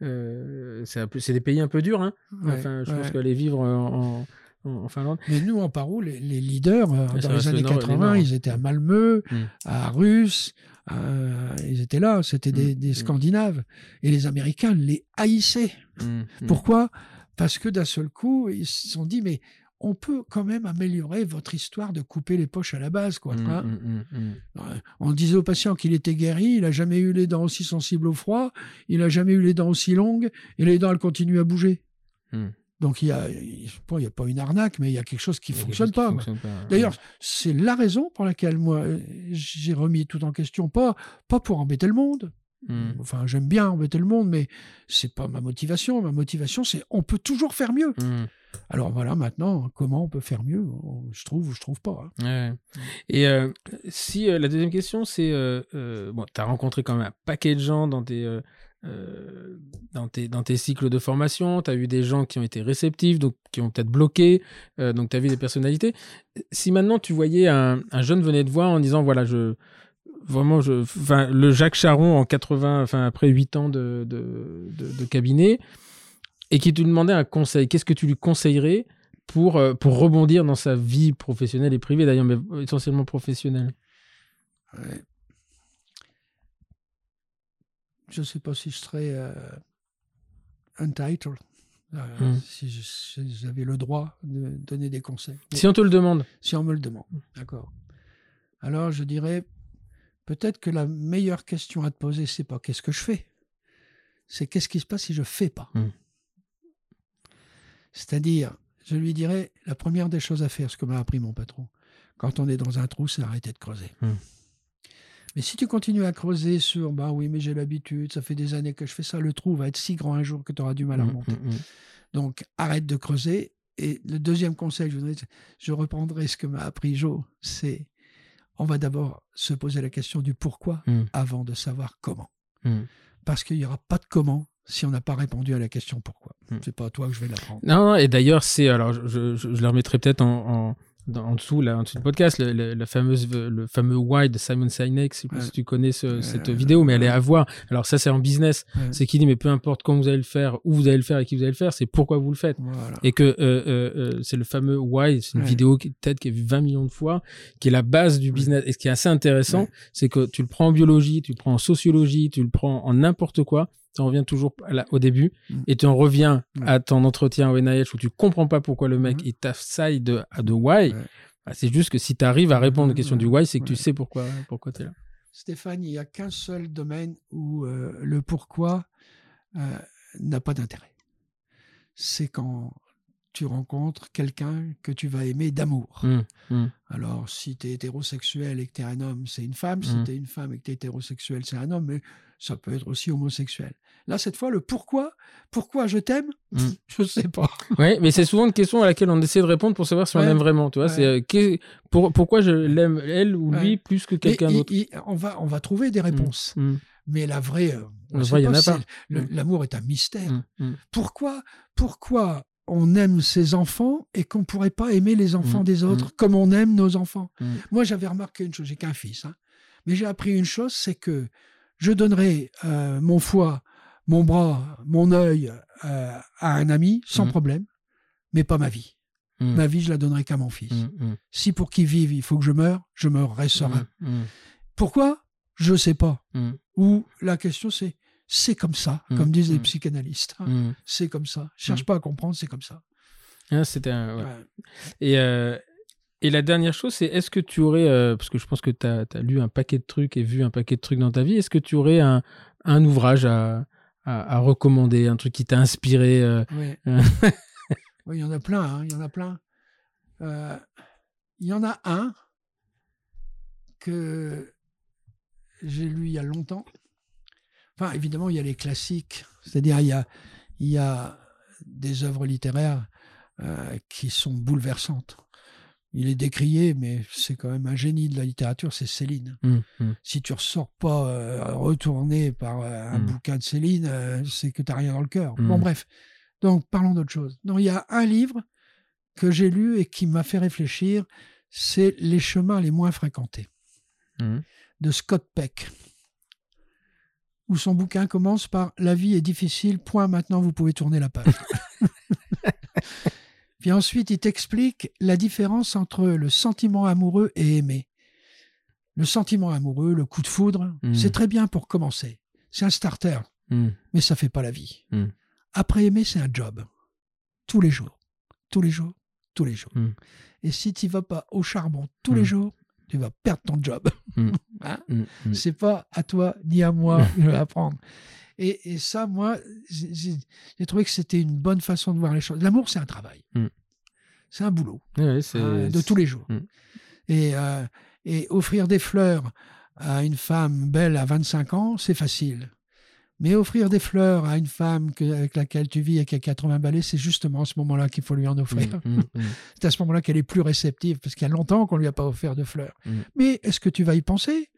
[SPEAKER 1] c'est des pays un peu durs. Hein. Enfin, je pense qu'aller vivre en, en Finlande.
[SPEAKER 2] Mais nous, en Paro, les, leaders, euh, dans les années 80, ils étaient à Malmö, hmm. à Russe, ils étaient là, c'était des, hmm. Hmm. Scandinaves. Et les Américains les haïssaient. Pourquoi? Parce que d'un seul coup, ils se sont dit, mais on peut quand même améliorer votre histoire de couper les poches à la base. Quoi, hein. On disait au patient qu'il était guéri, il n'a jamais eu les dents aussi sensibles au froid, il n'a jamais eu les dents aussi longues, et les dents, elles continuent à bouger. Donc il n'y a, a, pas une arnaque, mais il y a quelque chose qui ne fonctionne pas. D'ailleurs, c'est la raison pour laquelle moi j'ai remis tout en question, pas, pas pour embêter le monde. Hmm. Enfin, j'aime bien embêter le monde, mais c'est pas ma motivation. Ma motivation, c'est on peut toujours faire mieux. Hmm. Alors voilà, maintenant, comment on peut faire mieux? Je trouve ou je trouve pas.
[SPEAKER 1] Hein. Et euh, si euh, la deuxième question, c'est euh, bon, tu as rencontré quand même un paquet de gens dans tes euh, dans, tes, dans tes cycles de formation, tu as eu des gens qui ont été réceptifs, donc qui ont peut-être bloqué, euh, donc tu as vu des personnalités. Si maintenant tu voyais un, un, jeune venait te voir en disant voilà, je vraiment, je, le Jacques Charon en 80, enfin, après 8 ans de, cabinet, et qui te demandait un conseil, qu'est-ce que tu lui conseillerais pour, euh, pour rebondir dans sa vie professionnelle et privée, d'ailleurs, mais essentiellement professionnelle?
[SPEAKER 2] Je ne sais pas si je serais euh, entitled, euh, hmm. si j'avais le droit de donner des conseils.
[SPEAKER 1] si on te le demande
[SPEAKER 2] Si on me le demande, d'accord. Alors je dirais, peut-être que la meilleure question à te poser, c'est pas qu'est-ce que je fais, c'est qu'est-ce qui se passe si je fais pas. Hmm. C'est-à-dire, je lui dirais, la première des choses à faire, ce que m'a appris mon patron, quand on est dans un trou, c'est arrêter de creuser. Hmm. Mais si tu continues à creuser sur, bah oui, mais j'ai l'habitude, ça fait des années que je fais ça, le trou va être si grand un jour que tu auras du mal à mmh, remonter. Mmh, mmh. Donc arrête de creuser. Et le deuxième conseil, je, voudrais, je reprendrai ce que m'a appris Joe, c'est on va d'abord se poser la question du pourquoi avant de savoir comment. Parce qu'il n'y aura pas de comment si on n'a pas répondu à la question pourquoi. C'est pas à toi que je vais l'apprendre.
[SPEAKER 1] Non, et d'ailleurs, c'est alors je, je, le remettrai peut-être en en dessous, là, en dessous du podcast, le, la fameuse, le fameux why de Simon Sinek. Je sais pas si tu connais cette vidéo, mais elle est à voir. Alors ça, c'est en business. C'est qui dit, mais peu importe quand vous allez le faire, où vous allez le faire et qui vous allez le faire, c'est pourquoi vous le faites. Et que euh, euh, euh, c'est le fameux why. C'est une vidéo qui peut-être qui est vue 20 millions de fois, qui est la base du business. Et ce qui est assez intéressant, c'est que tu le prends en biologie, tu le prends en sociologie, tu le prends en n'importe quoi tu en reviens toujours au début mm. et tu en reviens à ton entretien au NIH où tu comprends pas pourquoi le mec mm. est t'assaille de, de why. Bah, c'est juste que si tu arrives à répondre aux questions du why, c'est que tu sais pourquoi, pourquoi tu es là.
[SPEAKER 2] Stéphane, il n'y a qu'un seul domaine où euh, le pourquoi euh, n'a pas d'intérêt. C'est quand tu rencontres quelqu'un que tu vas aimer d'amour. Mm, Alors, si tu es hétérosexuel et que tu es un homme, c'est une femme. Si tu es une femme et que tu es hétérosexuel, c'est un homme. Mais ça peut être aussi homosexuel. Là, cette fois, le pourquoi, pourquoi je t'aime, mm. [LAUGHS] je ne sais pas.
[SPEAKER 1] Oui, mais c'est souvent une question à laquelle on essaie de répondre pour savoir si on aime vraiment. Tu vois, c'est euh, pourquoi je l'aime elle ou lui plus que quelqu'un d'autre?
[SPEAKER 2] On va, on va trouver des mm. réponses. Mm. Mais la vraie, euh, il y en a pas. L'amour est un mystère. Pourquoi, pourquoi on aime ses enfants et qu'on pourrait pas aimer les enfants des autres comme on aime nos enfants? Moi, j'avais remarqué une chose, j'ai qu'un fils, hein. mais j'ai appris une chose, c'est que je donnerai euh, mon foie, mon bras, mon œil euh, à un ami sans mmh. problème, mais pas ma vie. Mmh. Ma vie, je la donnerai qu'à mon fils. Mmh, si pour qu'il vive, il faut que je meure, je meurerai serein. Pourquoi? Je ne sais pas. Ou la question, c'est c'est comme ça, comme disent les psychanalystes. Hein. C'est comme ça. cherche pas à comprendre, c'est comme ça.
[SPEAKER 1] Ah, c'était un... Et euh, et la dernière chose, c'est est-ce que tu aurais, euh, parce que je pense que tu as, lu un paquet de trucs et vu un paquet de trucs dans ta vie, est-ce que tu aurais un, un ouvrage à, à, recommander, un truc qui t'a inspiré euh,
[SPEAKER 2] oui. [LAUGHS] il y en a plein, hein, il y en a plein. Euh, il y en a un que j'ai lu il y a longtemps. Enfin, évidemment, il y a les classiques, c'est-à-dire il y a, il y a des œuvres littéraires qui sont bouleversantes il est décrié, mais c'est quand même un génie de la littérature, c'est Céline. Mmh, mmh. Si tu ressors pas euh, retourné par euh, un mmh. bouquin de Céline, euh, c'est que tu n'as rien dans le cœur. Bon, bref. Donc, parlons d'autre chose. Donc, il y a un livre que j'ai lu et qui m'a fait réfléchir, c'est Les chemins les moins fréquentés, de Scott Peck, où son bouquin commence par La vie est difficile, point, maintenant vous pouvez tourner la page. [LAUGHS] Puis ensuite, il t'explique la différence entre le sentiment amoureux et aimer. Le sentiment amoureux, le coup de foudre, hmm. c'est très bien pour commencer. C'est un starter, hmm. mais ça fait pas la vie. Hmm. Après aimer, c'est un job. Tous les jours. Tous les jours. Tous les jours. Et si tu vas pas au charbon tous les jours, tu vas perdre ton job. [LAUGHS] hein c'est pas à toi ni à moi de l'apprendre. Et, ça, moi, j'ai trouvé que c'était une bonne façon de voir les choses. L'amour, c'est un travail. Mm. C'est un boulot hein, de tous les jours. Mm. Et, euh, et offrir des fleurs à une femme belle à 25 ans, c'est facile. Mais offrir des fleurs à une femme avec laquelle tu vis et qui a 80 balais, c'est justement à ce moment-là qu'il faut lui en offrir. Mm, [LAUGHS] c'est à ce moment-là qu'elle est plus réceptive, parce qu'il y a longtemps qu'on ne lui a pas offert de fleurs. Mais est-ce que tu vas y penser?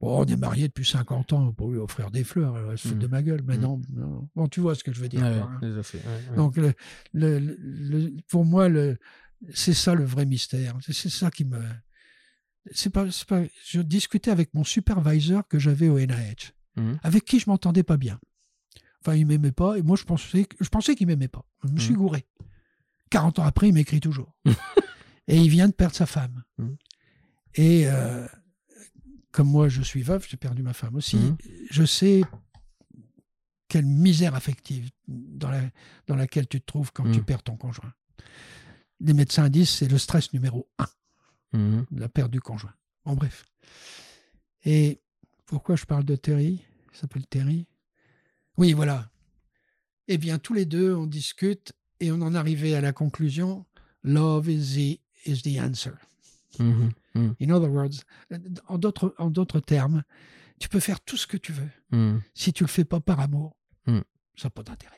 [SPEAKER 2] Bon, on est marié depuis 50 ans pour lui offrir des fleurs, elle se fout de mmh. ma gueule. Mais mmh. non, Bon, tu vois ce que je veux dire. Hein. Donc, le, pour moi, c'est ça le vrai mystère. C'est ça qui me. C'est pas, pas, je discutais avec mon supervisor que j'avais au NIH, mmh. avec qui je m'entendais pas bien. Enfin, il m'aimait pas, et moi, je pensais, je pensais qu'il m'aimait pas. Je me suis gouré. 40 ans après, il m'écrit toujours. [LAUGHS] et il vient de perdre sa femme. Et. Euh, comme moi, je suis veuf, j'ai perdu ma femme aussi. Mmh. Je sais quelle misère affective dans, la, dans laquelle tu te trouves quand tu mmh. perds ton conjoint. Les médecins disent c'est le stress numéro un, mmh. la perte du conjoint. En bref. Et pourquoi je parle de Terry? Il s'appelle Terry. Oui, voilà. Eh bien, tous les deux, on discute et on en arrivait à la conclusion Love is the, is the answer. Mm. In other words, en d'autres, en d'autres termes, tu peux faire tout ce que tu veux. Mm. Si tu le fais pas par amour, mm. ça n'a pas d'intérêt.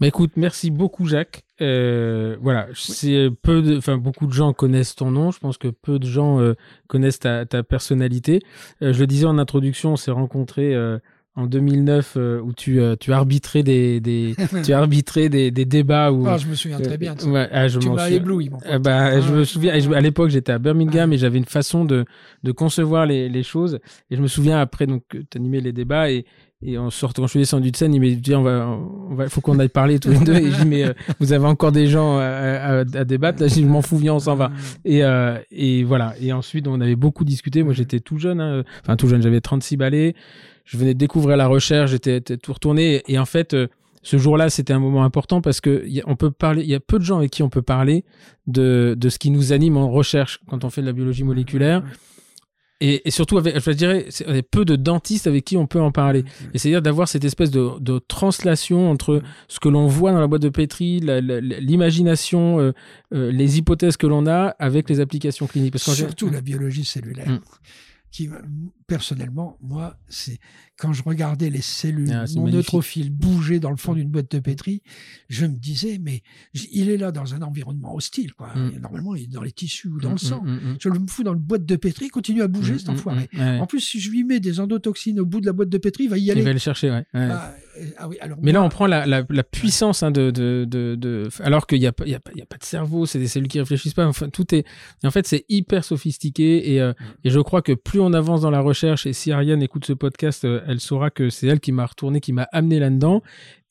[SPEAKER 1] Mais écoute, merci beaucoup Jacques. Euh, voilà, c'est peu de, enfin beaucoup de gens connaissent ton nom. Je pense que peu de gens euh, connaissent ta, ta personnalité. Euh, je le disais en introduction, on s'est rencontrés en 2009 euh, où tu, euh, tu arbitrais des, des [LAUGHS] tu arbitrais des, des débats où
[SPEAKER 2] ah, je me souviens très bien.
[SPEAKER 1] Euh, ouais, ah, je
[SPEAKER 2] tu m'as ébloui. Mon
[SPEAKER 1] ah, bah,
[SPEAKER 2] ah,
[SPEAKER 1] je me souviens. à l'époque, j'étais à Birmingham et j'avais une façon de, de concevoir les, les, choses. Et je me souviens après donc tu animais les débats et et en sortant, quand je suis descendu de scène, il m'a dit on va, on va, faut qu'on aille parler tous les deux. Et je dis mais [LAUGHS] vous avez encore des gens à, à, débattre? Là, je, je m'en fous, viens, on s'en va. Et, euh, et voilà. Et ensuite, on avait beaucoup discuté. Moi, j'étais tout jeune, hein. enfin tout jeune, j'avais 36 balais je venais de découvrir la recherche, j'étais tout retourné. Et en fait, euh, ce jour-là, c'était un moment important parce que on peut parler, il y a peu de gens avec qui on peut parler de, de ce qui nous anime en recherche quand on fait de la biologie moléculaire. Et, et, surtout, avec, je dirais, il y a peu de dentistes avec qui on peut en parler. Et c'est-à-dire d'avoir cette espèce de, de, translation entre ce que l'on voit dans la boîte de Petri, l'imagination, euh, euh, les hypothèses que l'on a avec les applications cliniques.
[SPEAKER 2] Parce surtout la biologie cellulaire. Mm qui, personnellement, moi, c'est quand je regardais les cellules ah, mon neutrophile bouger dans le fond d'une boîte de pétri, je me disais, mais il est là dans un environnement hostile, quoi. Mm. Normalement, il est dans les tissus ou dans le mm, sang. Mm, je le fous dans le boîte de pétri, il continue à bouger, cet enfoiré. En plus, si je lui mets des endotoxines au bout de la boîte de pétri, il va y aller.
[SPEAKER 1] Il va le chercher, ouais. Ah, ah, oui, alors mais là, on prend la, la, la puissance hein, de, de, de, de, alors qu'il n'y a, y a, y a, pas de cerveau, c'est des cellules qui réfléchissent pas. Enfin, tout est. en fait, c'est hyper sophistiqué et, euh, et je crois que plus on avance dans la recherche et si Ariane écoute ce podcast, euh, elle saura que c'est elle qui m'a retourné, qui m'a amené là-dedans,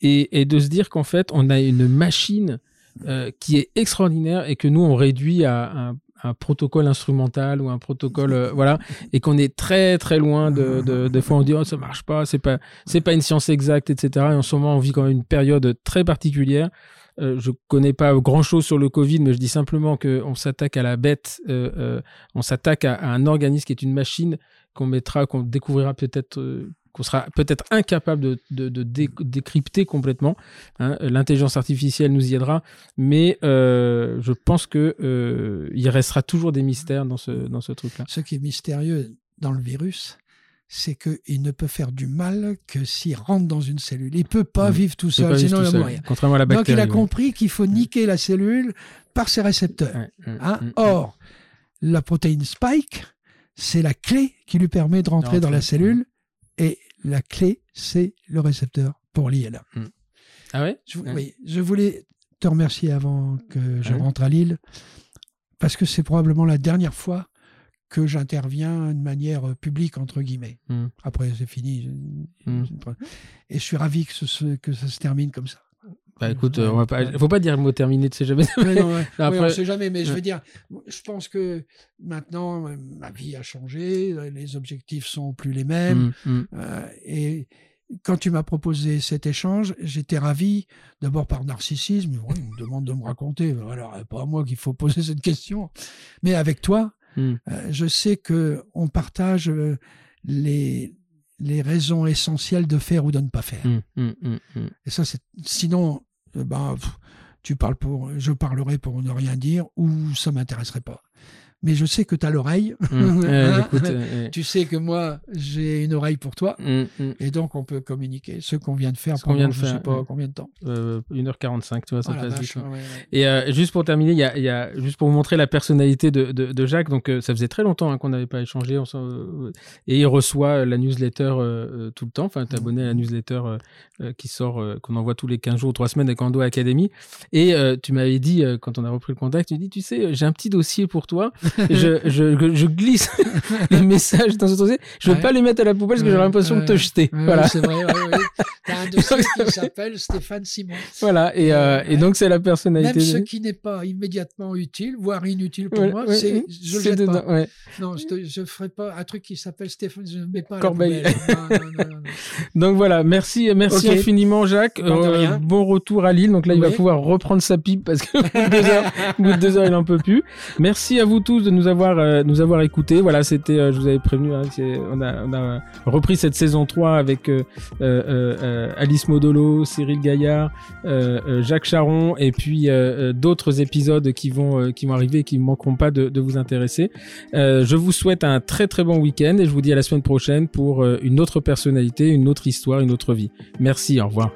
[SPEAKER 1] et, de se dire qu'en fait, on a une machine euh, qui est extraordinaire et que nous, on réduit à un, protocole instrumental ou un protocole euh, voilà et qu'on est très très loin de, des fois on dit oh ça marche pas c'est pas c'est pas une science exacte etc et en ce moment on vit quand même une période très particulière. Euh, je connais pas grand chose sur le Covid, mais je dis simplement qu'on s'attaque à la bête, on s'attaque à, un organisme qui est une machine qu'on mettra, qu'on découvrira peut-être qu'on sera peut-être incapable de, de, décrypter complètement. Hein. L'intelligence artificielle nous y aidera, mais euh, je pense que euh, il restera toujours des mystères dans ce, dans ce truc-là.
[SPEAKER 2] Ce qui est mystérieux dans le virus, c'est qu'il ne peut faire du mal que s'il rentre dans une cellule. Il peut pas mmh. vivre tout seul, sinon il va mourir.
[SPEAKER 1] Contrairement à la bactérie.
[SPEAKER 2] Donc il a compris qu'il faut niquer la cellule par ses récepteurs. Mmh, hein. mmh, Or, la protéine spike, c'est la clé qui lui permet de rentrer dans la cellule la clé, c'est le récepteur pour l'ILA.
[SPEAKER 1] Hmm. Ah ouais?
[SPEAKER 2] Je, Oui, je voulais te remercier avant que je rentre à Lille, parce que c'est probablement la dernière fois que j'interviens de manière publique, entre guillemets. Hmm. Après, c'est fini. Hmm. Et je suis ravi que, que ça se termine comme ça.
[SPEAKER 1] Bah écoute, on va pas, faut pas dire le mot terminé, tu sais jamais. [LAUGHS]
[SPEAKER 2] Après... on sait jamais, mais je veux dire, je pense que maintenant, ma vie a changé, les objectifs sont plus les mêmes. Mmh, mmh. Euh, et quand tu m'as proposé cet échange, j'étais ravi, d'abord par narcissisme, il me demande de me raconter, alors pas à moi qu'il faut poser cette question, mais avec toi, euh, je sais que on partage euh, les, les raisons essentielles de faire ou de ne pas faire. Et ça, c'est sinon, bah, tu parles pour, je parlerai pour ne rien dire ou ça m'intéresserait pas mais je sais que tu as l'oreille. Mmh. [LAUGHS] Hein euh, tu sais que moi, j'ai une oreille pour toi. Mmh, mmh. Et donc, on peut communiquer ce qu'on vient de faire pendant de je faire, sais pas combien de temps.
[SPEAKER 1] 1h45, euh, tu vois, ça oh passe vite. Et euh, juste pour terminer, il y a, y a, juste pour vous montrer la personnalité de, de, de Jacques, donc ça faisait très longtemps hein, qu'on n'avait pas échangé. On et il reçoit la newsletter tout le temps. Enfin, tu abonné à la newsletter qui sort, qu'on envoie tous les 15 jours ou 3 semaines avec Ando Academy. Et tu m'avais dit, quand on a repris le contact, tu dis, tu sais, j'ai un petit dossier pour toi [LAUGHS] je, je, je, glisse [LAUGHS] les messages dans ce dossier. Je veux pas les mettre à la poubelle parce que j'ai l'impression de te jeter. voilà.
[SPEAKER 2] C'est vrai, [LAUGHS] T'as un dossier qui s'appelle Stéphane Simon.
[SPEAKER 1] Voilà, et, euh, et donc c'est la personnalité.
[SPEAKER 2] Même ce qui n'est pas immédiatement utile, voire inutile pour moi, c'est je le jette pas. Non, je ne ferai pas un truc qui s'appelle Stéphane, je ne mets pas à Corbeil.
[SPEAKER 1] donc voilà, merci, merci infiniment Jacques. Euh, bon retour à Lille. Donc là, il va pouvoir reprendre sa pipe parce que bout de deux heures, il en peut plus. Merci à vous tous de nous avoir euh, nous avoir écoutés. Voilà, c'était, euh, je vous avais prévenu, hein, on, a, on a repris cette saison 3 avec euh, Alice Modolo, Cyril Gaillard, Jacques Charon, et puis d'autres épisodes qui vont qui vont arriver et qui ne manqueront pas de, de vous intéresser. je vous souhaite un très très bon week-end et je vous dis à la semaine prochaine pour une autre personnalité, une autre histoire, une autre vie. Merci, au revoir.